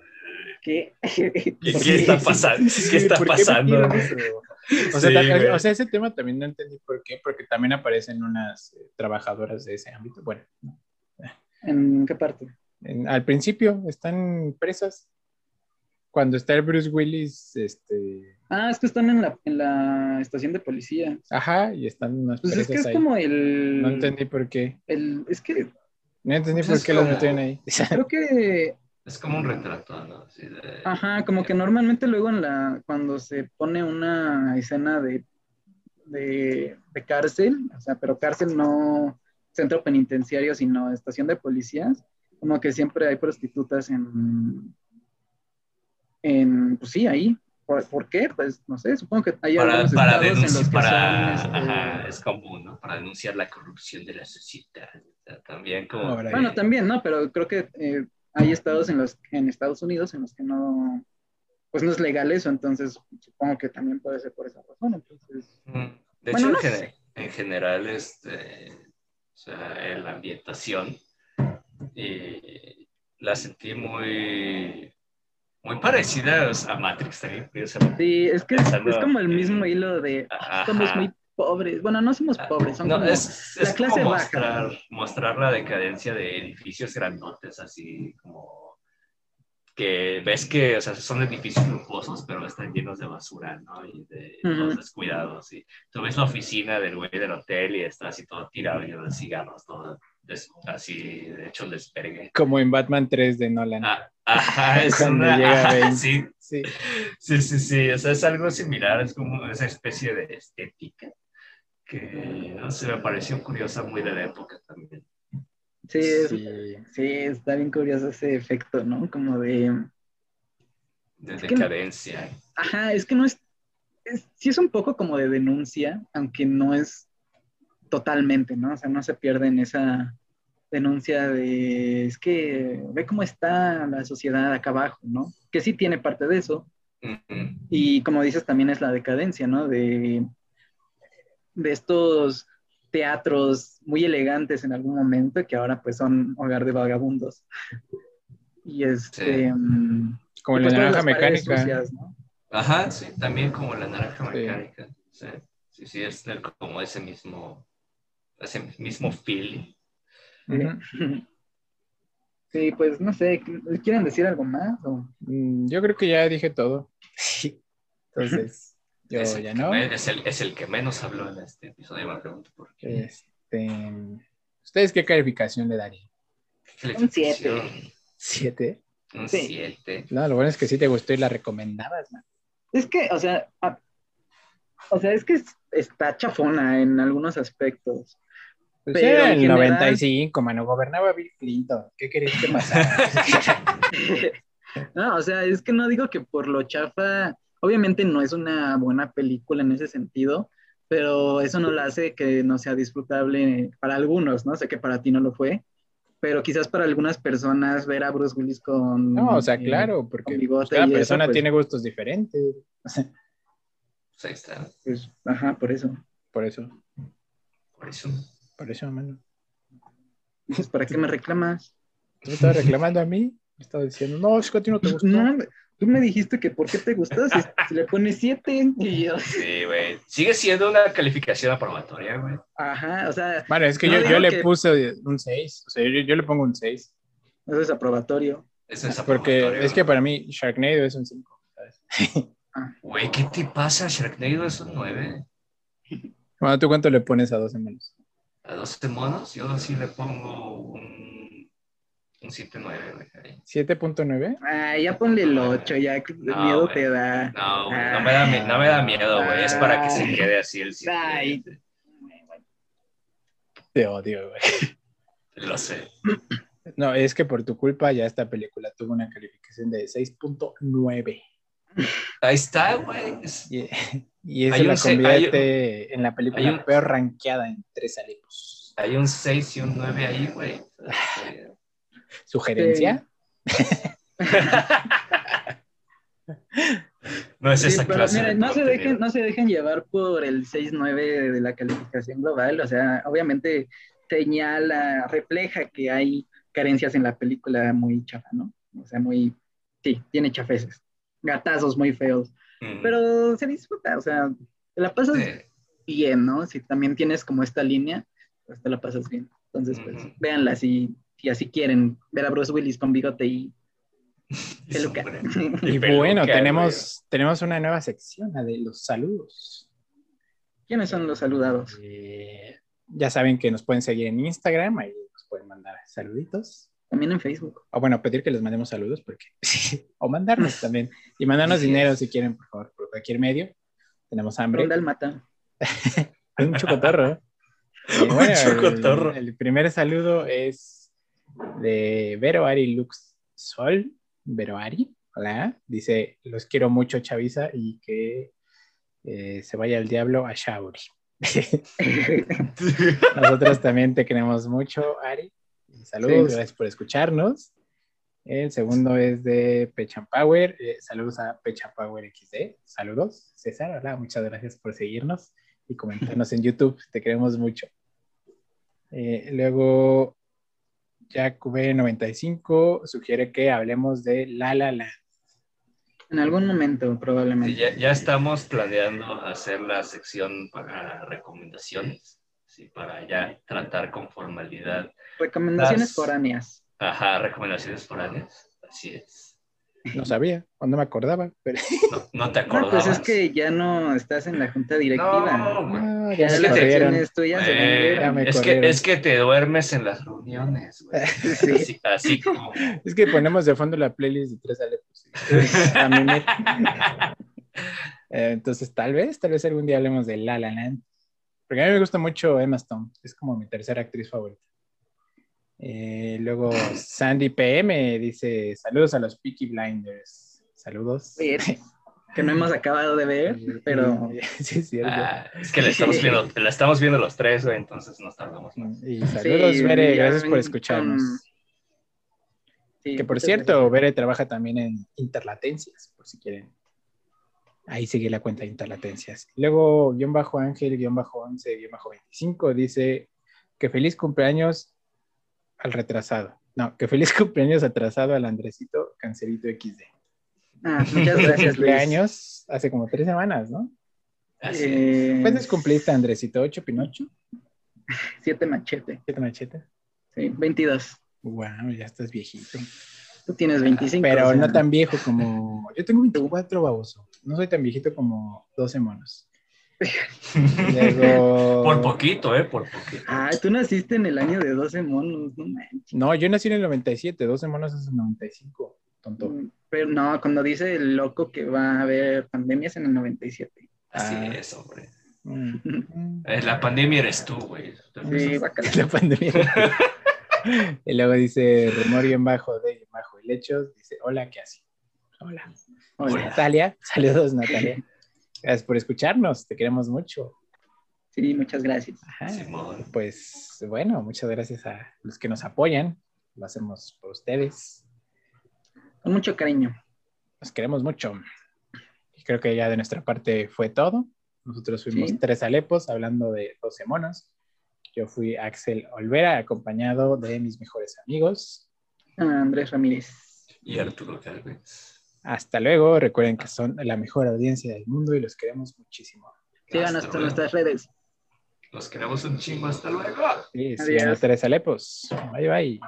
Speaker 2: ¿Qué?
Speaker 3: ¿Qué, qué está pasando? ¿Qué está
Speaker 1: ¿por qué
Speaker 3: pasando?
Speaker 1: eso? O sea,
Speaker 3: Sí,
Speaker 1: también- o sea, ese tema también no entendí por qué, porque también aparecen unas eh, trabajadoras de ese ámbito. Bueno,
Speaker 2: ¿En qué parte?
Speaker 1: en- al principio están presas. Cuando está el Bruce Willis, este,
Speaker 2: Ah, es que están en la, en la estación de policía.
Speaker 1: ajá, y están unas
Speaker 2: Pues es
Speaker 1: presas
Speaker 2: que es
Speaker 1: ahí.
Speaker 2: como el...
Speaker 1: No entendí por qué.
Speaker 2: el es que
Speaker 1: No entendí
Speaker 3: Pues
Speaker 1: por
Speaker 3: es
Speaker 1: qué las
Speaker 3: como-
Speaker 1: metieron ahí.
Speaker 2: creo que
Speaker 3: Es como un retrato, ¿no? Así de-
Speaker 2: Ajá, como que normalmente luego en la, cuando se pone una escena de, de, de cárcel, o sea, pero cárcel no centro penitenciario, sino estación de policías, como que siempre hay prostitutas en, en pues sí, ahí. ¿Por, por qué? Pues no sé, supongo que hay
Speaker 3: Para,
Speaker 2: algunos
Speaker 3: para
Speaker 2: estados en los
Speaker 3: denunciar,
Speaker 2: que
Speaker 3: para,
Speaker 2: son, este,
Speaker 3: ajá, es común, ¿no? Para denunciar la corrupción de la sociedad. También como...
Speaker 2: Bueno, también, ¿no? Pero creo que eh, hay estados en los en Estados Unidos en los que no, pues no es legal eso, entonces supongo que también puede ser por esa razón. Entonces,
Speaker 3: Mm, De
Speaker 2: Bueno,
Speaker 3: hecho,
Speaker 2: no
Speaker 3: en, general, este, o sea, la ambientación, y la sentí muy, muy parecida a Matrix también,
Speaker 2: sí, es que es, como el mismo hilo de somos muy pobres. Bueno, no somos pobres, son
Speaker 3: No,
Speaker 2: como
Speaker 3: es,
Speaker 2: la
Speaker 3: es
Speaker 2: clase
Speaker 3: como
Speaker 2: baja.
Speaker 3: mostrar, mostrar la decadencia de edificios grandotes, así como que ves que, o sea, son edificios lujosos, pero están llenos de basura, ¿no? Y de
Speaker 2: Ujú.
Speaker 3: todos descuidados. Y tú ves la oficina del güey del hotel y está así todo tirado lleno de cigarros, todo des- así, de hecho, el despergue.
Speaker 1: Como en Batman 3 de Nolan.
Speaker 3: Ah, ajá, es
Speaker 1: Cuando
Speaker 3: una...
Speaker 1: llega
Speaker 3: ajá, sí,
Speaker 1: Sí.
Speaker 3: Sí, sí, sí, o sea, es algo similar, es como esa especie de estética que, no sé, me pareció curiosa muy de la época también.
Speaker 2: Sí, es-
Speaker 1: Sí.
Speaker 2: sí, está bien curioso ese efecto, ¿no? Como de,
Speaker 3: De decadencia.
Speaker 2: ajá, es que no es, es, sí es un poco como de denuncia, aunque no es totalmente, ¿no? O sea, no se pierde en esa denuncia de, es que ve cómo está la sociedad acá abajo, ¿no? Que sí tiene parte de eso, y como dices, también es la decadencia, ¿no? De, de estos teatros muy elegantes en algún momento que ahora pues son hogar de vagabundos. Y este...
Speaker 3: Sí.
Speaker 2: mm,
Speaker 1: Como
Speaker 2: y,
Speaker 1: la
Speaker 2: pues,
Speaker 1: naranja mecánica.
Speaker 2: sucias, ¿no?
Speaker 3: Ajá, sí, también como la naranja
Speaker 1: Sí.
Speaker 3: mecánica. Sí, sí, sí, es el- como ese mismo, ese mismo feeling.
Speaker 2: Sí, pues no sé, ¿quieren decir algo más? o?
Speaker 1: Mm, Yo creo que ya dije todo. Entonces, yo
Speaker 3: es, el
Speaker 1: ya
Speaker 3: que
Speaker 1: no.
Speaker 3: me- es, el, es el que menos habló en este episodio, me pregunto por qué.
Speaker 1: Este, ¿Ustedes qué calificación le darían?
Speaker 3: ¿Qué
Speaker 2: Un siete.
Speaker 3: calificación?
Speaker 1: ¿Siete?
Speaker 3: Un
Speaker 2: Sí.
Speaker 3: 7.
Speaker 1: No, lo bueno es que sí te gustó y la recomendabas, man.
Speaker 2: Es que, o sea, o sea, es que es- está chafona en algunos aspectos.
Speaker 1: Pues
Speaker 2: Pero
Speaker 1: era
Speaker 2: en
Speaker 1: el
Speaker 2: general-
Speaker 1: 95, mano, gobernaba Bill Clinton. ¿Qué querías que pasara?
Speaker 2: No, o sea, es que no digo que por lo chafa, obviamente no es una buena película en ese sentido, pero eso no la hace que no sea disfrutable para algunos, ¿no? Sé que para ti no lo fue, pero quizás para algunas personas ver a Bruce Willis con...
Speaker 1: No, o sea,
Speaker 2: eh,
Speaker 1: claro, porque pues, cada
Speaker 2: eso,
Speaker 1: persona
Speaker 2: pues-
Speaker 1: tiene gustos diferentes.
Speaker 3: Pues ahí está,
Speaker 2: Pues, ajá, por eso.
Speaker 1: Por eso,
Speaker 3: por eso.
Speaker 1: por eso, mano.
Speaker 2: Pues, ¿para qué me reclamas?
Speaker 1: ¿Tú me estabas reclamando a mí? Me estabas diciendo, no, es que a ti no te gustó.
Speaker 2: No, tú me dijiste que por qué te gustó si, si le pones siete y yo,
Speaker 3: Sí, güey. Sigue siendo una calificación aprobatoria, güey.
Speaker 2: ajá, o sea,
Speaker 1: Bueno, es que
Speaker 2: No,
Speaker 1: yo, yo le
Speaker 2: que-
Speaker 1: puse un 6. O sea, yo, yo le pongo un 6.
Speaker 2: eso es aprobatorio.
Speaker 3: Eso es
Speaker 1: Porque
Speaker 3: aprobatorio.
Speaker 1: es que para mí Sharknado es un 5.
Speaker 3: Güey, ¿qué te pasa? Sharknado es un 9.
Speaker 1: Bueno, ¿tú cuánto le pones a 12 menos?
Speaker 3: A 12 monos, yo sí le pongo un, un 7-9, güey. ahí.
Speaker 1: ¿7.9?
Speaker 2: Ay, ya ponle el 8, ya que
Speaker 3: No,
Speaker 2: miedo
Speaker 3: güey.
Speaker 2: te da.
Speaker 3: No, güey, no me da, no me da miedo, güey. Es para que se
Speaker 2: Ay.
Speaker 3: quede así el
Speaker 2: Ay.
Speaker 3: 7.
Speaker 1: Te odio, güey.
Speaker 3: Lo sé.
Speaker 1: No, es que por tu culpa ya esta película tuvo una calificación de 6.9.
Speaker 3: Ahí está, güey.
Speaker 1: Y, y eso
Speaker 3: Hay un
Speaker 1: la
Speaker 3: se- hay-
Speaker 1: convierte en la película
Speaker 3: hay un-
Speaker 1: peor rankeada en tres alipos.
Speaker 3: Hay un 6 y un 9 ahí, güey.
Speaker 1: ¿Sugerencia?
Speaker 3: No es
Speaker 2: Sí,
Speaker 3: esa
Speaker 2: pero
Speaker 3: clase
Speaker 2: mira,
Speaker 3: de
Speaker 2: no se, dejen, no se dejen llevar por el 6-9 de la calificación global. O sea, obviamente señala, refleja que hay carencias en la película muy chafa, ¿no? O sea, muy, sí, tiene chafeces, gatazos muy feos,
Speaker 3: Mm.
Speaker 2: pero se disfruta, o sea, te la pasas
Speaker 3: Sí.
Speaker 2: bien, ¿no? Si también tienes como esta línea, pues te la pasas bien. Entonces, pues, véanla si, si así quieren ver a Bruce Willis con bigote y peluca.
Speaker 1: Y
Speaker 3: peluca,
Speaker 1: bueno, tenemos, tenemos una nueva sección, la de los saludos.
Speaker 2: ¿Quiénes son los saludados?
Speaker 1: Eh, ya saben que nos pueden seguir en Instagram, ahí nos pueden mandar saluditos.
Speaker 2: También en Facebook.
Speaker 1: O bueno, pedir que les mandemos saludos, porque o mandarnos también. Y mandarnos dinero si quieren, por favor, por cualquier medio. Tenemos hambre.
Speaker 2: Ronda al mata.
Speaker 1: Un chocotorro. ¿eh? Y
Speaker 3: Un
Speaker 1: bueno, el-
Speaker 3: chocotorro.
Speaker 1: El, primer saludo es de Vero Ari Lux Sol. Vero Ari, hola. Dice: Los quiero mucho, Chavisa, y que eh, se vaya el diablo a Shauri. Nosotros también te queremos mucho, Ari. Saludos,
Speaker 2: Sí.
Speaker 1: gracias por escucharnos. El segundo es de Pechan Power. Eh, saludos a Pechan Power XD. Saludos, César. Hola, muchas gracias por seguirnos y comentarnos en YouTube. Te queremos mucho. Eh, luego, JackV95 sugiere que hablemos de La La Land.
Speaker 2: En algún momento,
Speaker 3: Sí,
Speaker 2: probablemente.
Speaker 3: ya, ya estamos planeando hacer la sección para recomendaciones, sí, para ya tratar con formalidad.
Speaker 2: Recomendaciones
Speaker 3: Las-
Speaker 2: foráneas.
Speaker 3: Ajá, recomendaciones foráneas. Así es.
Speaker 1: No sabía, o no me acordaba, pero
Speaker 3: No, no te
Speaker 2: No,
Speaker 3: acordabas.
Speaker 2: pues es que ya no estás en la junta directiva.
Speaker 3: No, güey.
Speaker 1: Ah,
Speaker 2: ya las
Speaker 1: corrieron.
Speaker 2: acciones tuyas se
Speaker 3: Eh.
Speaker 1: Ya me
Speaker 3: es, que, es que te duermes en las reuniones, güey.
Speaker 2: Sí.
Speaker 3: Así, así como.
Speaker 1: Es que ponemos de fondo la playlist de tres Alepos. A mí me- Eh, Entonces, tal vez, tal vez algún día hablemos de La La Land. Porque a mí me gusta mucho Emma Stone. Es como mi tercera actriz favorita. Eh, luego, Sandy PM dice: Saludos a los Peaky Blinders. Saludos.
Speaker 2: Que no hemos acabado de ver, pero
Speaker 1: Sí, es cierto.
Speaker 3: Ah, es que la estamos viendo, la estamos viendo los tres, güey, entonces nos tardamos más.
Speaker 1: Y saludos,
Speaker 2: Sí,
Speaker 1: Bere. Gracias por escucharnos.
Speaker 2: sí,
Speaker 1: Que por cierto,
Speaker 2: gracias.
Speaker 1: Bere trabaja también en Interlatencias, por si quieren. Ahí sigue la cuenta de Interlatencias. Luego, guion bajo Ángel, guion bajo 11, guion bajo 25, dice que feliz cumpleaños al retrasado. No, que feliz cumpleaños atrasado al Andresito Cancerito XD.
Speaker 2: Ah, muchas gracias, Luis.
Speaker 1: Cumpleaños hace como tres semanas, ¿no?
Speaker 3: Así.
Speaker 2: Eh,
Speaker 1: ¿Cuántos cumpliste, Andresito? ¿Ocho Pinocho?
Speaker 2: Siete machete.
Speaker 1: ¿Siete machete?
Speaker 2: Sí, 22.
Speaker 1: Wow, ya estás viejito.
Speaker 2: Tú tienes 25.
Speaker 1: Pero
Speaker 2: o sea,
Speaker 1: no tan viejo como. Yo tengo 24, baboso. No soy tan viejito como 12 monos. Luego-
Speaker 3: Por poquito, ¿eh? Por poquito.
Speaker 2: Ah, tú naciste en el año de 12 monos, no manches.
Speaker 1: No, yo nací en el 97, 12 monos es el 95, tonto.
Speaker 2: Pero no, cuando dice el loco que va a haber pandemias en el 97.
Speaker 3: Así
Speaker 1: Ah.
Speaker 3: es, hombre.
Speaker 1: Mm. Mm.
Speaker 3: Eh, La pandemia eres tú, güey.
Speaker 2: Sí, guácala.
Speaker 1: La pandemia. y luego dice rumor bien bajo de bajo y lechos. Dice, hola, ¿qué hace? Hola.
Speaker 2: Hola.
Speaker 1: Natalia, saludos Natalia. Gracias por escucharnos, te queremos mucho.
Speaker 2: Sí, muchas gracias.
Speaker 1: Ajá.
Speaker 3: Simón.
Speaker 1: Pues bueno, muchas gracias a los que nos apoyan. Lo hacemos por ustedes.
Speaker 2: Con mucho cariño.
Speaker 1: Los queremos mucho. Y creo que ya de nuestra parte fue todo. Nosotros fuimos
Speaker 2: Sí.
Speaker 1: tres Alepos hablando de 12 monos. Yo fui Axel Olvera, acompañado de mis mejores amigos.
Speaker 2: Ah, Andrés Ramírez.
Speaker 3: Y Arturo Calvez.
Speaker 1: Hasta luego. Recuerden que son la mejor audiencia del mundo y los queremos muchísimo.
Speaker 2: Síganos
Speaker 3: Hasta
Speaker 2: nuestras redes.
Speaker 3: Los queremos un chingo. Hasta luego.
Speaker 1: Sí,
Speaker 2: Adiós.
Speaker 1: tres Alepos. Bye, bye.